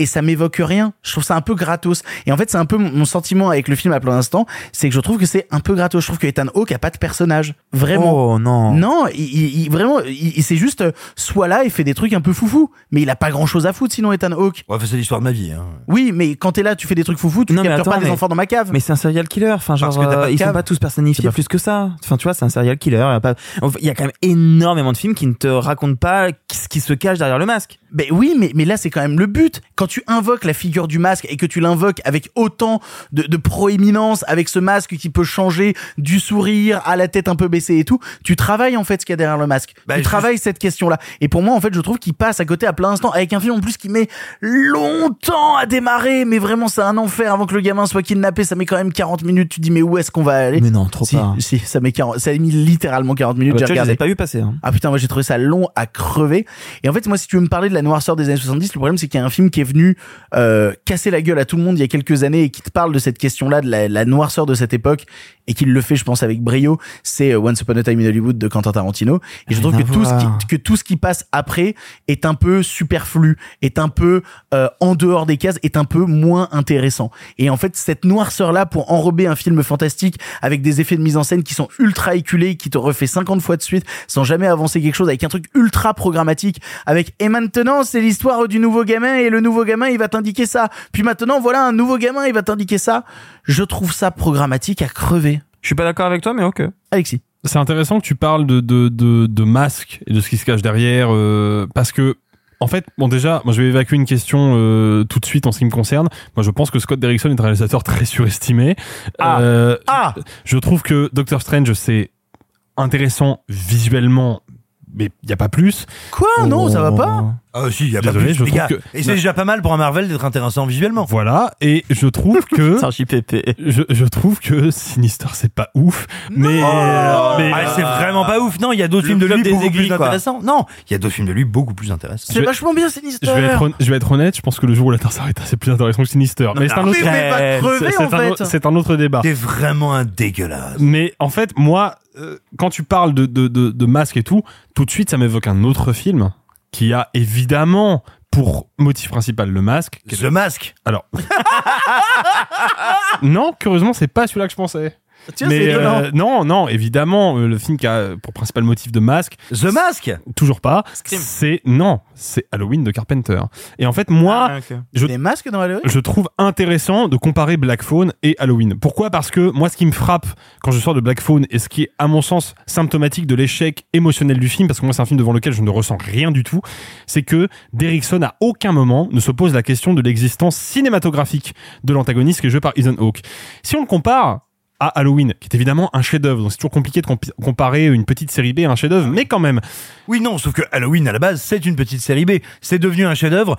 et ça m'évoque rien je trouve ça un peu gratos et en fait c'est un peu mon sentiment avec le film à plein d'instants c'est que je trouve que c'est un peu gratos je trouve que Ethan Hawke a pas de personnage vraiment Oh non. non, il, il- vraiment, il, il- c'est juste euh, soit là et fait des trucs un peu foufou, mais il a pas grand chose à foutre sinon Ethan Hawke. Ouais, c'est l'histoire de ma vie. Hein. Oui, mais quand t'es là, tu fais des trucs foufou, tu Non, mais captures attends, pas des mais- enfants dans ma cave. Mais c'est un serial killer. Enfin, genre, Parce que t'as pas de euh, ils cave. sont pas tous personnifiés pas plus que ça. Enfin, tu vois, c'est un serial killer. Il y a pas- Enfin, il y a quand même énormément de films qui ne te racontent pas ce qui se cache derrière le masque. Ben oui, mais, mais là c'est quand même le but. Quand tu invoques la figure du masque et que tu l'invoques avec autant de, de proéminence, avec ce masque qui peut changer du sourire à la tête un peu baissée et tout, tu travailles en fait ce qu'il y a derrière le masque. Bah, tu travailles cette question-là. Et pour moi en fait je trouve qu'il passe à côté à plein d'instants avec un film en plus qui met longtemps à démarrer, mais vraiment c'est un enfer avant que le gamin soit kidnappé, ça met quand même 40 minutes, tu te dis mais où est-ce qu'on va aller? Mais non, trop si, pas. Si, ça met 40, ça a mis littéralement 40 minutes, Bah, j'ai regardé. pas vu passer. hein. Ah putain, moi j'ai trouvé ça long à crever. Et en fait, moi, si tu veux me parler de la noirceur des années 70, le problème c'est qu'il y a un film qui est venu euh, casser la gueule à tout le monde il y a quelques années et qui te parle de cette question-là, de la, la noirceur de cette époque, et qui le fait, je pense, avec brio, c'est euh, Once Upon a Time in Hollywood de Quentin Tarantino. Et je trouve que tout, ce qui, que tout ce qui passe après est un peu superflu, est un peu euh, en dehors des cases, est un peu moins intéressant. Et en fait, cette noirceur-là, pour enrober un film fantastique avec des effets de mise en scène qui sont ultra éculés, qui te refait 50 fois de suite, sans jamais avancer quelque chose, avec un truc ultra programmatique, avec et maintenant c'est l'histoire du nouveau gamin et le nouveau gamin il va t'indiquer ça. Puis maintenant voilà un nouveau gamin il va t'indiquer ça. Je trouve ça programmatique à crever. Je suis pas d'accord avec toi, mais ok. Alexis. C'est intéressant que tu parles de, de, de, de masques et de ce qui se cache derrière, euh, parce que, en fait, bon déjà, moi je vais évacuer une question euh, tout de suite en ce qui me concerne. Moi je pense que Scott Derrickson est un réalisateur très surestimé. Ah. Euh, Ah Je trouve que Doctor Strange c'est intéressant visuellement, mais il y a pas plus. Quoi? Non, ça va pas Ah si, il y a pas Désolé, plus, je les trouve gars. que- Et c'est déjà pas mal pour un Marvel d'être intéressant visuellement. Voilà, et je trouve que C'est un JPP. je, je trouve que Sinister c'est pas ouf, mais, mais Ah, c'est vraiment pas ouf. Non, il y a d'autres films de club lui des beaucoup plus quoi. intéressants. Non, il y a d'autres films de lui beaucoup plus intéressants. C'est vachement bien Sinister. je vais, être, hon- je vais être honnête, je pense que le jour où la Terre s'arrêta, c'est plus intéressant que Sinister. Mais c'est un autre, mais va crever, c'est- en c'est un fait. autre- c'est un autre débat. T'es vraiment un dégueulasse. Mais en fait, moi, euh, quand tu parles de, de, de, de masque et tout, tout de suite, ça m'évoque un autre film qui a évidemment pour motif principal le masque. The Mask. Alors. non, curieusement, c'est pas celui-là que je pensais. Tiens, Mais euh, non, non, évidemment, euh, le film qui a pour principal motif de masque, The Mask? toujours pas. C'est non, c'est Halloween de Carpenter. Et en fait, moi, Ah, ok. je Des masques dans Halloween? je trouve intéressant de comparer Black Phone et Halloween. Pourquoi? Parce que moi, ce qui me frappe quand je sors de Black Phone et ce qui est, à mon sens, symptomatique de l'échec émotionnel du film, parce que moi, c'est un film devant lequel je ne ressens rien du tout, c'est que Derrickson, à aucun moment, ne se pose la question de l'existence cinématographique de l'antagoniste qui est joué par Ethan Hawke. Si on le compare à Halloween, qui est évidemment un chef-d'œuvre, donc c'est toujours compliqué de comparer une petite série B à un chef-d'œuvre, mais quand même, Oui, non, sauf que Halloween à la base, c'est une petite série B. C'est devenu un chef-d'œuvre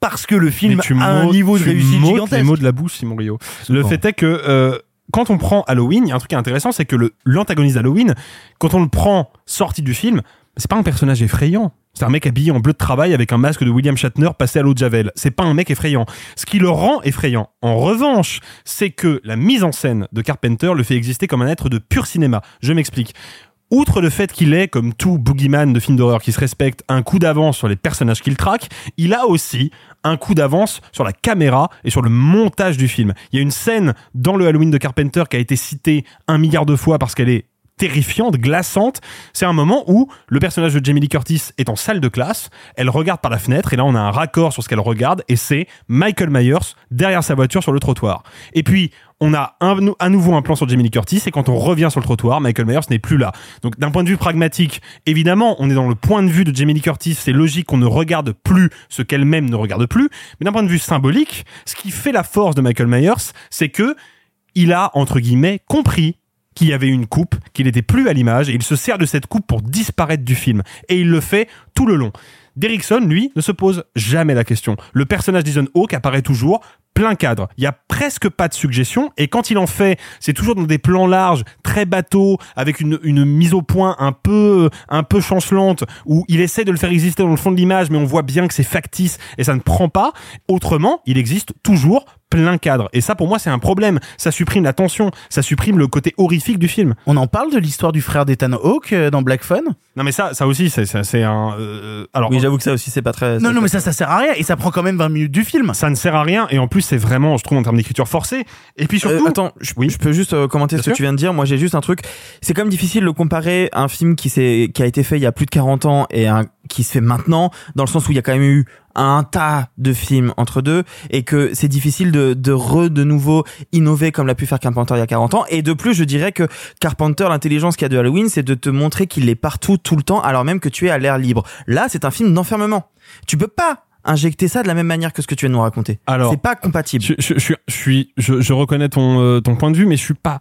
parce que le film tu a un niveau de tu réussite gigantesque. les mots de la bouche, Simon Rio. Le bon. fait est que euh, quand on prend Halloween, il y a un truc qui est intéressant, c'est que le- l'antagoniste d'Halloween, quand on le prend sorti du film, c'est pas un personnage effrayant. C'est un mec habillé en bleu de travail avec un masque de William Shatner passé à l'eau de Javel. C'est pas un mec effrayant. Ce qui le rend effrayant, en revanche, c'est que la mise en scène de Carpenter le fait exister comme un être de pur cinéma. Je m'explique. Outre le fait qu'il est, comme tout boogeyman de film d'horreur qui se respecte, un coup d'avance sur les personnages qu'il traque, il a aussi un coup d'avance sur la caméra et sur le montage du film. Il y a une scène dans le Halloween de Carpenter qui a été citée un milliard de fois parce qu'elle est terrifiante, glaçante. C'est un moment où le personnage de Jamie Lee Curtis est en salle de classe, elle regarde par la fenêtre et là on a un raccord sur ce qu'elle regarde et c'est Michael Myers derrière sa voiture sur le trottoir. Et puis on a un, à nouveau un plan sur Jamie Lee Curtis et quand on revient sur le trottoir, Michael Myers n'est plus là. Donc d'un point de vue pragmatique, évidemment, on est dans le point de vue de Jamie Lee Curtis, c'est logique qu'on ne regarde plus ce qu'elle-même ne regarde plus, mais d'un point de vue symbolique, ce qui fait la force de Michael Myers, c'est que il a entre guillemets compris qu'il y avait une coupe, qu'il n'était plus à l'image, et il se sert de cette coupe pour disparaître du film. Et il le fait tout le long. Derrickson, lui, ne se pose jamais la question. Le personnage d'Ethan Hawke apparaît toujours plein cadre. Il y a presque pas de suggestion et quand il en fait, c'est toujours dans des plans larges, très bateaux, avec une, une mise au point un peu un peu chancelante où il essaie de le faire exister dans le fond de l'image, mais on voit bien que c'est factice et ça ne prend pas. Autrement, il existe toujours plein cadre. Et ça, pour moi, c'est un problème. Ça supprime la tension, ça supprime le côté horrifique du film. On en parle de l'histoire du frère d'Ethan Hawke euh, dans Black Phone? Non, mais ça, ça aussi, c'est, c'est, c'est un. euh, alors, Oui, j'avoue que ça aussi, c'est pas très. Non, non, mais ça, ça sert à rien et ça prend quand même 20 minutes du film. ça ne sert à rien et en plus, c'est vraiment, je trouve, en termes d'écriture forcée. Et puis surtout. Euh, attends, je, Oui. je peux juste euh, commenter Bien ce que tu viens de dire. Moi, j'ai juste un truc. C'est quand même difficile de comparer un film qui s'est, qui a été fait il y a plus de 40 ans et un qui se fait maintenant, dans le sens où il y a quand même eu un tas de films entre deux et que c'est difficile de, de re, de nouveau innover comme l'a pu faire Carpenter il y a 40 ans. Et de plus, je dirais que Carpenter, l'intelligence qu'il y a de Halloween, c'est de te montrer qu'il est partout, tout le temps, alors même que tu es à l'air libre. Là, c'est un film d'enfermement. Tu peux pas injecter ça de la même manière que ce que tu viens de nous raconter. Alors, c'est pas compatible. Je, je, je, suis, je, je reconnais ton, euh, ton point de vue, mais je suis pas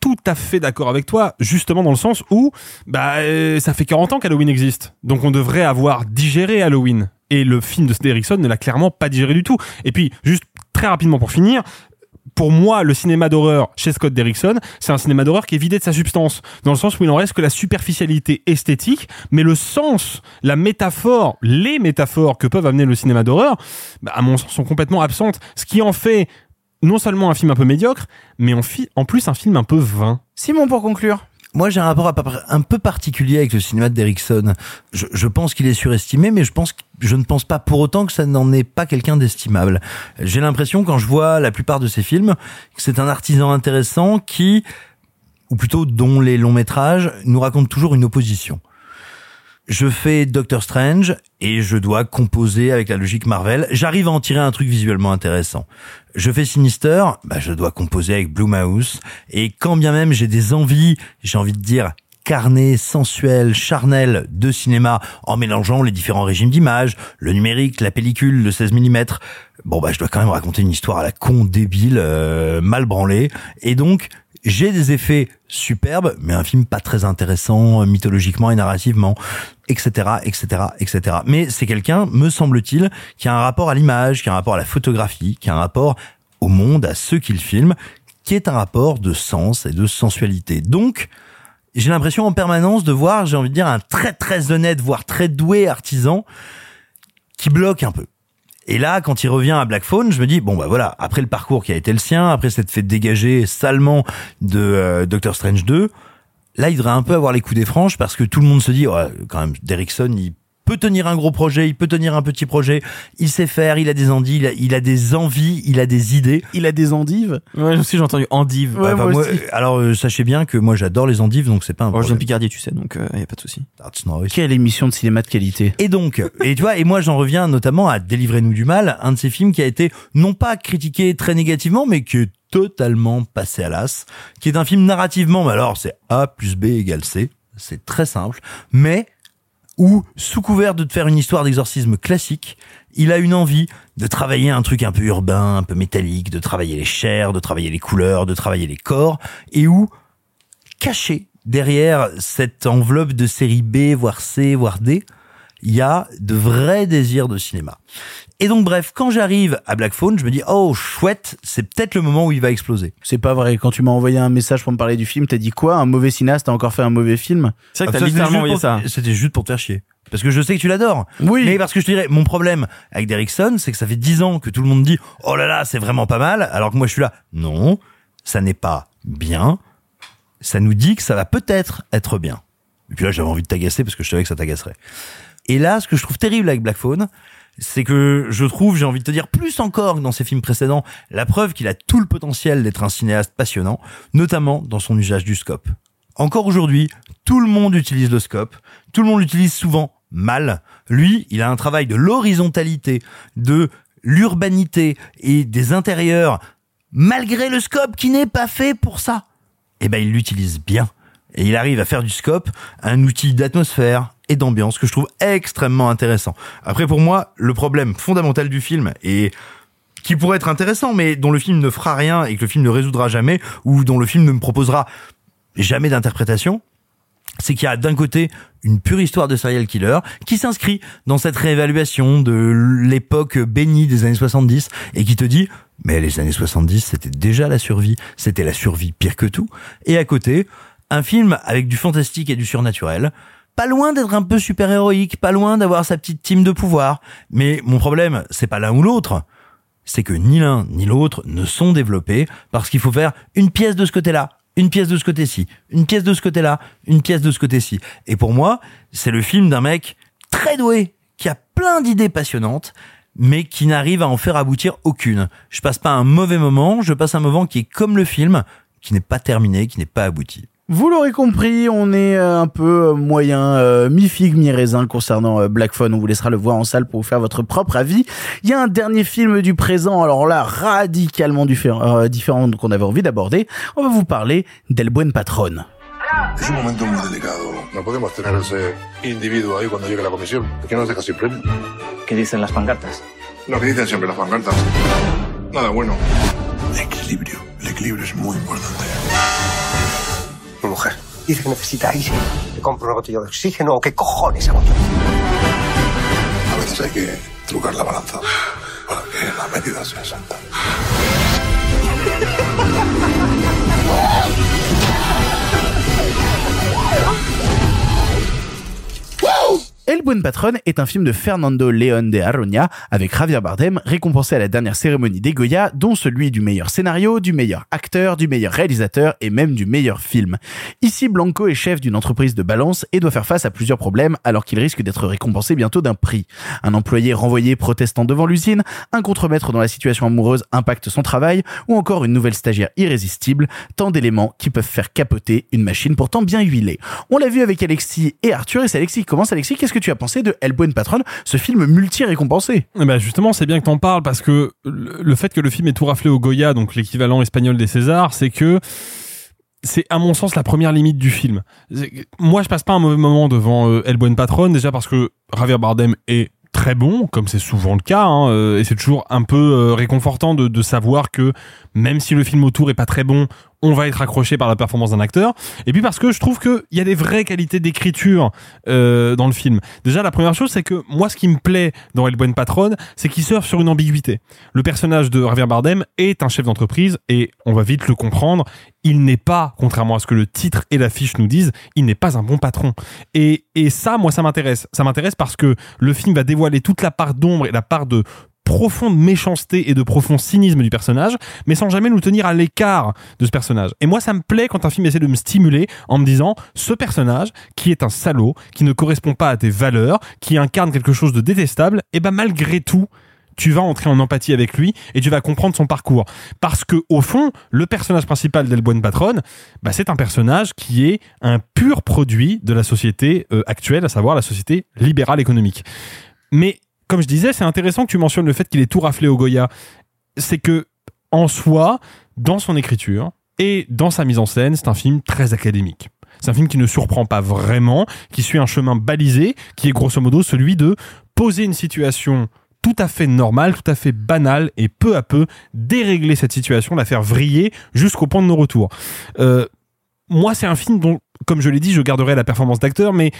tout à fait d'accord avec toi, justement dans le sens où bah euh, ça fait 40 ans qu'Halloween existe, donc on devrait avoir digéré Halloween. Et le film de Derrickson ne l'a clairement pas digéré du tout. Et puis juste très rapidement pour finir, pour moi, le cinéma d'horreur chez Scott Derrickson, c'est un cinéma d'horreur qui est vidé de sa substance, dans le sens où il en reste que la superficialité esthétique, mais le sens, la métaphore, les métaphores que peuvent amener le cinéma d'horreur, bah, à mon sens, sont complètement absentes. Ce qui en fait non seulement un film un peu médiocre, mais en, fi- en plus un film un peu vain. Simon, pour conclure. Moi, j'ai un rapport un peu particulier avec le cinéma d'Erickson. Je, je pense qu'il est surestimé, mais je pense, que- je ne pense pas pour autant que ça n'en est pas quelqu'un d'estimable. J'ai l'impression, quand je vois la plupart de ses films, que c'est un artisan intéressant qui, ou plutôt dont les longs métrages, nous racontent toujours une opposition. Je fais Doctor Strange et je dois composer avec la logique Marvel. J'arrive à en tirer un truc visuellement intéressant. Je fais Sinister, bah je dois composer avec Blumhouse. Et quand bien même j'ai des envies, j'ai envie de dire carné, sensuel, charnel de cinéma en mélangeant les différents régimes d'image, le numérique, la pellicule, le 16 mm. Bon bah je dois quand même raconter une histoire à la con débile, euh, mal branlée. Et donc j'ai des effets superbes, mais un film pas très intéressant euh, mythologiquement et narrativement, etc., etc., etc. Mais c'est quelqu'un, me semble-t-il, qui a un rapport à l'image, qui a un rapport à la photographie, qui a un rapport au monde, à ceux qu'il filme, qui est un rapport de sens et de sensualité. Donc, j'ai l'impression en permanence de voir, j'ai envie de dire, un très très honnête, voire très doué artisan qui bloque un peu. Et là, quand il revient à Black Phone, je me dis bon bah voilà, après le parcours qui a été le sien, après s'être fait dégager salement de euh, Doctor Strange 2, là il devrait un peu avoir les coups des franges parce que tout le monde se dit ouais, quand même Derrickson il peut tenir un gros projet, il peut tenir un petit projet, il sait faire, il a des endives, il a, il a des envies, il a des idées. Il a des endives. Ouais, aussi j'ai entendu endive. Ouais, bah, moi, alors euh, sachez bien que moi j'adore les endives donc c'est pas un Moi, je viens de problème. Picardie, tu sais, donc il y a pas de souci. Quelle émission de cinéma de qualité. Et donc, et tu vois, et moi j'en reviens notamment à Délivrez-nous du mal, un de ces films qui a été non pas critiqué très négativement, mais qui est totalement passé à l'as, qui est un film narrativement, mais alors c'est A plus B égale C, c'est très simple, mais où, sous couvert de faire une histoire d'exorcisme classique, il a une envie de travailler un truc un peu urbain, un peu métallique, de travailler les chairs, de travailler les couleurs, de travailler les corps, et où, caché derrière cette enveloppe de série B, voire C, voire D, il y a de vrais désirs de cinéma. Et donc bref, quand j'arrive à Black Phone, je me dis oh chouette, c'est peut-être le moment où il va exploser. C'est pas vrai. Quand tu m'as envoyé un message pour me parler du film, t'as dit quoi? Un mauvais cinéaste a encore fait un mauvais film? C'est vrai que Ah, t'as ça, littéralement c'était envoyé juste ça. pour- C'était juste pour te faire chier. Parce que je sais que tu l'adores. Oui. Mais parce que je te dirais, mon problème avec Derrickson, c'est que ça fait dix ans que tout le monde dit, oh là là, c'est vraiment pas mal, alors que moi je suis là, non, ça n'est pas bien, ça nous dit que ça va peut-être être bien. Et puis là, j'avais envie de t'agacer parce que je savais que ça t'agacerait. Et là, ce que je trouve terrible avec Black Phone, c'est que je trouve, j'ai envie de te dire, plus encore que dans ses films précédents, la preuve qu'il a tout le potentiel d'être un cinéaste passionnant, notamment dans son usage du scope. Encore aujourd'hui, tout le monde utilise le scope, tout le monde l'utilise souvent mal. Lui, il a un travail de l'horizontalité, de l'urbanité et des intérieurs, malgré le scope qui n'est pas fait pour ça. Eh ben, il l'utilise bien. Et il arrive à faire du scope un outil d'atmosphère et d'ambiance que je trouve extrêmement intéressant. Après, pour moi, le problème fondamental du film et qui pourrait être intéressant, mais dont le film ne fera rien et que le film ne résoudra jamais, ou dont le film ne me proposera jamais d'interprétation, c'est qu'il y a d'un côté une pure histoire de serial killer qui s'inscrit dans cette réévaluation de l'époque bénie des années 70 et qui te dit mais les années 70 c'était déjà la survie, c'était la survie pire que tout et à côté un film avec du fantastique et du surnaturel pas loin d'être un peu super-héroïque, pas loin d'avoir sa petite team de pouvoir, mais mon problème c'est pas l'un ou l'autre, c'est que ni l'un ni l'autre ne sont développés parce qu'il faut faire une pièce de ce côté-là, une pièce de ce côté-ci, une pièce de ce côté-là, une pièce de ce côté-ci. Et pour moi, c'est le film d'un mec très doué, qui a plein d'idées passionnantes, mais qui n'arrive à en faire aboutir aucune. Je passe pas un mauvais moment, je passe un moment qui est comme le film, qui n'est pas terminé, qui n'est pas abouti. Vous l'aurez compris, on est euh, un peu euh, moyen, euh, mi-figue, mi-raisin concernant euh, Black Phone. On vous laissera le voir en salle pour vous faire votre propre avis. Il y a un dernier film du présent, alors là, radicalement différent, euh, différent qu'on avait envie d'aborder. On va vous parler d'El Buen Patron. Es un momento muy delicado. No podemos tener ese individuo ahí cuando llegue la comisión. ¿Por qué nos deja sin premio? ¿Qué dicen las pancartas? Lo que dicen siempre las pancartas. Nada bueno. Equilibrio. El equilibrio es muy importante. Mujer dice que necesita aire. ¿Le compro una botella de oxígeno o qué cojones hago yo? A veces hay que trucar la balanza para que la medida sea exacta. El Buen Patron est un film de Fernando León de Aroña avec Javier Bardem, récompensé à la dernière cérémonie des Goya, dont celui du meilleur scénario, du meilleur acteur, du meilleur réalisateur et même du meilleur film. Ici, Blanco est chef d'une entreprise de balance et doit faire face à plusieurs problèmes alors qu'il risque d'être récompensé bientôt d'un prix. Un employé renvoyé protestant devant l'usine, un contremaître dont la situation amoureuse impacte son travail, ou encore une nouvelle stagiaire irrésistible, tant d'éléments qui peuvent faire capoter une machine pourtant bien huilée. On l'a vu avec Alexis et Arthur, et c'est Alexis qui commence. Alexis, qu'est-ce que tu as pensé de El Buen Patron, ce film multi-récompensé ben justement, c'est bien que t'en parles parce que le fait que le film ait tout raflé au Goya, donc l'équivalent espagnol des Césars, c'est que c'est à mon sens la première limite du film. Moi, je passe pas un mauvais moment devant euh, El Buen Patron, déjà parce que Javier Bardem est très bon, comme c'est souvent le cas, hein, euh, et c'est toujours un peu euh, réconfortant de, de savoir que même si le film autour est pas très bon, on va être accroché par la performance d'un acteur. Et puis parce que je trouve qu'il y a des vraies qualités d'écriture euh, dans le film. Déjà, la première chose, c'est que moi, ce qui me plaît dans El Buen Patron, c'est qu'il surfe sur une ambiguïté. Le personnage de Javier Bardem est un chef d'entreprise et on va vite le comprendre. Il n'est pas, contrairement à ce que le titre et l'affiche nous disent, il n'est pas un bon patron. Et, et ça, moi, ça m'intéresse. Ça m'intéresse parce que le film va dévoiler toute la part d'ombre et la part de profonde méchanceté et de profond cynisme du personnage, mais sans jamais nous tenir à l'écart de ce personnage. Et moi, ça me plaît quand un film essaie de me stimuler en me disant, ce personnage, qui est un salaud, qui ne correspond pas à tes valeurs, qui incarne quelque chose de détestable, et ben malgré tout, tu vas entrer en empathie avec lui et tu vas comprendre son parcours. Parce que au fond, le personnage principal d'El Buen Patron, bah, c'est un personnage qui est un pur produit de la société euh, actuelle, à savoir la société libérale économique. Mais comme je disais, c'est intéressant que tu mentionnes le fait qu'il est tout raflé au Goya. C'est que en soi, dans son écriture et dans sa mise en scène, c'est un film très académique. C'est un film qui ne surprend pas vraiment, qui suit un chemin balisé, qui est grosso modo celui de poser une situation tout à fait normale, tout à fait banale, et peu à peu dérégler cette situation, la faire vriller jusqu'au point de nos retours. Euh, moi, c'est un film dont, comme je l'ai dit, je garderai la performance d'acteur, mais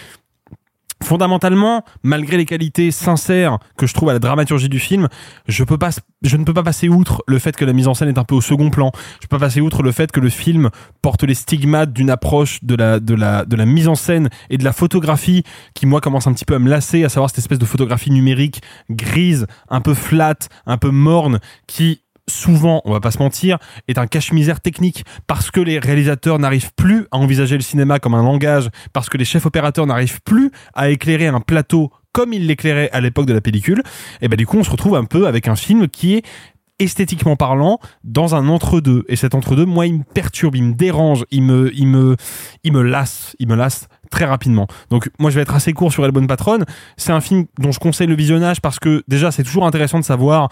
fondamentalement, malgré les qualités sincères que je trouve à la dramaturgie du film, je peux pas, je ne peux pas passer outre le fait que la mise en scène est un peu au second plan. Je peux pas passer outre le fait que le film porte les stigmates d'une approche de la, de la, de la mise en scène et de la photographie qui, moi, commence un petit peu à me lasser, à savoir cette espèce de photographie numérique grise, un peu flat, un peu morne, qui, souvent, on va pas se mentir, est un cache-misère technique parce que les réalisateurs n'arrivent plus à envisager le cinéma comme un langage, parce que les chefs opérateurs n'arrivent plus à éclairer un plateau comme ils l'éclairaient à l'époque de la pellicule. Et ben du coup, on se retrouve un peu avec un film qui est esthétiquement parlant dans un entre-deux. Et cet entre-deux moi il me perturbe il me dérange il me il me il me lasse il me lasse très rapidement. Donc moi je vais être assez court sur El Bonne Patronne. C'est un film dont je conseille le visionnage parce que déjà c'est toujours intéressant de savoir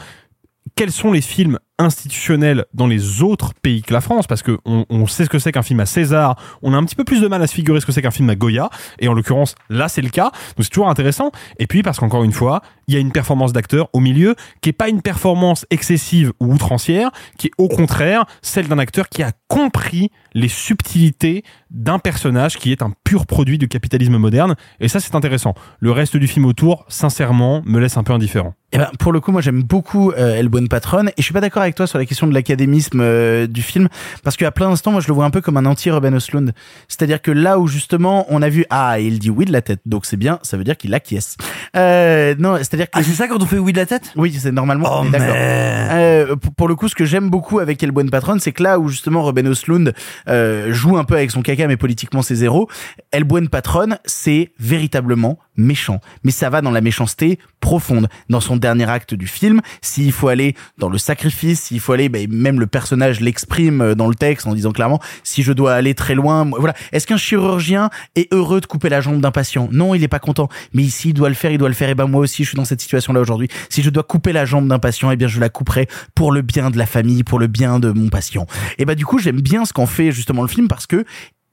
quels sont les films institutionnels dans les autres pays que la France parce que on, sait ce que c'est qu'un film à César on a un petit peu plus de mal à se figurer ce que c'est qu'un film à Goya et en l'occurrence là c'est le cas donc c'est toujours intéressant et puis parce qu'encore une fois il y a une performance d'acteur au milieu qui est pas une performance excessive ou outrancière qui est au contraire celle d'un acteur qui a compris les subtilités d'un personnage qui est un pur produit du capitalisme moderne et ça c'est intéressant. Le reste du film autour sincèrement me laisse un peu indifférent. Eh ben, pour le coup, moi, j'aime beaucoup euh, El Buen Patron, et je suis pas d'accord avec toi sur la question de l'académisme euh, du film, parce qu'à plein d'instants, moi, je le vois un peu comme un anti-Ruben Östlund. C'est-à-dire que là où justement, on a vu ah, il dit oui de la tête, donc c'est bien, ça veut dire qu'il acquiesce. Euh, non, c'est-à-dire que Ah, c'est ça quand on fait oui de la tête? Oui, c'est normalement. Oh, on est d'accord. Euh, pour, le coup, ce que j'aime beaucoup avec El Buen Patron, c'est que là où justement Ruben Östlund euh, joue un peu avec son caca, mais politiquement c'est zéro. El Buen Patron, c'est véritablement méchant, mais ça va dans la méchanceté profonde. Dans son dernier acte du film, s'il faut aller dans le sacrifice, s'il faut aller, ben, même le personnage l'exprime euh, dans le texte en disant clairement, si je dois aller très loin, voilà. Est-ce qu'un chirurgien est heureux de couper la jambe d'un patient? Non, il est pas content. Mais ici, il doit le faire, il doit le faire. Et ben moi aussi, je suis dans cette situation-là aujourd'hui. Si je dois couper la jambe d'un patient, eh bien je la couperai pour le bien de la famille, pour le bien de mon patient. Et ben du coup, j'aime bien ce qu'en fait justement le film parce que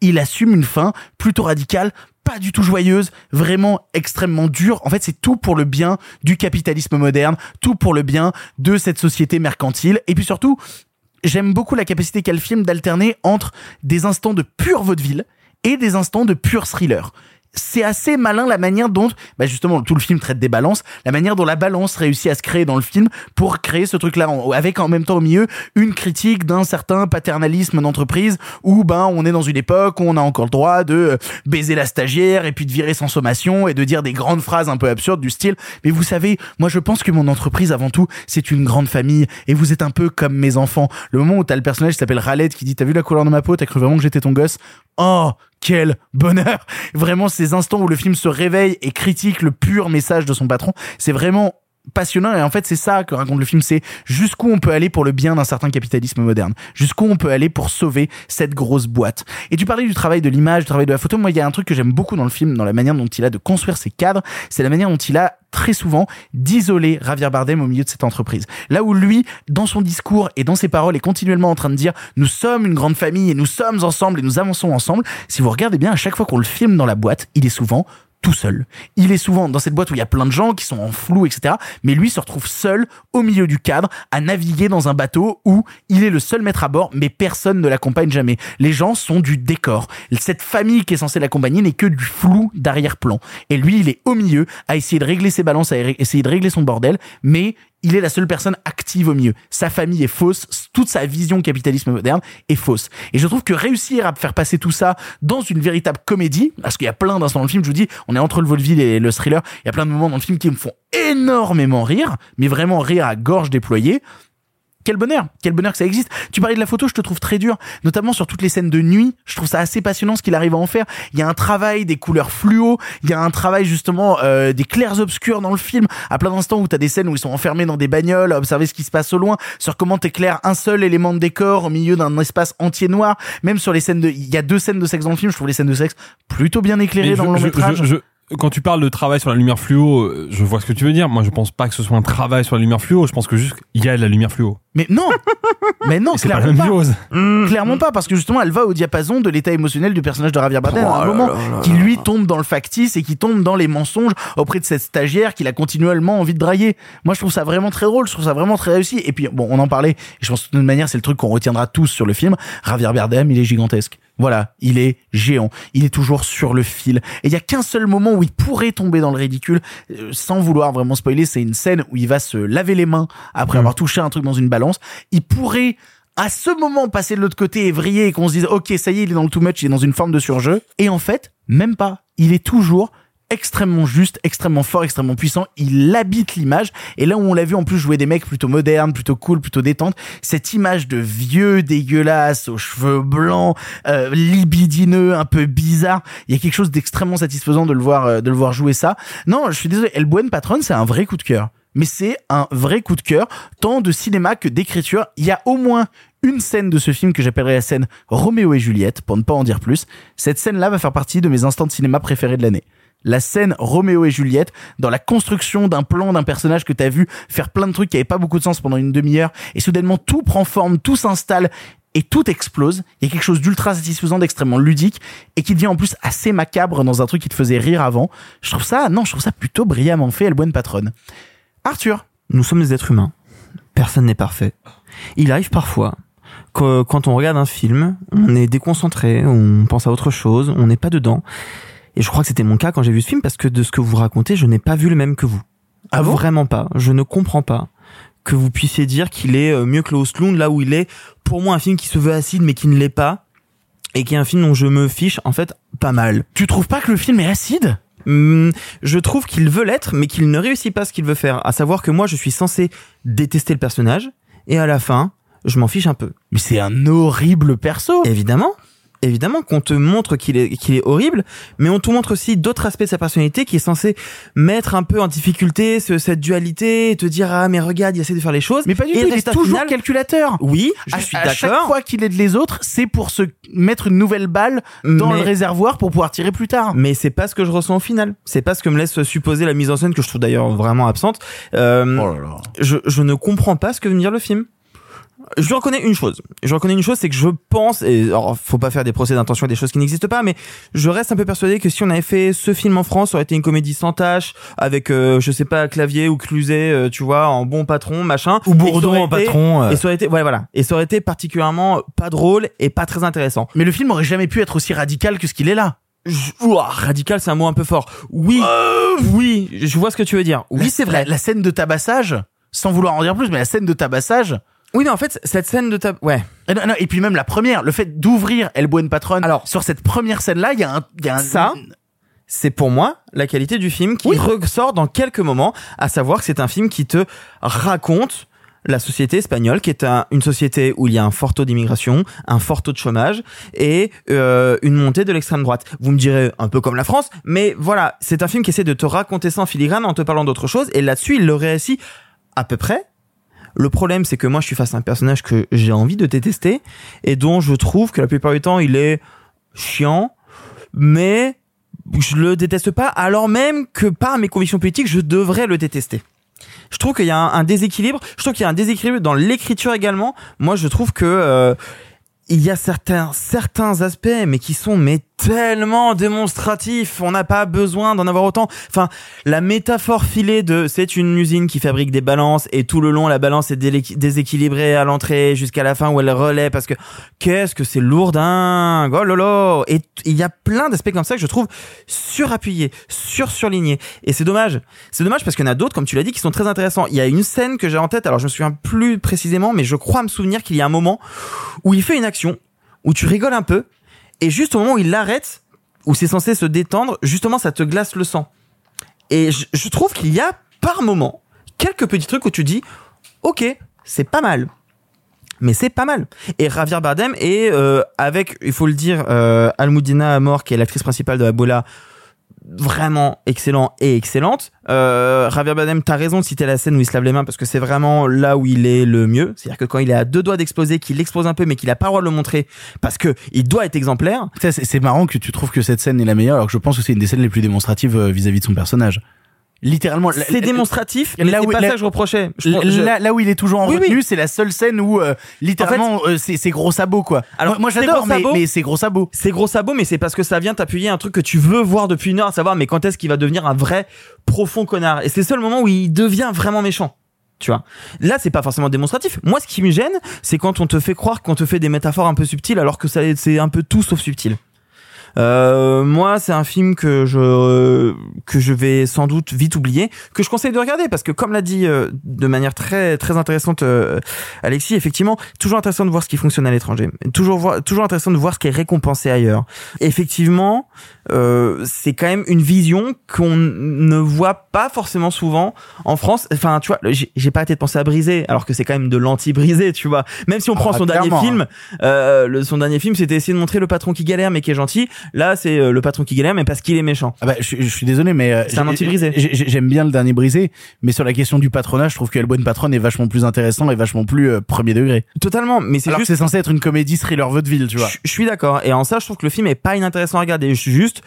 il assume une fin plutôt radicale, pas du tout joyeuse, vraiment extrêmement dure. En fait, c'est tout pour le bien du capitalisme moderne, tout pour le bien de cette société mercantile. Et puis surtout, j'aime beaucoup la capacité qu'a le film d'alterner entre des instants de pure vaudeville et des instants de pur thriller. C'est assez malin la manière dont, bah justement, tout le film traite des balances, la manière dont la balance réussit à se créer dans le film pour créer ce truc-là, avec en même temps au milieu une critique d'un certain paternalisme d'entreprise où ben on est dans une époque où on a encore le droit de euh, baiser la stagiaire et puis de virer sans sommation et de dire des grandes phrases un peu absurdes du style mais vous savez moi je pense que mon entreprise avant tout c'est une grande famille et vous êtes un peu comme mes enfants le moment où t'as le personnage qui s'appelle Raled qui dit t'as vu la couleur de ma peau? T'as cru vraiment que j'étais ton gosse? Oh quel bonheur. Vraiment ces instants où le film se réveille et critique le pur message de son patron, c'est vraiment passionnant et en fait c'est ça que raconte le film c'est jusqu'où on peut aller pour le bien d'un certain capitalisme moderne. Jusqu'où on peut aller pour sauver cette grosse boîte. Et tu parlais du travail de l'image du travail de la photo. Moi il y a un truc que j'aime beaucoup dans le film dans la manière dont il a de construire ses cadres c'est la manière dont il a très souvent d'isoler Javier Bardem au milieu de cette entreprise. Là où lui dans son discours et dans ses paroles est continuellement en train de dire nous sommes une grande famille et nous sommes ensemble et nous avançons ensemble si vous regardez bien à chaque fois qu'on le filme dans la boîte il est souvent tout seul. Il est souvent dans cette boîte où il y a plein de gens qui sont en flou, etc. Mais lui se retrouve seul au milieu du cadre à naviguer dans un bateau où il est le seul maître à bord, mais personne ne l'accompagne jamais. Les gens sont du décor. Cette famille qui est censée l'accompagner n'est que du flou d'arrière-plan. Et lui, il est au milieu à essayer de régler ses balances, à essayer de régler son bordel, mais il est la seule personne active au milieu. Sa famille est fausse, toute sa vision capitalisme moderne est fausse. Et je trouve que réussir à faire passer tout ça dans une véritable comédie, parce qu'il y a plein d'instants dans le film, je vous dis, on est entre le vaudeville et le thriller, il y a plein de moments dans le film qui me font énormément rire, mais vraiment rire à gorge déployée. Quel bonheur, quel bonheur que ça existe. Tu parlais de la photo, je te trouve très dur, notamment sur toutes les scènes de nuit. Je trouve ça assez passionnant ce qu'il arrive à en faire. Il y a un travail des couleurs fluo, il y a un travail justement euh, des clairs obscurs dans le film. À plein d'instants où t'as des scènes où ils sont enfermés dans des bagnoles, à observer ce qui se passe au loin, sur comment t'éclaires un seul élément de décor au milieu d'un espace entier noir. Même sur les scènes de, il y a deux scènes de sexe dans le film. Je trouve les scènes de sexe plutôt bien éclairées Mais dans je- le long métrage. je- je- quand tu parles de travail sur la lumière fluo, euh, je vois ce que tu veux dire. Moi, je pense pas que ce soit un travail sur la lumière fluo. Je pense que juste il y a de la lumière fluo. Mais non Mais non, c'est pas la clairement même chose. Clairement pas, parce que justement, elle va au diappason de l'état émotionnel du personnage de Javier Bardem Oh à un là moment là là qui lui tombe dans le factice et qui tombe dans les mensonges auprès de cette stagiaire qu'il a continuellement envie de draguer. Moi, je trouve ça vraiment très drôle, je trouve ça vraiment très réussi. Et puis, bon, on en parlait, et je pense que de toute manière, c'est le truc qu'on retiendra tous sur le film. Javier Bardem, il est gigantesque. Voilà, il est géant. Il est toujours sur le fil. Et il y a qu'un seul moment où il pourrait tomber dans le ridicule, euh, sans vouloir vraiment spoiler, c'est une scène où il va se laver les mains après avoir touché un truc dans une Il pourrait à ce moment passer de l'autre côté et vriller et qu'on se dise ok ça y est il est dans le too much il est dans une forme de surjeu et en fait même pas il est toujours extrêmement juste, extrêmement fort, extrêmement puissant. Il habite l'image. Et là où on l'a vu en plus jouer des mecs plutôt modernes, plutôt cool, plutôt détente, cette image de vieux dégueulasse aux cheveux blancs, euh, libidineux, un peu bizarre. Il y a quelque chose d'extrêmement satisfaisant de le voir, euh, de le voir jouer ça. Non, je suis désolé. El Buen Patron, c'est un vrai coup de cœur. Mais c'est un vrai coup de cœur, tant de cinéma que d'écriture. Il y a au moins une scène de ce film que j'appellerais la scène Roméo et Juliette, pour ne pas en dire plus. Cette scène-là va faire partie de mes instants de cinéma préférés de l'année la scène Roméo et Juliette dans la construction d'un plan d'un personnage que t'as vu faire plein de trucs qui avaient pas beaucoup de sens pendant une demi-heure et soudainement tout prend forme, tout s'installe et tout explose. Il y a quelque chose d'ultra satisfaisant, d'extrêmement ludique et qui devient en plus assez macabre dans un truc qui te faisait rire avant. Je trouve ça, non, je trouve ça plutôt brillamment fait, El Bonne Patronne. Arthur. Nous sommes des êtres humains. Personne n'est parfait. Il arrive parfois que quand on regarde un film, on est déconcentré, on pense à autre chose, on n'est pas dedans. Et je crois que c'était mon cas quand j'ai vu ce film parce que de ce que vous racontez, je n'ai pas vu le même que vous. Ah bon? Vraiment pas. Je ne comprends pas que vous puissiez dire qu'il est euh, mieux que Osloon là où il est. Pour moi, un film qui se veut acide mais qui ne l'est pas. Et qui est un film dont je me fiche, en fait, pas mal. Tu trouves pas que le film est acide? Je trouve qu'il veut l'être, mais qu'il ne réussit pas ce qu'il veut faire. À savoir que moi, je suis censé détester le personnage, et à la fin, je m'en fiche un peu. Mais c'est un horrible perso. Évidemment. Évidemment qu'on te montre qu'il est, qu'il est horrible, mais on te montre aussi d'autres aspects de sa personnalité qui est censé mettre un peu en difficulté ce- cette dualité et te dire ah mais regarde il essaie de faire les choses Mais pas du et tout, il est toujours final- calculateur. oui je À- suis à chaque d'accord fois qu'il aide les autres, c'est pour se mettre une nouvelle balle dans Mais- le réservoir pour pouvoir tirer plus tard. mais c'est pas ce que je ressens au final. C'est pas ce que me laisse supposer la mise en scène que je trouve d'ailleurs vraiment absente. Euh, Oh je, je ne comprends pas ce que veut me dire le film. Je reconnais une chose. Je reconnais une chose, c'est que je pense, et alors faut pas faire des procès d'intention à des choses qui n'existent pas, mais je reste un peu persuadé que si on avait fait ce film en France, ça aurait été une comédie sans tâche, avec, euh, je sais pas, Clavier ou Cluzet, euh, tu vois, en bon patron, machin. Ou Et Bourdon en été- patron, euh. Et ça aurait été, ouais, voilà. Et ça aurait été particulièrement pas drôle et pas très intéressant. Mais le film aurait jamais pu être aussi radical que ce qu'il est là. je- ouah, radical, c'est un mot un peu fort. Oui, oui, je vois ce que tu veux dire. Oui, c'est vrai. La scène de tabassage, sans vouloir en dire plus, mais la scène de tabassage. Oui, mais en fait, cette scène de tab... Ouais. Et, non, non, et puis même la première, le fait d'ouvrir El Buen Patron. Alors, sur cette première scène-là, il y a un, il y a un Ça, c'est pour moi la qualité du film qui ressort dans quelques moments, à savoir que c'est un film qui te raconte la société espagnole, qui est un- une société où il y a un fort taux d'immigration, un fort taux de chômage et euh, une montée de l'extrême droite. Vous me direz un peu comme la France, mais voilà, c'est un film qui essaie de te raconter ça en filigrane en te parlant d'autre chose, et là-dessus, il le réussit à peu près. Le problème, c'est que moi, je suis face à un personnage que j'ai envie de détester et dont je trouve que la plupart du temps, il est chiant, mais je le déteste pas, alors même que par mes convictions politiques, je devrais le détester. Je trouve qu'il y a un, déséquilibre. Je trouve qu'il y a un déséquilibre dans l'écriture également. Moi, je trouve que euh, il y a certains certains aspects, mais qui sont mais tellement démonstratifs. On n'a pas besoin d'en avoir autant. Enfin, la métaphore filée de c'est une usine qui fabrique des balances et tout le long la balance est déséquilibrée à l'entrée jusqu'à la fin où elle relaie parce que qu'est-ce que c'est lourdingue. Oh lolo. Et il y a plein d'aspects comme ça que je trouve surappuyés, sur surlignés. Et c'est dommage. C'est dommage parce qu'il y en a d'autres, comme tu l'as dit, qui sont très intéressants. Il y a une scène que j'ai en tête. Alors je me souviens plus précisément, mais je crois me souvenir qu'il y a un moment où il fait une action où tu rigoles un peu et juste au moment où il l'arrête, où c'est censé se détendre, justement ça te glace le sang. Et je, trouve qu'il y a par moment quelques petits trucs où tu dis, ok, c'est pas mal. Mais c'est pas mal. Et Javier Bardem est euh, avec, il faut le dire, euh, Almudena Amor, qui est l'actrice principale de Abola, vraiment excellent et excellente. Euh, Javier Bardem, t'as raison de citer la scène où il se lave les mains parce que c'est vraiment là où il est le mieux. C'est-à-dire que quand il est à deux doigts d'exploser, qu'il explose un peu, mais qu'il a pas le droit de le montrer parce que il doit être exemplaire. C'est marrant que tu trouves que cette scène est la meilleure, alors que je pense que c'est une des scènes les plus démonstratives euh, vis-à-vis de son personnage. Littéralement. C'est démonstratif, mais là où- pas là- ça que je reprochais. Je- Là, je- là- là où il est toujours en Oui, retenue, oui. c'est la seule scène où euh, littéralement euh, c'est gros sabots quoi. Alors, moi, moi, j'adore, mais, sabots. mais c'est gros sabots. C'est gros sabot, mais c'est parce que ça vient t'appuyer un truc que tu veux voir depuis une heure, à savoir, mais quand est-ce qu'il va devenir un vrai profond connard Et c'est le seul moment où il devient vraiment méchant. Tu vois. Là, c'est pas forcément démonstratif. Moi, ce qui me gêne, c'est quand on te fait croire qu'on te fait des métaphores un peu subtiles, alors que c'est un peu tout sauf subtil. Euh, moi, c'est un film que je que je vais sans doute vite oublier, que je conseille de regarder parce que comme l'a dit euh, de manière très très intéressante euh, Alexis, effectivement, toujours intéressant de voir ce qui fonctionne à l'étranger, toujours voir, toujours intéressant de voir ce qui est récompensé ailleurs. Effectivement, euh, c'est quand même une vision qu'on ne voit pas forcément souvent en France. Enfin, tu vois, j'ai pas arrêté de penser à Brisé, alors que c'est quand même de l'anti-Brisé, tu vois. Même si on prend Ah, son dernier film, euh, le, son dernier film, c'était essayer de montrer le patron qui galère mais qui est gentil. Là, c'est euh, le patron qui galère mais parce qu'il est méchant. Ah bah, je, je suis désolé, mais euh, C'est un anti-brisé. j'ai- j'ai- J'aime bien le dernier brisé, mais sur la question du patronage, je trouve que El Buen Patron est vachement plus intéressant et vachement plus euh, premier degré. Totalement, mais c'est Alors juste que c'est censé être une comédie thriller vaudeville, tu vois. Je, je suis d'accord. Et en ça, je trouve que le film est pas inintéressant à regarder. Je suis juste,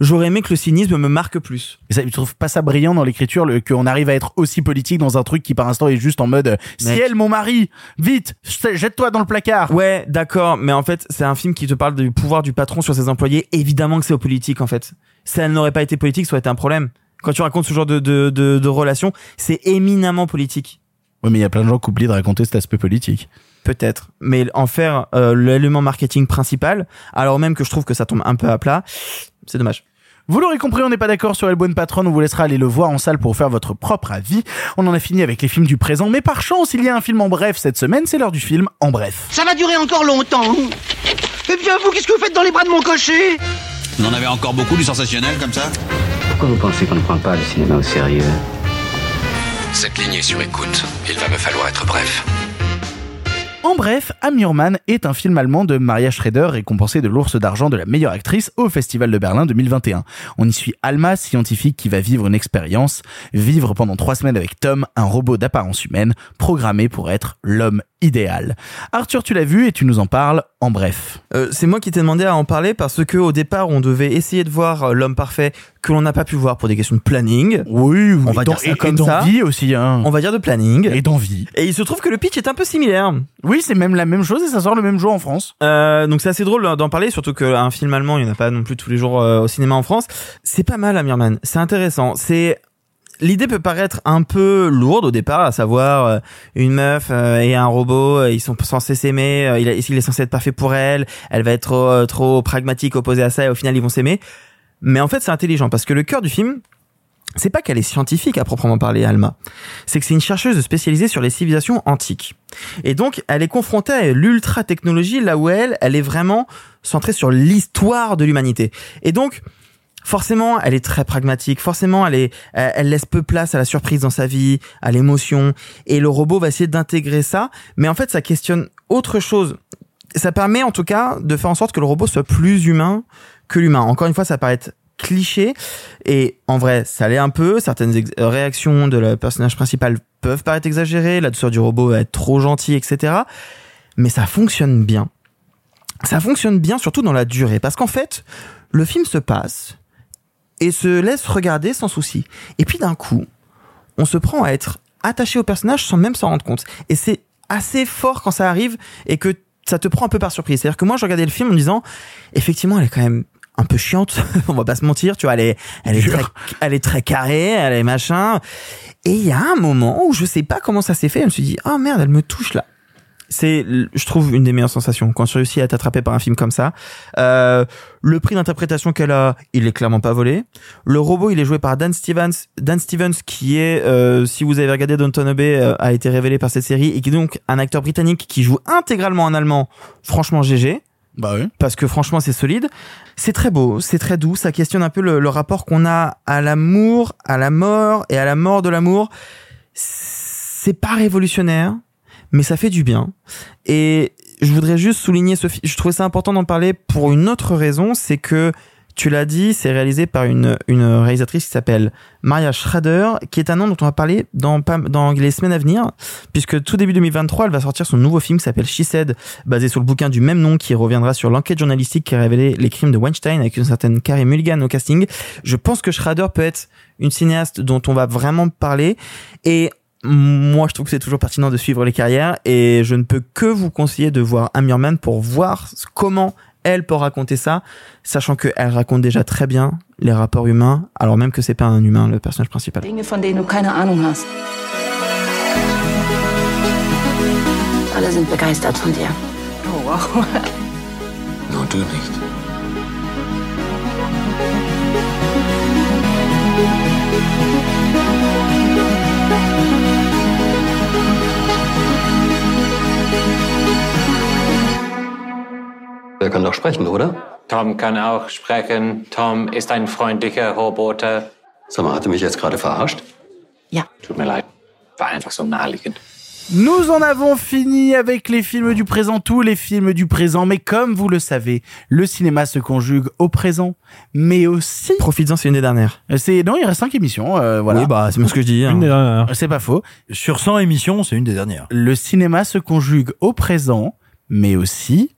j'aurais aimé que le cynisme me marque plus. Et ça, tu trouves pas ça brillant dans l'écriture, qu'on arrive à être aussi politique dans un truc qui par instant est juste en mode ciel mon mari, vite, je- jette-toi dans le placard. Ouais, d'accord, mais en fait, c'est un film qui te parle du pouvoir du patron sur ses employés. Évidemment que c'est au politique, en fait. Si elle n'aurait pas été politique, ça aurait été un problème. Quand tu racontes ce genre de, de, de, de relation, c'est éminemment politique. Ouais, mais il y a plein de gens qui oublient de raconter cet aspect politique. Peut-être. Mais en faire euh, l'élément marketing principal, alors même que je trouve que ça tombe un peu à plat, c'est dommage. Vous l'aurez compris, on n'est pas d'accord sur El Buen Patron, on vous laissera aller le voir en salle pour faire votre propre avis. On en a fini avec les films du présent, mais par chance, il y a un film en bref cette semaine, c'est l'heure du film en bref. Ça va durer encore longtemps. Eh bien, vous, qu'est-ce que vous faites dans les bras de mon cocher? Vous en avez encore beaucoup du sensationnel comme ça Pourquoi vous pensez qu'on ne prend pas le cinéma au sérieux? Cette ligne est sur écoute. Il va me falloir être bref. En bref, Amurman est un film allemand de Maria Schrader récompensé de l'ours d'argent de la meilleure actrice au Festival de Berlin 2021. On y suit Alma, scientifique qui va vivre une expérience, vivre pendant trois semaines avec Tom, un robot d'apparence humaine, programmé pour être l'homme idéal. Arthur, tu l'as vu et tu nous en parles en bref. Euh, c'est moi qui t'ai demandé à en parler parce que au départ on devait essayer de voir euh, l'homme parfait que l'on n'a pas pu voir pour des questions de planning. Oui, on va dire ça et- comme d'envie aussi, hein. On va dire de planning. Et d'envie. Et il se trouve que le pitch est un peu similaire. Oui, c'est même la même chose et ça sort le même jour en France. Euh, donc c'est assez drôle d'en parler, surtout qu'un film allemand, il n'y en a pas non plus tous les jours euh, au cinéma en France. C'est pas mal, Amirman. C'est intéressant. C'est l'idée peut paraître un peu lourde au départ, à savoir euh, une meuf euh, et un robot, euh, ils sont censés s'aimer, il, est censé être parfait pour elle, elle va être trop, trop pragmatique opposée à ça et au final ils vont s'aimer. Mais en fait c'est intelligent parce que le cœur du film, c'est pas qu'elle est scientifique à proprement parler, Alma. C'est que c'est une chercheuse spécialisée sur les civilisations antiques. Et donc, elle est confrontée à l'ultra technologie là où elle, elle est vraiment centrée sur l'histoire de l'humanité. Et donc, forcément, elle est très pragmatique. Forcément, elle est, elle laisse peu place à la surprise dans sa vie, à l'émotion. Et le robot va essayer d'intégrer ça. Mais en fait, ça questionne autre chose. Ça permet, en tout cas, de faire en sorte que le robot soit plus humain que l'humain. Encore une fois, ça paraît cliché. Et en vrai, ça l'est un peu. Certaines euh, réactions de le personnage principal peuvent paraître exagérées. La douceur du robot va être trop gentille, etc. Mais ça fonctionne bien. Ça fonctionne bien, surtout dans la durée. Parce qu'en fait, le film se passe et se laisse regarder sans souci. Et puis d'un coup, on se prend à être attaché au personnage sans même s'en rendre compte. Et c'est assez fort quand ça arrive et que ça te prend un peu par surprise. C'est-à-dire que moi, je regardais le film en me disant, effectivement, elle est quand même un peu chiante, on va pas se mentir, tu vois, elle est, elle est, très, elle est très carrée, elle est machin. Et il y a un moment où je sais pas comment ça s'est fait, je me suis dit, ah merde, elle me touche là. C'est, je trouve, une des meilleures sensations quand tu réussis à être attrapé par un film comme ça. Euh, le prix d'interprétation qu'elle a, il est clairement pas volé. Le robot, il est joué par Dan Stevens, Dan Stevens qui est, euh, si vous avez regardé Downton Abbey, euh, a été révélé par cette série et qui est donc un acteur britannique qui joue intégralement en allemand. Franchement, GG. Bah oui. Parce que franchement, c'est solide. C'est très beau, c'est très doux. Ça questionne un peu le, le rapport qu'on a à l'amour, à la mort et à la mort de l'amour. C'est pas révolutionnaire, mais ça fait du bien. Et je voudrais juste souligner ce film. Je trouvais ça important d'en parler pour une autre raison, c'est que tu l'as dit, c'est réalisé par une, une réalisatrice qui s'appelle Maria Schrader, qui est un nom dont on va parler dans, dans les semaines à venir, puisque tout début 2023, elle va sortir son nouveau film qui s'appelle She Said, basé sur le bouquin du même nom qui reviendra sur l'enquête journalistique qui a révélé les crimes de Weinstein avec une certaine Carrie Mulligan au casting. Je pense que Schrader peut être une cinéaste dont on va vraiment parler et moi, je trouve que c'est toujours pertinent de suivre les carrières et je ne peux que vous conseiller de voir Amir Man pour voir comment elle peut raconter ça, sachant qu'elle raconte déjà très bien les rapports humains, alors même que c'est pas un humain le personnage principal. Dinge, von denen du keine Ahnung hast. Alle sind begeistert von dir. Oh, wow. Nur du nicht. Er kann doch sprechen, oder? Tom kann auch sprechen. Tom ist ein freundlicher Roboter. Sag mal, hat er mich jetzt gerade verarscht? Tut mir leid. War einfach so naheliegend. Nous en avons fini avec les films du présent, tous les films du présent, mais comme vous le savez, le cinéma se conjugue au présent, mais aussi... Profites-en, c'est une des dernières. C'est non, il reste cinq émissions, euh, voilà. Oui, bah, c'est bien ce que je dis. hein. Une des dernières. C'est pas faux. Sur 100 émissions, c'est une des dernières. Le cinéma se conjugue au présent, mais aussi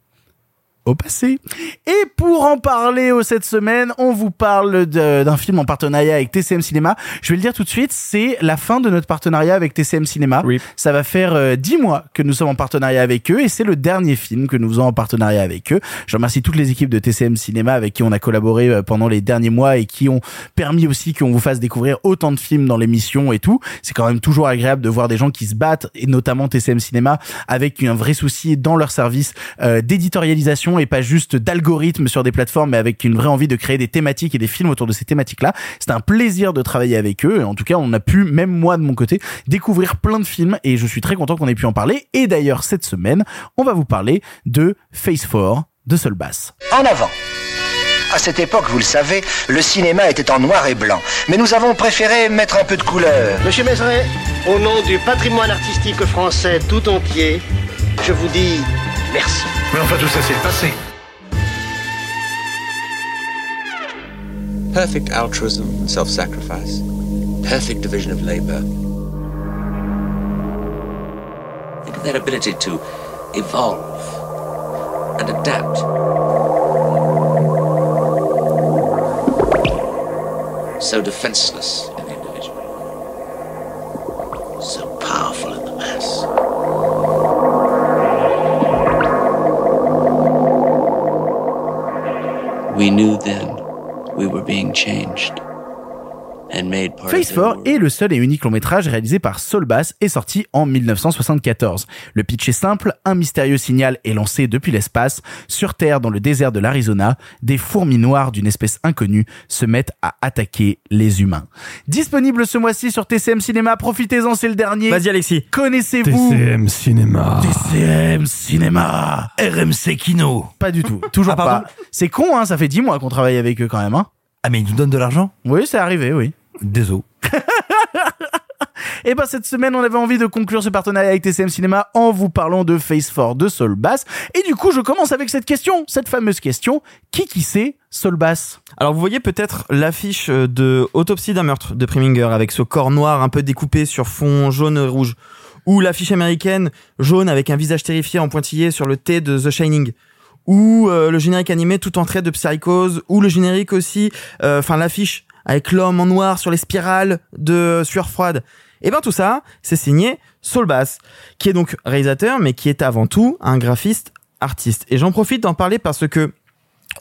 au passé. Et pour en parler oh, cette semaine, on vous parle d'un film en partenariat avec TCM Cinéma. Je vais le dire tout de suite, c'est la fin de notre partenariat avec TCM Cinéma. Ça va faire euh, 10 mois que nous sommes en partenariat avec eux et c'est le dernier film que nous faisons en partenariat avec eux. Je remercie toutes les équipes de TCM Cinéma avec qui on a collaboré euh, pendant les derniers mois et qui ont permis aussi qu'on vous fasse découvrir autant de films dans l'émission et tout. C'est quand même toujours agréable de voir des gens qui se battent et notamment TCM Cinéma avec un vrai souci dans leur service euh, d'éditorialisation et pas juste d'algorithme sur des plateformes mais avec une vraie envie de créer des thématiques et des films autour de ces thématiques-là. C'est un plaisir de travailler avec eux. En tout cas, on a pu, même moi de mon côté, découvrir plein de films et je suis très content qu'on ait pu en parler. Et d'ailleurs, cette semaine, on va vous parler de Face 4 de Seul Bass. En avant. À cette époque, vous le savez, le cinéma était en noir et blanc. Mais nous avons préféré mettre un peu de couleur. Monsieur Mézeret, au nom du patrimoine artistique français tout entier, je vous dis merci. Mais enfin, tout ça, c'est le passé. Perfect altruism and self sacrifice. Perfect division of labor. Think of that ability to evolve and adapt. So defenseless in the individual. So powerful in the mass. We knew then we were being changed. And made part Face of their 4 est le seul et unique long métrage réalisé par Saul Bass et sorti en 1974. Le pitch est simple, un mystérieux signal est lancé depuis l'espace. Sur Terre, dans le désert de l'Arizona, des fourmis noires d'une espèce inconnue se mettent à attaquer les humains. Disponible ce mois-ci sur TCM Cinéma, profitez-en, c'est le dernier. Vas-y Alexis. Connaissez-vous TCM Cinéma. TCM Cinéma RMC Kino. Pas du tout, toujours Ah, pas. C'est con, hein, ça fait 10 mois qu'on travaille avec eux quand même. Hein. Ah, mais ils nous donnent de l'argent Oui, c'est arrivé, oui. Désolé. Et ben cette semaine, on avait envie de conclure ce partenariat avec TCM Cinéma en vous parlant de Face 4 de Soul Bass. Et du coup, je commence avec cette question, cette fameuse question qui qui c'est Soul Bass? Alors vous voyez peut-être l'affiche de Autopsie d'un meurtre de Preminger avec ce corps noir un peu découpé sur fond jaune et rouge. Ou l'affiche américaine jaune avec un visage terrifié en pointillé sur le T de The Shining. Ou euh, le générique animé tout en trait de Psychose. Ou le générique aussi, euh, enfin l'affiche avec l'homme en noir sur les spirales de Sueur froide. Et ben tout ça, c'est signé Saul Bass, qui est donc réalisateur, mais qui est avant tout un graphiste artiste. Et j'en profite d'en parler parce que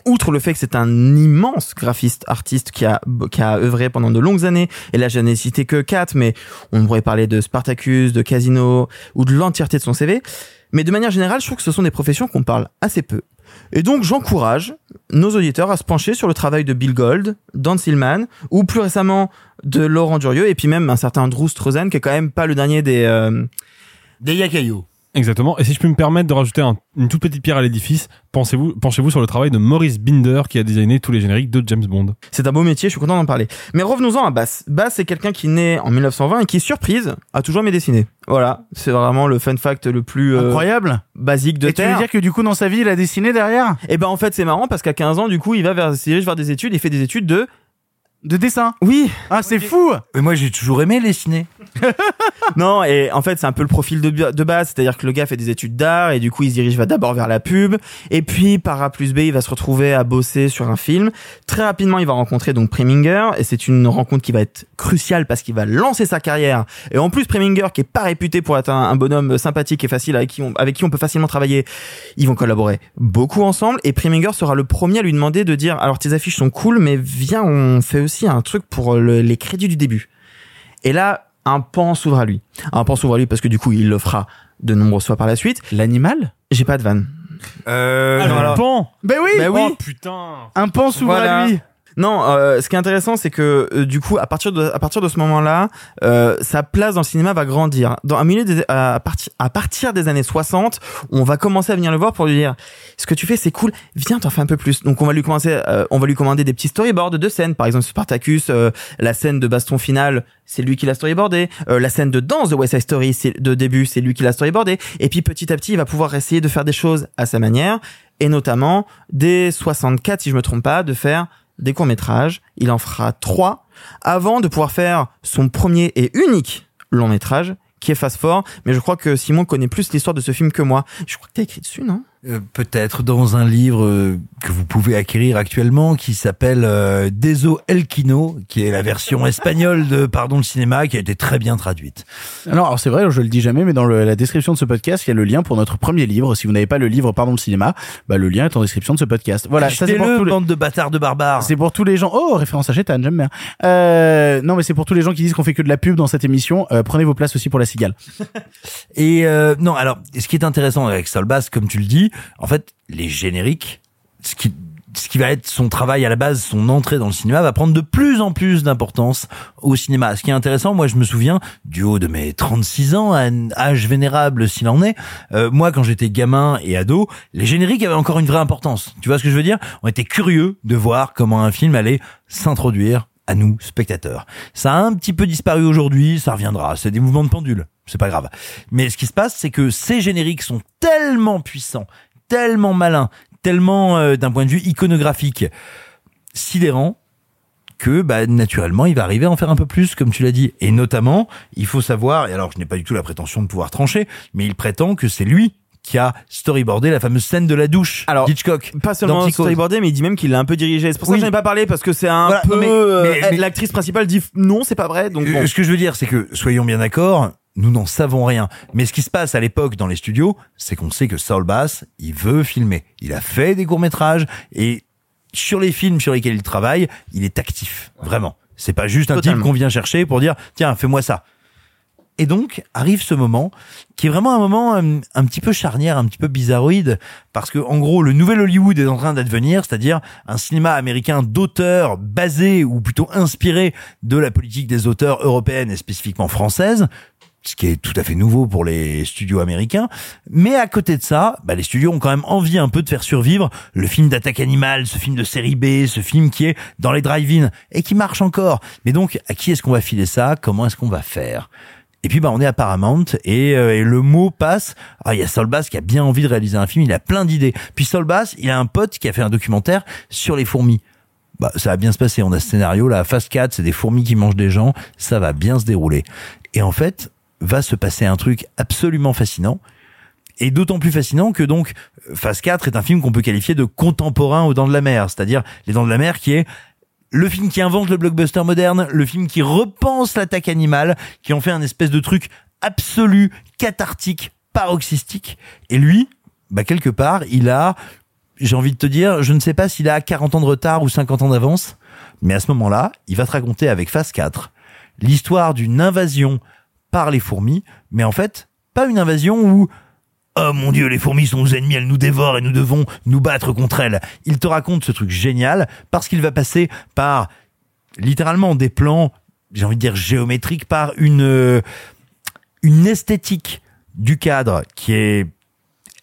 outre le fait que c'est un immense graphiste artiste qui a qui a œuvré pendant de longues années et là je n'ai cité que quatre mais on pourrait parler de Spartacus, de Casino ou de l'entièreté de son CV mais de manière générale je trouve que ce sont des professions qu'on parle assez peu et donc j'encourage nos auditeurs à se pencher sur le travail de Bill Gold, Dan Silman ou plus récemment de Laurent Durieux et puis même un certain Drew Struzan qui est quand même pas le dernier des euh, des Yakayo. Exactement. Et si je peux me permettre de rajouter un- une toute petite pierre à l'édifice, pensez-vous, penchez-vous sur le travail de Maurice Binder qui a designé tous les génériques de James Bond. C'est un beau métier, je suis content d'en parler. Mais revenons-en à Bass. Bass, c'est quelqu'un qui naît en 1920 et qui, surprise, a toujours aimé dessiner. Voilà, c'est vraiment le fun fact le plus euh, Incroyable. basique de Et tu veux terre. dire que du coup, dans sa vie, il a dessiné derrière? Et ben en fait, c'est marrant parce qu'à 15 ans, du coup, il va vers, se dirige vers des études, il fait des études de De dessin Oui. Ah, c'est fou Mais moi, j'ai toujours aimé dessiner. Non, et en fait, c'est un peu le profil de, de base, c'est-à-dire que le gars fait des études d'art et du coup, il se dirige va d'abord vers la pub et puis par A plus B, il va se retrouver à bosser sur un film. Très rapidement, il va rencontrer donc Preminger et c'est une rencontre qui va être cruciale parce qu'il va lancer sa carrière. Et en plus, Preminger qui est pas réputé pour être un, un bonhomme sympathique et facile avec qui on, avec qui on peut facilement travailler, ils vont collaborer beaucoup ensemble et Preminger sera le premier à lui demander de dire alors tes affiches sont cool, mais viens, on fait aussi un truc pour le- les crédits du début. Et là, un pan s'ouvre à lui. Un pan s'ouvre à lui parce que du coup, il le fera de nombreuses fois par la suite. L'animal J'ai pas de vanne. Euh, Ah, non, pan Ben oui Bah oui. Oh putain Un pan s'ouvre Voilà. à lui Non, euh, ce qui est intéressant, c'est que euh, du coup, à partir de à partir de ce moment-là, euh, sa place dans le cinéma va grandir. Dans un milieu des, à partir à partir des années 60, on va commencer à venir le voir pour lui dire ce que tu fais, c'est cool. Viens, t'en fais un peu plus. Donc on va lui commencer, euh, on va lui commander des petits storyboards de scènes. Par exemple, Spartacus, euh, la scène de baston finale, c'est lui qui l'a storyboardé. Euh, la scène de danse de West Side Story, c'est de début, c'est lui qui l'a storyboardé. Et puis petit à petit, il va pouvoir essayer de faire des choses à sa manière, et notamment dès 64, si je me trompe pas, de faire des courts-métrages. Il en fera trois avant de pouvoir faire son premier et unique long métrage qui est Fast Four. Mais je crois que Simon connaît plus l'histoire de ce film que moi. Je crois que t'as écrit dessus, non? Euh, peut-être dans un livre euh, que vous pouvez acquérir actuellement qui s'appelle euh, Deso El Kino, qui est la version espagnole de Pardon le cinéma, qui a été très bien traduite. Non, alors c'est vrai, je le dis jamais, mais dans le- la description de ce podcast, il y a le lien pour notre premier livre. Si vous n'avez pas le livre Pardon le cinéma, bah, le lien est en description de ce podcast. Voilà, ça c'est pour Achetez-le, tous les... bande de bâtards de barbares. C'est pour tous les gens. Oh, référence à Chétan, j'aime bien. Euh, non, mais c'est pour tous les gens qui disent qu'on fait que de la pub dans cette émission. Euh, prenez vos places aussi pour la cigale. Et euh, non, alors, ce qui est intéressant avec Solbass, comme tu le dis, en fait, les génériques, ce qui ce qui va être son travail à la base, son entrée dans le cinéma, va prendre de plus en plus d'importance au cinéma. Ce qui est intéressant, moi je me souviens, du haut de mes 36 ans, à un âge vénérable s'il en est, euh, moi quand j'étais gamin et ado, les génériques avaient encore une vraie importance. Tu vois ce que je veux dire? On était curieux de voir comment un film allait s'introduire à nous, spectateurs. Ça a un petit peu disparu aujourd'hui, ça reviendra. C'est des mouvements de pendule, c'est pas grave. Mais ce qui se passe, c'est que ces génériques sont tellement puissants, tellement malins, tellement euh, d'un point de vue iconographique sidérant que bah, naturellement il va arriver à en faire un peu plus comme tu l'as dit et notamment il faut savoir et alors je n'ai pas du tout la prétention de pouvoir trancher mais il prétend que c'est lui qui a storyboardé la fameuse scène de la douche Alors, Hitchcock Pas seulement storyboardé, mais il dit même qu'il l'a un peu dirigé. C'est pour ça Oui. que j'en ai pas parlé parce que c'est un Voilà, peu mais- euh, l'actrice principale dit non, c'est pas vrai. Donc bon. Euh, Ce que je veux dire, c'est que, soyons bien d'accord, nous n'en savons rien. Mais ce qui se passe à l'époque dans les studios, c'est qu'on sait que Saul Bass, il veut filmer. Il a fait des courts-métrages et sur les films sur lesquels il travaille, il est actif. Vraiment. C'est pas juste un Totalement. type qu'on vient chercher pour dire tiens fais-moi ça. Et donc arrive ce moment qui est vraiment un moment euh, un petit peu charnière, un petit peu bizarroïde, parce que en gros le nouvel Hollywood est en train d'advenir, c'est-à-dire un cinéma américain d'auteurs basé ou plutôt inspiré de la politique des auteurs européennes et spécifiquement françaises, ce qui est tout à fait nouveau pour les studios américains. Mais à côté de ça, bah, les studios ont quand même envie un peu de faire survivre le film d'attaque animale, ce film de série B, ce film qui est dans les drive-in et qui marche encore. Mais donc, à qui est-ce qu'on va filer ça? Comment est-ce qu'on va faire? Et puis bah on est à Paramount et, euh, et le mot passe. Ah il y a Saul Bass qui a bien envie de réaliser un film, il a plein d'idées. Puis Saul Bass, il a un pote qui a fait un documentaire sur les fourmis. Bah ça va bien se passer. On a ce scénario là, Fast 4, c'est des fourmis qui mangent des gens, ça va bien se dérouler. Et en fait, va se passer un truc absolument fascinant. Et d'autant plus fascinant que donc Phase 4 est un film qu'on peut qualifier de contemporain aux Dents de la Mer, c'est-à-dire Les Dents de la Mer qui est le film qui invente le blockbuster moderne, le film qui repense l'attaque animale, qui en fait un espèce de truc absolu, cathartique, paroxystique. Et lui, bah quelque part, il a, j'ai envie de te dire, je ne sais pas s'il a 40 ans de retard ou 50 ans d'avance, mais à ce moment-là, il va te raconter avec Phase 4 l'histoire d'une invasion par les fourmis, mais en fait, pas une invasion où Oh mon dieu, les fourmis sont nos ennemis, elles nous dévorent et nous devons nous battre contre elles. Il te raconte ce truc génial parce qu'il va passer par littéralement des plans, j'ai envie de dire géométriques, par une, euh, une esthétique du cadre qui est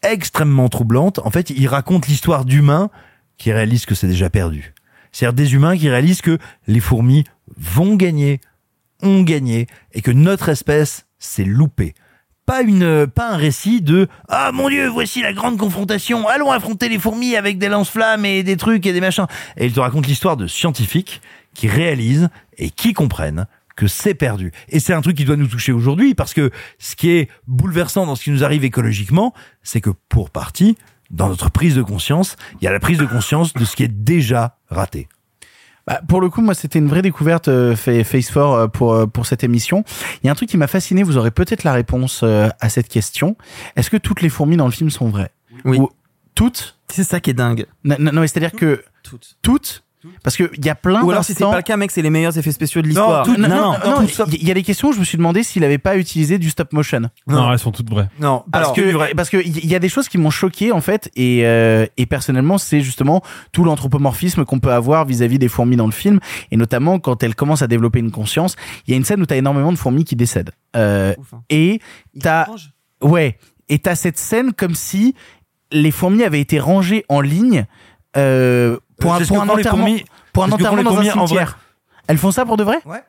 extrêmement troublante. En fait, il raconte l'histoire d'humains qui réalisent que c'est déjà perdu. C'est-à-dire des humains qui réalisent que les fourmis vont gagner, ont gagné, et que notre espèce s'est loupée pas une pas un récit de ah mon dieu voici la grande confrontation. Allons affronter les fourmis avec des lance-flammes et des trucs et des machins. Et il te raconte l'histoire de scientifiques qui réalisent et qui comprennent que c'est perdu. Et c'est un truc qui doit nous toucher aujourd'hui parce que ce qui est bouleversant dans ce qui nous arrive écologiquement c'est que pour partie dans notre prise de conscience il y a la prise de conscience de ce qui est déjà raté Bah, pour le coup, moi, c'était une vraie découverte euh, Face 4 euh, pour euh, pour cette émission. Il y a un truc qui m'a fasciné. Vous aurez peut-être la réponse euh, à cette question. Est-ce que toutes les fourmis dans le film sont vraies? Oui. Ou- toutes? C'est ça qui est dingue. Non, non, non, c'est-à-dire que Toutes. toutes. Parce que il y a plein Ou alors si c'est pas le cas, mec, c'est les meilleurs effets spéciaux de l'histoire. non, non, non, non, toutes, sauf- il y a des questions où je me suis demandé s'il avait pas utilisé du stop motion. Non, elles sont toutes vraies. non Parce que parce que il y a des choses qui m'ont choqué en fait et euh, et personnellement c'est justement tout l'anthropomorphisme qu'on peut avoir vis-à-vis des fourmis dans le film et notamment quand elles commencent à développer une conscience. Il y a une scène où t'as énormément de fourmis qui décèdent euh, hein. et t'as ouais et t'as cette scène comme si les fourmis avaient été rangées en ligne euh, pour un pour un enterrement pour un enterrement les dans un cimetière. Elles font ça pour de vrai? Ouais.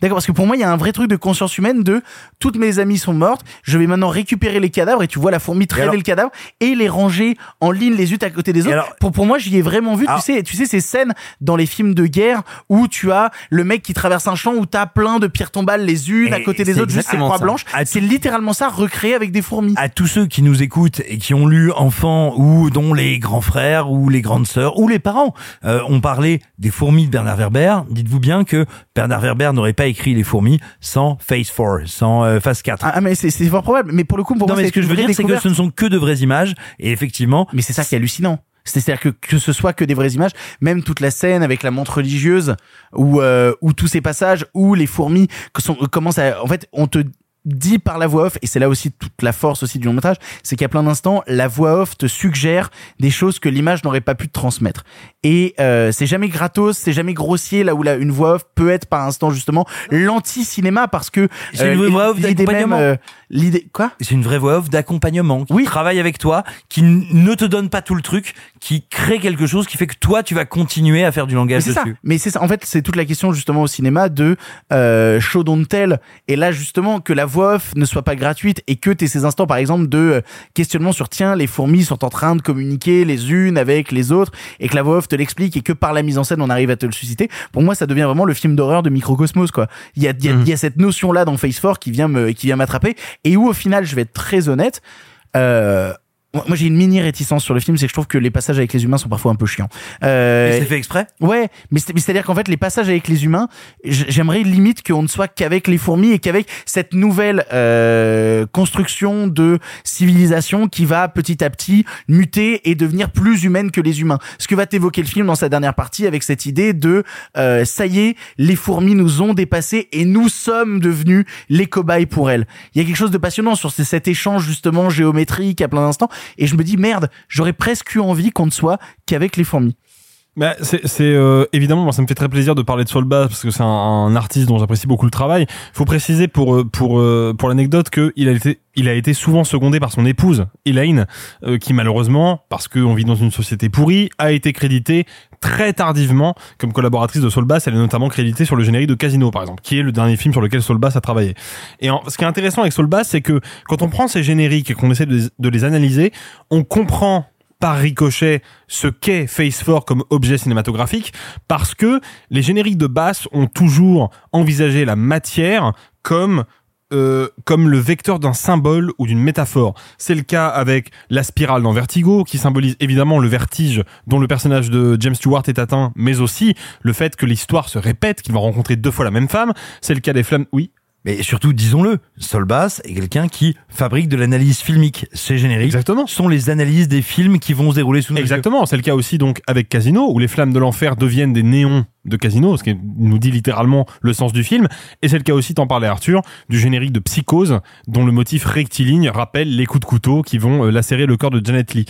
D'accord, parce que pour moi, il y a un vrai truc de conscience humaine de toutes mes amies sont mortes, je vais maintenant récupérer les cadavres et tu vois la fourmi traîner alors- le cadavre et les ranger en ligne les unes à côté des autres. alors- pour, pour moi, j'y ai vraiment vu, Alors- tu sais, tu sais, ces scènes dans les films de guerre où tu as le mec qui traverse un champ où t'as plein de pierres tombales les unes à côté des autres, juste ces croix blanches. C'est littéralement ça recréé avec des fourmis. à tous ceux qui nous écoutent et qui ont lu enfants ou dont les grands frères ou les grandes sœurs ou les parents euh, ont parlé des fourmis de Bernard Werber, dites-vous bien que Bernard Werber n'aurait pas écrit les fourmis sans Phase 4, sans euh, Phase 4. Ah, mais c'est fort probable. Mais pour le coup, pour non moi, mais ce que je veux dire c'est que ce ne sont que de vraies images et effectivement Mais c'est ça qui est hallucinant. C'est-à-dire que que ce soit que des vraies images, même toute la scène avec la montre religieuse, ou euh, ou tous ces passages où les fourmis que sont, commencent à, en fait, on te dit par la voix off, et c'est là aussi toute la force aussi du long métrage, c'est a plein d'instants, la voix off te suggère des choses que l'image n'aurait pas pu te transmettre. Et euh, c'est jamais gratos, c'est jamais grossier, là où la, une voix off peut être par instant justement l'anti-cinéma, parce que C'est une vraie voix off d'accompagnement. euh, l'idée quoi? C'est une vraie voix off d'accompagnement qui travaille avec toi, qui ne te donne pas tout le truc, qui crée quelque chose qui fait que toi tu vas continuer à faire du Mais langage ça. dessus. Mais c'est ça. En fait, c'est toute la question justement au cinéma de euh, show don't tell. Et là, justement, que la voix off ne soit pas gratuite et que t'aies ces instants, par exemple, de euh, questionnement sur tiens, les fourmis sont en train de communiquer les unes avec les autres et que la voix off te l'explique et que par la mise en scène, on arrive à te le susciter. Pour moi, ça devient vraiment le film d'horreur de Microcosmos, quoi. Il y a, il y a, il y a cette notion là dans Phase 4 qui vient me, qui vient m'attraper et où au final, je vais être très honnête. Euh, moi j'ai une mini réticence sur le film, c'est que je trouve que les passages avec les humains sont parfois un peu chiants. Euh, c'est fait exprès? Ouais, mais c'est- mais c'est-à-dire qu'en fait, les passages avec les humains, j'aimerais limite qu'on ne soit qu'avec les fourmis et qu'avec cette nouvelle euh, construction de civilisation qui va petit à petit muter et devenir plus humaine que les humains. Ce que va t'évoquer le film dans sa dernière partie avec cette idée de euh, ça y est, les fourmis nous ont dépassés et nous sommes devenus les cobayes pour elles. Il y a quelque chose de passionnant sur ce- cet échange justement géométrique à plein d'instants et je me dis merde, j'aurais presque eu envie qu'on ne soit qu'avec les fourmis. Bah, c'est euh, évidemment moi ça me fait très plaisir de parler de Solbas parce que c'est un, un artiste dont j'apprécie beaucoup le travail. Faut préciser pour euh, pour euh, pour l'anecdote que il a été il a été souvent secondé par son épouse Elaine euh, qui malheureusement parce qu'on vit dans une société pourrie a été créditée très tardivement comme collaboratrice de Solbas. Elle est notamment créditée sur le générique de Casino par exemple qui est le dernier film sur lequel Solbas a travaillé. Et en- ce qui est intéressant avec Solbas c'est que quand on prend ces génériques et qu'on essaie de de les analyser, on comprend par ricochet ce qu'est Phase 4 comme objet cinématographique parce que les génériques de basse ont toujours envisagé la matière comme euh, comme le vecteur d'un symbole ou d'une métaphore. C'est le cas avec la spirale dans Vertigo, qui symbolise évidemment le vertige dont le personnage de James Stewart est atteint, mais aussi le fait que l'histoire se répète, qu'il va rencontrer deux fois la même femme. C'est le cas des flammes. Oui? Mais surtout, disons-le, Solbass est quelqu'un qui fabrique de l'analyse filmique. Ces génériques Exactement. sont les analyses des films qui vont se dérouler sous nos Exactement, c'est le cas aussi donc avec Casino, où les flammes de l'enfer deviennent des néons de Casino, ce qui nous dit littéralement le sens du film. Et c'est le cas aussi, t'en parlais Arthur, du générique de Psychose, dont le motif rectiligne rappelle les coups de couteau qui vont euh, lacérer le corps de Janet Lee.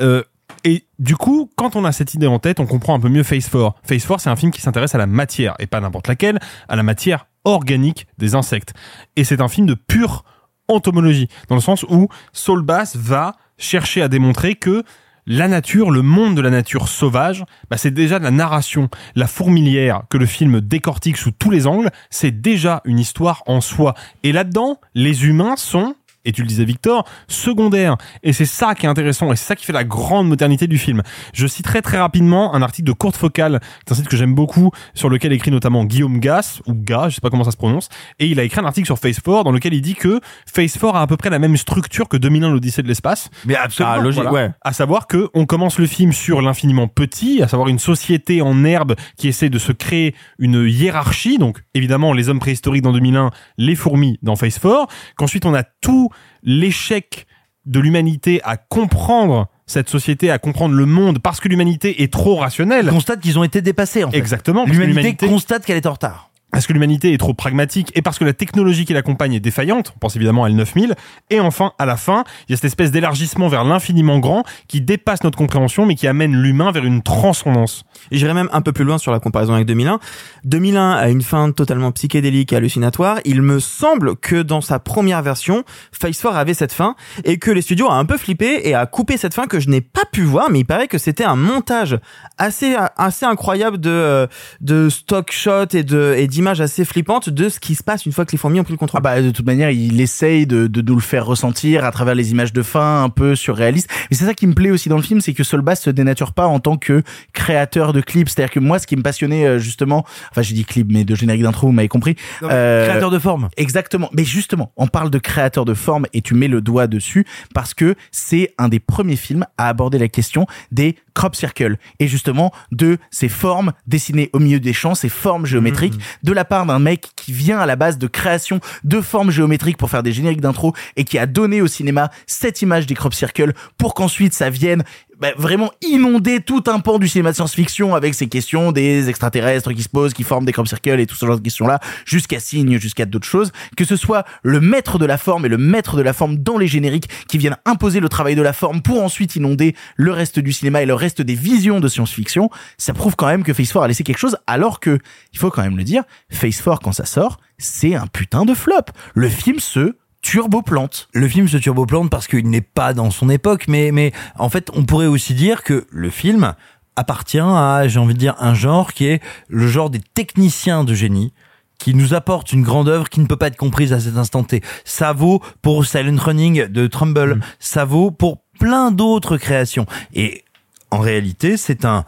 Euh, et du coup, quand on a cette idée en tête, on comprend un peu mieux Phase 4. Phase 4, c'est un film qui s'intéresse à la matière, et pas n'importe laquelle, à la matière organique des insectes. Et c'est un film de pure entomologie, dans le sens où Saul Bass va chercher à démontrer que la nature, le monde de la nature sauvage, bah c'est déjà de la narration. La fourmilière que le film décortique sous tous les angles, c'est déjà une histoire en soi. Et là-dedans, les humains sont et tu le disais Victor, secondaires. Et c'est ça qui est intéressant, et c'est ça qui fait la grande modernité du film. Je citerai très rapidement un article de Courte Focale, c'est un site que j'aime beaucoup, sur lequel écrit notamment Guillaume Gass, ou Gas, je sais pas comment ça se prononce, et il a écrit un article sur Phase 4 dans lequel il dit que Phase 4 a à peu près la même structure que 2001 l'Odyssée de l'espace. Mais absolument. Ah, logique, ouais. À savoir que on commence le film sur l'infiniment petit, à savoir une société en herbe qui essaie de se créer une hiérarchie. Donc évidemment les hommes préhistoriques dans 2001, les fourmis dans Phase 4. Qu'ensuite on a tout l'échec de l'humanité à comprendre cette société, à comprendre le monde parce que l'humanité est trop rationnelle. Constate qu'ils ont été dépassés en fait. Exactement. L'humanité constate qu'elle est en retard. Parce que l'humanité est trop pragmatique et parce que la technologie qui l'accompagne est défaillante, on pense évidemment à L9000, et enfin, à la fin, il y a cette espèce d'élargissement vers l'infiniment grand qui dépasse notre compréhension mais qui amène l'humain vers une transcendance. Et j'irai même un peu plus loin sur la comparaison avec 2001. 2001 a une fin totalement psychédélique et hallucinatoire. Il me semble que dans sa première version, Phase 4 avait cette fin et que les studios a un peu flippé et a coupé cette fin que je n'ai pas pu voir, mais il paraît que c'était un montage assez assez incroyable de euh, de stock shots et de et d'images assez flippantes de ce qui se passe une fois que les fourmis ont pris le contrôle. Ah bah de toute manière, il essaye de, de nous le faire ressentir à travers les images de fin un peu surréalistes. Et c'est ça qui me plaît aussi dans le film, c'est que Solbass se dénature pas en tant que créateur de clips. C'est-à-dire que moi, ce qui me passionnait euh, justement, enfin j'ai dit clip, mais de générique d'intro, vous m'avez compris. Non, mais créateur de forme. Exactement. Mais justement, on parle de créateur de forme et tu mets le doigt dessus parce que c'est un des premiers films à aborder la question des crop circles et justement de ces formes dessinées au milieu des champs, ces formes géométriques de la part d'un mec qui vient à la base de création de formes géométriques pour faire des génériques d'intro et qui a donné au cinéma cette image des crop circles pour qu'ensuite ça vienne bah, vraiment inonder tout un pan du cinéma de science-fiction avec ces questions des extraterrestres qui se posent, qui forment des crop circles et tout ce genre de questions-là, jusqu'à signes, jusqu'à d'autres choses. Que ce soit le maître de la forme et le maître de la forme dans les génériques qui viennent imposer le travail de la forme pour ensuite inonder le reste du cinéma et le reste des visions de science-fiction, ça prouve quand même que Phase 4 a laissé quelque chose alors que, il faut quand même le dire, Phase 4 quand ça sort, c'est un putain de flop. Le film se turboplante. Le film se turboplante parce qu'il n'est pas dans son époque, mais, mais en fait, on pourrait aussi dire que le film appartient à, j'ai envie de dire, un genre qui est le genre des techniciens de génie qui nous apporte une grande œuvre qui ne peut pas être comprise à cet instant T. Ça vaut pour Silent Running de Trumbull, ça vaut pour plein d'autres créations. Et en réalité, c'est un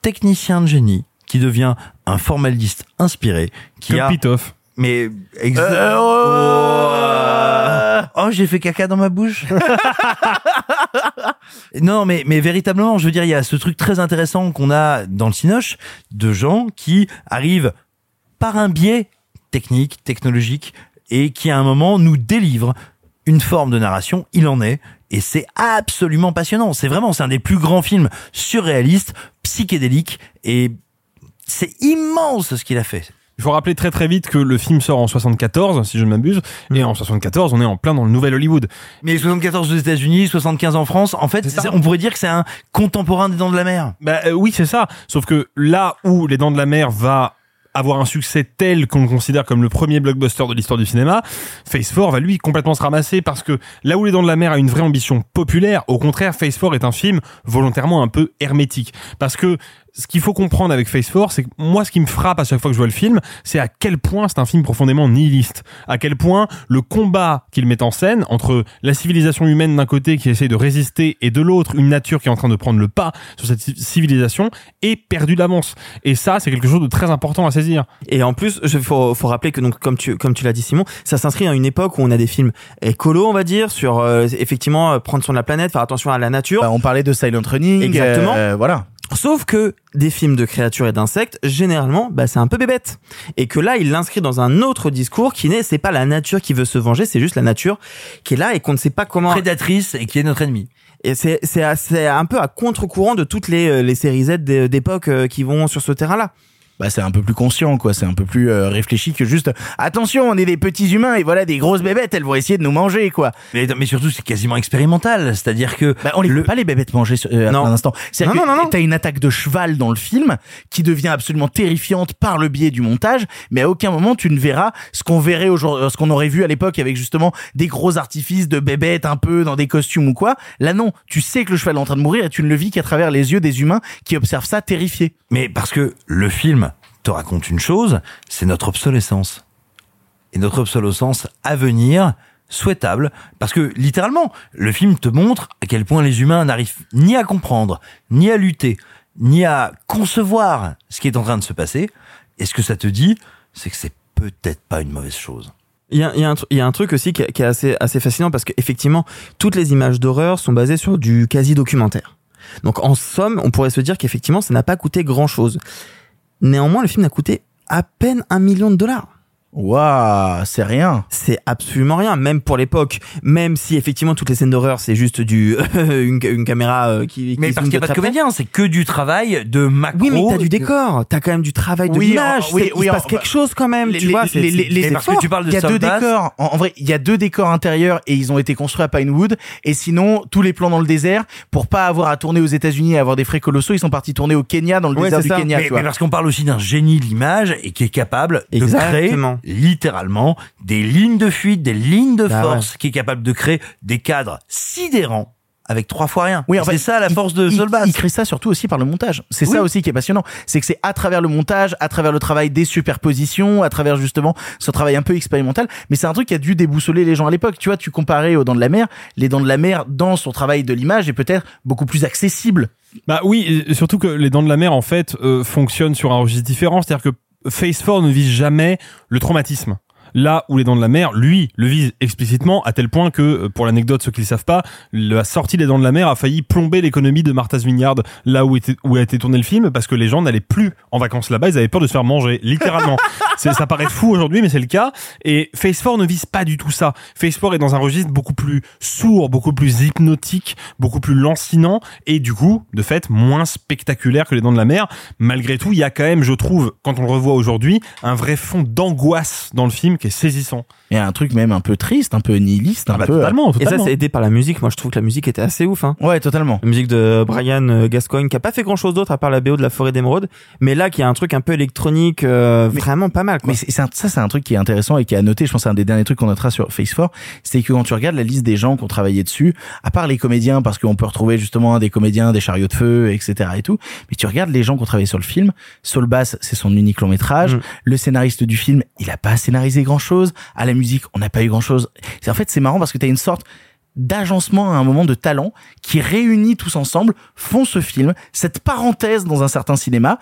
technicien de génie qui devient un formaliste inspiré, qui Comme a... Pitoff. Mais exactement. Euh, Oh, j'ai fait caca dans ma bouche. Non, mais, mais véritablement, je veux dire, il y a ce truc très intéressant qu'on a dans le Cinoche de gens qui arrivent par un biais technique, technologique, et qui à un moment nous délivrent une forme de narration, il en est, et c'est absolument passionnant. C'est vraiment, c'est un des plus grands films surréalistes, psychédéliques, et c'est immense ce qu'il a fait. Il faut rappeler très très vite que le film sort en 74, si je ne m'abuse, et en 74, on est en plein dans le nouvel Hollywood. Mais 74 aux États-Unis, 75 en France, en fait, on pourrait dire que c'est un contemporain des Dents de la Mer. Bah euh, oui, c'est ça. Sauf que là où Les Dents de la Mer va avoir un succès tel qu'on le considère comme le premier blockbuster de l'histoire du cinéma, Phase 4 va lui complètement se ramasser parce que là où Les Dents de la Mer a une vraie ambition populaire, au contraire, Phase 4 est un film volontairement un peu hermétique. Parce que ce qu'il faut comprendre avec Phase 4, c'est que moi, ce qui me frappe à chaque fois que je vois le film, c'est à quel point c'est un film profondément nihiliste. À quel point le combat qu'il met en scène entre la civilisation humaine d'un côté qui essaye de résister et de l'autre une nature qui est en train de prendre le pas sur cette ci- civilisation est perdu d'avance. Et ça, c'est quelque chose de très important à saisir. Et en plus, il faut, faut rappeler que donc comme tu comme tu l'as dit Simon, ça s'inscrit à une époque où on a des films écolo, on va dire, sur euh, effectivement euh, prendre soin de la planète, faire attention à la nature. Bah, on parlait de Silent Running. Exactement. euh, voilà. Sauf que des films de créatures et d'insectes, généralement, bah, c'est un peu bébête. Et que là, il l'inscrit dans un autre discours qui n'est, c'est pas la nature qui veut se venger, c'est juste la nature qui est là et qu'on ne sait pas comment. Prédatrice et qui est notre ennemi. Et c'est, c'est, un peu à contre-courant de toutes les, euh, les séries Z d'é- d'époque euh, qui vont sur ce terrain-là. Bah, c'est un peu plus conscient, quoi. C'est un peu plus euh, réfléchi que juste. Attention, on est des petits humains et voilà des grosses bébêtes. Elles vont essayer de nous manger, quoi. Mais, mais surtout, c'est quasiment expérimental. C'est-à-dire que. Bah, on les fait pas les bébêtes manger euh, Non. un instant. C'est-à-dire Non, non, non, non. t'as une attaque de cheval dans le film qui devient absolument terrifiante par le biais du montage, mais à aucun moment tu ne verras ce qu'on verrait aujourd'hui, ce qu'on aurait vu à l'époque avec justement des gros artifices de bébêtes un peu dans des costumes ou quoi. Là non, tu sais que le cheval est en train de mourir et tu ne le vis qu'à travers les yeux des humains qui observent ça terrifiés. Mais parce que le film te raconte une chose, c'est notre obsolescence. Et notre obsolescence à venir, souhaitable, parce que littéralement, le film te montre à quel point les humains n'arrivent ni à comprendre, ni à lutter, ni à concevoir ce qui est en train de se passer. Et ce que ça te dit, c'est que c'est peut-être pas une mauvaise chose. Il y a, un, truc aussi qui est assez, assez fascinant parce qu'effectivement, toutes les images d'horreur sont basées sur du quasi-documentaire. Donc en somme, on pourrait se dire qu'effectivement, ça n'a pas coûté grand-chose. Néanmoins, le film n'a coûté à peine un million de dollars. Waouh, c'est rien. C'est absolument rien, même pour l'époque. Même si effectivement toutes les scènes d'horreur, c'est juste du une, une caméra euh, qui. Mais qui parce zoome qu'il n'y a pas de comédien, c'est que du travail de macro. Oui, mais t'as du décor, t'as quand même du travail de Oui, l'image. oui, c'est- il oui, se passe quelque chose quand même, Les- tu les- vois. les- c'est- les- c'est- les- c'est parce que tu parles de Il y a deux décors. En, en vrai, il y a deux décors intérieurs et ils ont été construits à Pinewood. Et sinon, tous les plans dans le désert, pour pas avoir à tourner aux États-Unis et avoir des frais colossaux, ils sont partis tourner au Kenya, dans le Ouais, désert du ça. Kenya. mais, tu vois. mais parce qu'on parle aussi d'un génie de l'image et qui est capable de Exactement. créer littéralement des lignes de fuite, des lignes de Bah force, qui est capable de créer des cadres sidérants avec trois fois rien. Oui, en c'est fait, ça la force de il, Solbass. il crée ça surtout aussi par le montage. C'est Oui. ça aussi qui est passionnant. C'est que c'est à travers le montage, à travers le travail des superpositions, à travers justement ce travail un peu expérimental. Mais c'est un truc qui a dû déboussoler les gens à l'époque. Tu vois, tu comparais aux Dents de la Mer. Les Dents de la Mer, dans son travail de l'image, est peut-être beaucoup plus accessible. Bah oui, et surtout que les dents de la mer en fait euh, fonctionnent sur un registre différent, c'est-à-dire que Phase 4 ne vise jamais le traumatisme. Là où les dents de la mer, lui, le vise explicitement à tel point que, euh, pour l'anecdote, ceux qui le savent pas, la sortie des dents de la mer a failli plomber l'économie de Martha's Vineyard, là où, était, où a été tourné le film, parce que les gens n'allaient plus en vacances là-bas, ils avaient peur de se faire manger, littéralement. ça paraît fou aujourd'hui, mais c'est le cas. Et Phase 4 ne vise pas du tout ça. Phase 4 est dans un registre beaucoup plus sourd, beaucoup plus hypnotique, beaucoup plus lancinant, et du coup, de fait, moins spectaculaire que les dents de la mer. Malgré tout, il y a quand même, je trouve, quand on le revoit aujourd'hui, un vrai fond d'angoisse dans le film qui est saisissant. Il y a un truc même un peu triste, un peu nihiliste, un bah, peu. euh, totalement, Et ça, totalement. c'est aidé par la musique. Moi, je trouve que la musique était assez ouf. Hein. Ouais, totalement. La musique de Brian euh, Gascoigne, qui a pas fait grand chose d'autre à part la BO de la forêt d'émeraude, mais là, qui a un truc un peu électronique, euh, vraiment pas mal. Quoi. Mais c'est, c'est un- ça, c'est un truc qui est intéressant et qui est à noter. Je pense que c'est un des derniers trucs qu'on notera sur Face 4. C'est que quand tu regardes la liste des gens qui ont travaillé dessus, à part les comédiens, parce qu'on peut retrouver justement des comédiens, des chariots de feu, etc. et tout. Mais tu regardes les gens qui ont travaillé sur le film. Saul Bass, c'est son unique long métrage. Mm. Le scénariste du film, il a pas scénarisé grand chose. À la on n'a pas eu grand chose. C'est, en fait, c'est marrant parce que tu as une sorte d'agencement à un moment de talent qui réunit tous ensemble, font ce film, cette parenthèse dans un certain cinéma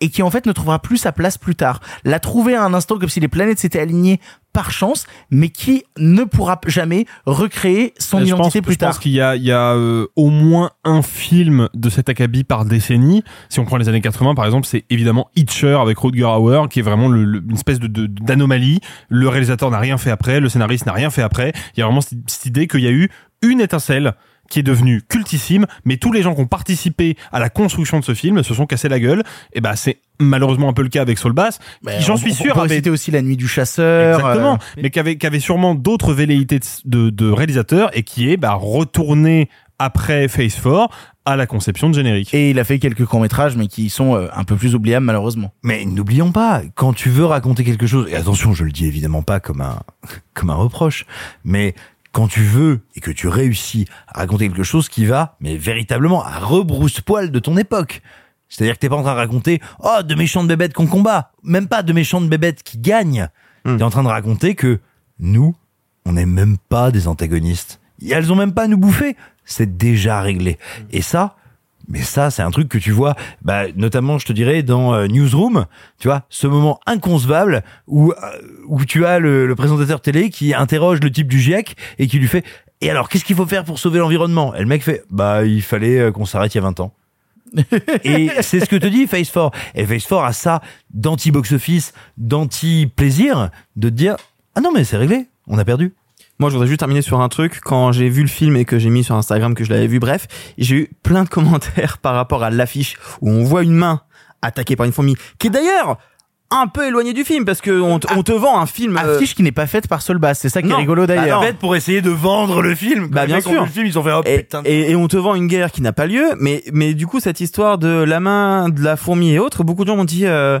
et qui en fait ne trouvera plus sa place plus tard. L'a trouvé à un instant comme si les planètes s'étaient alignées par chance, mais qui ne pourra jamais recréer son je pense, identité plus je pense tard. qu'il y a, il y a euh, au moins un film de cet acabit par décennie. Si on prend les années 80, par exemple, c'est évidemment Hitcher avec Rutger Hauer, qui est vraiment le- le- une espèce de- d'anomalie. Le réalisateur n'a rien fait après, le scénariste n'a rien fait après. Il y a vraiment cette, cette idée qu'il y a eu une étincelle qui est devenue cultissime, mais tous les gens qui ont participé à la construction de ce film se sont cassés la gueule. Et ben c'est malheureusement un peu le cas avec Saul Bass, qui j'en suis sûr avait citer aussi La Nuit du Chasseur. Exactement, euh, mais qui avait, qui avait sûrement d'autres velléités de, de, de réalisateur et qui est bah, retourné après Phase 4 à la conception de générique. Et il a fait quelques courts-métrages, mais qui sont euh, un peu plus oubliables, malheureusement. Mais n'oublions pas, quand tu veux raconter quelque chose, et attention, je le dis évidemment pas comme un, comme un reproche, mais quand tu veux et que tu réussis à raconter quelque chose qui va, mais véritablement, à rebrousse-poil de ton époque. C'est-à-dire que t'es pas en train de raconter, oh, de méchantes bébêtes qu'on combat. Même pas de méchantes bébêtes qui gagnent. T'es en train de raconter que nous, on n'est même pas des antagonistes. Et elles ont même pas à nous bouffer. C'est déjà réglé. Et ça, mais ça, c'est un truc que tu vois, bah, notamment, je te dirais, dans euh, Newsroom, tu vois, ce moment inconcevable où, euh, où tu as le, le présentateur télé qui interroge le type du GIEC et qui lui fait Et alors, qu'est-ce qu'il faut faire pour sauver l'environnement? Et le mec fait Bah, il fallait euh, qu'on s'arrête il y a 20 ans. et c'est ce que te dit Face 4. Et Face 4 a ça d'anti-box-office, d'anti-plaisir, de te dire Ah non, mais c'est réglé, on a perdu. Moi, je voudrais juste terminer sur un truc. Quand j'ai vu le film et que j'ai mis sur Instagram que je l'avais vu, bref, j'ai eu plein de commentaires par rapport à l'affiche où on voit une main attaquée par une fourmi, qui est d'ailleurs un peu éloignée du film parce que on, te- on te vend un film. euh, Affiche qui n'est pas faite par Sol Bass, c'est ça qui est rigolo Bah d'ailleurs. non. En fait, pour essayer de vendre le film. Bah bien sûr. Le film, ils ont fait oh, et, putain. de- et, et on te vend une guerre qui n'a pas lieu, mais mais du coup cette histoire de la main de la fourmi et autres, beaucoup de gens m'ont dit euh,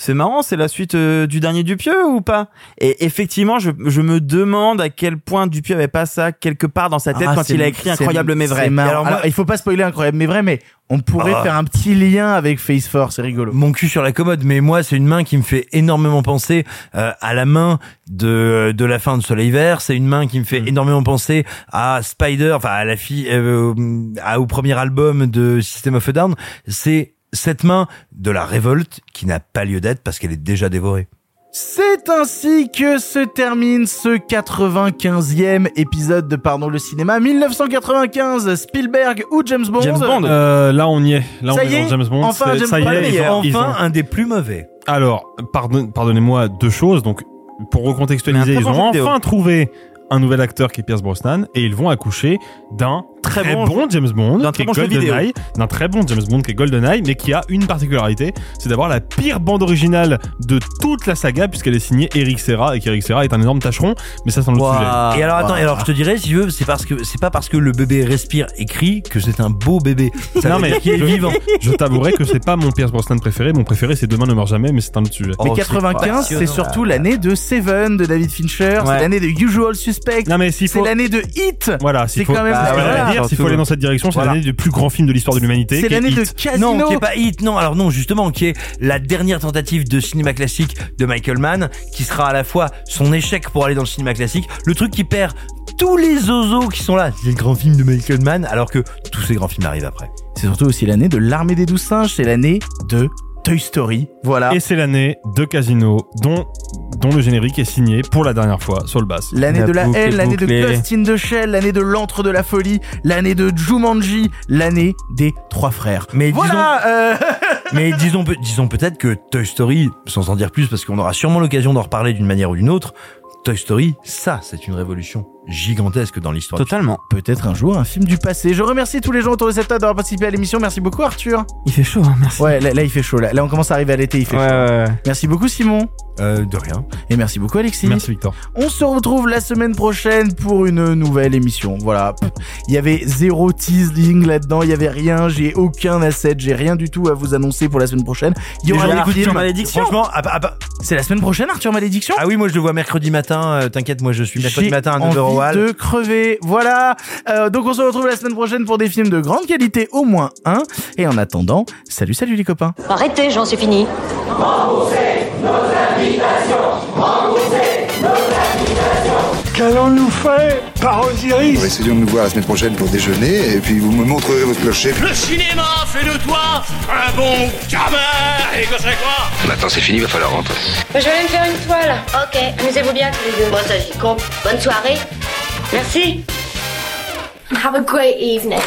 c'est marrant, c'est la suite euh, du dernier Dupieux ou pas? Et effectivement, je, je me demande à quel point Dupieux avait pas ça quelque part dans sa tête Ah, quand il a écrit Incroyable mais vrai. c'est marrant. Alors, moi- Alors, il faut pas spoiler Incroyable mais vrai, mais on pourrait Ah. faire un petit lien avec Face 4, c'est rigolo. mon cul sur la commode, mais moi c'est une main qui me fait énormément penser euh, à la main de de la fin de Soleil Vert. C'est une main qui me fait énormément penser à Spider, enfin à la fille, euh, à- au premier album de System of a Down. C'est cette main de la révolte qui n'a pas lieu d'être parce qu'elle est déjà dévorée. C'est ainsi que se termine ce 95e épisode de Pardon le cinéma 1995 Spielberg ou James Bond. James Bond. Euh, là, on y est. Là, Ça on y est dans James Bond. Enfin, James ça y Bond, est, le ils meilleur. ont- ils Enfin, ont- un des plus mauvais. Alors, pardon, pardonnez-moi deux choses. Donc, pour recontextualiser, ils ont enfin trouvé un nouvel acteur qui est Pierce Brosnan et ils vont accoucher d'un très, Très bon, bon James Bond, d'un qui très est bon jeu vidéo. GoldenEye, d'un très bon James Bond qui est GoldenEye, mais qui a une particularité, c'est d'avoir la pire bande originale de toute la saga puisqu'elle est signée Eric Serra et qu'Eric Serra est un énorme tâcheron, mais ça c'est un autre sujet. Et alors attends, Wow. et alors je te dirais si tu veux, c'est parce que c'est pas parce que le bébé respire et crie que c'est un beau bébé. Ça non mais qu'il est vivant. je t'avouerai que c'est pas mon Pierce Brosnan préféré, mon préféré c'est Demain ne meurt jamais, mais c'est un autre sujet. Oh, Mais c'est 95, c'est surtout l'année de Seven de David Fincher, c'est l'année de Usual Suspect, Non mais s'il c'est faut l'année de Hit. voilà, C'est quand même- Ah, voilà. Dire, s'il faut aller dans cette direction, c'est Voilà. l'année du plus grand film de l'histoire de l'humanité. C'est l'année de. Casino. Non, qui est pas Hit, non, alors non, justement, qui est la dernière tentative de cinéma classique de Michael Mann, qui sera à la fois son échec pour aller dans le cinéma classique, le truc qui perd tous les ozos qui sont là. C'est le grand film de Michael Mann, alors que tous ces grands films arrivent après. C'est surtout aussi l'année de l'armée des douze singes, c'est l'année de Toy Story. Voilà. Et c'est l'année de Casino, dont, dont le générique est signé pour la dernière fois sur le bass. L'année La de la haine, l'année de. Ghost in the Shell, l'année de l'antre de la folie, l'année de Jumanji, l'année des trois frères. Mais Voilà, euh, Mais disons, disons peut-être que Toy Story, sans en dire plus, parce qu'on aura sûrement l'occasion d'en reparler d'une manière ou d'une autre, Toy Story, ça, c'est une révolution gigantesque dans l'histoire. Totalement. peut-être un jour un film du passé. Je remercie tous les gens autour de cette table d'avoir participé à l'émission. Merci beaucoup Arthur. Il fait chaud, hein, merci. Ouais, là, là, il fait chaud. Là. Là, on commence à arriver à l'été, il fait Ouais, chaud. ouais, ouais. Merci beaucoup Simon. Euh, de rien. Et merci beaucoup Alexis. Merci Victor. On se retrouve la semaine prochaine pour une nouvelle émission. Voilà. Il y avait zéro teasing là-dedans, il y avait rien, j'ai aucun asset, j'ai rien du tout à vous annoncer pour la semaine prochaine. Il y aura Arthur films. Malédiction. Franchement, ah, bah, ah, bah, C'est la semaine prochaine Arthur Malédiction? Ah oui, moi je le vois mercredi matin. euh, T'inquiète, moi je suis mercredi matin à envie 9h de crever. Voilà. Euh, donc on se retrouve la semaine prochaine pour des films de grande qualité, au moins un. Et en attendant, salut salut les copains. Arrêtez, j'en suis fini. Qu'allons-nous faire par Osiris Essayons de nous voir la semaine prochaine pour déjeuner, et puis vous me montrerez votre clocher. Le cinéma fait de toi un bon gamin Et que c'est quoi Maintenant c'est fini, il va falloir rentrer. Je vais aller me faire une toile. Ok, amusez-vous bien tous les deux. Bon, ça j'y compte. Bonne soirée. Merci. Have a great evening.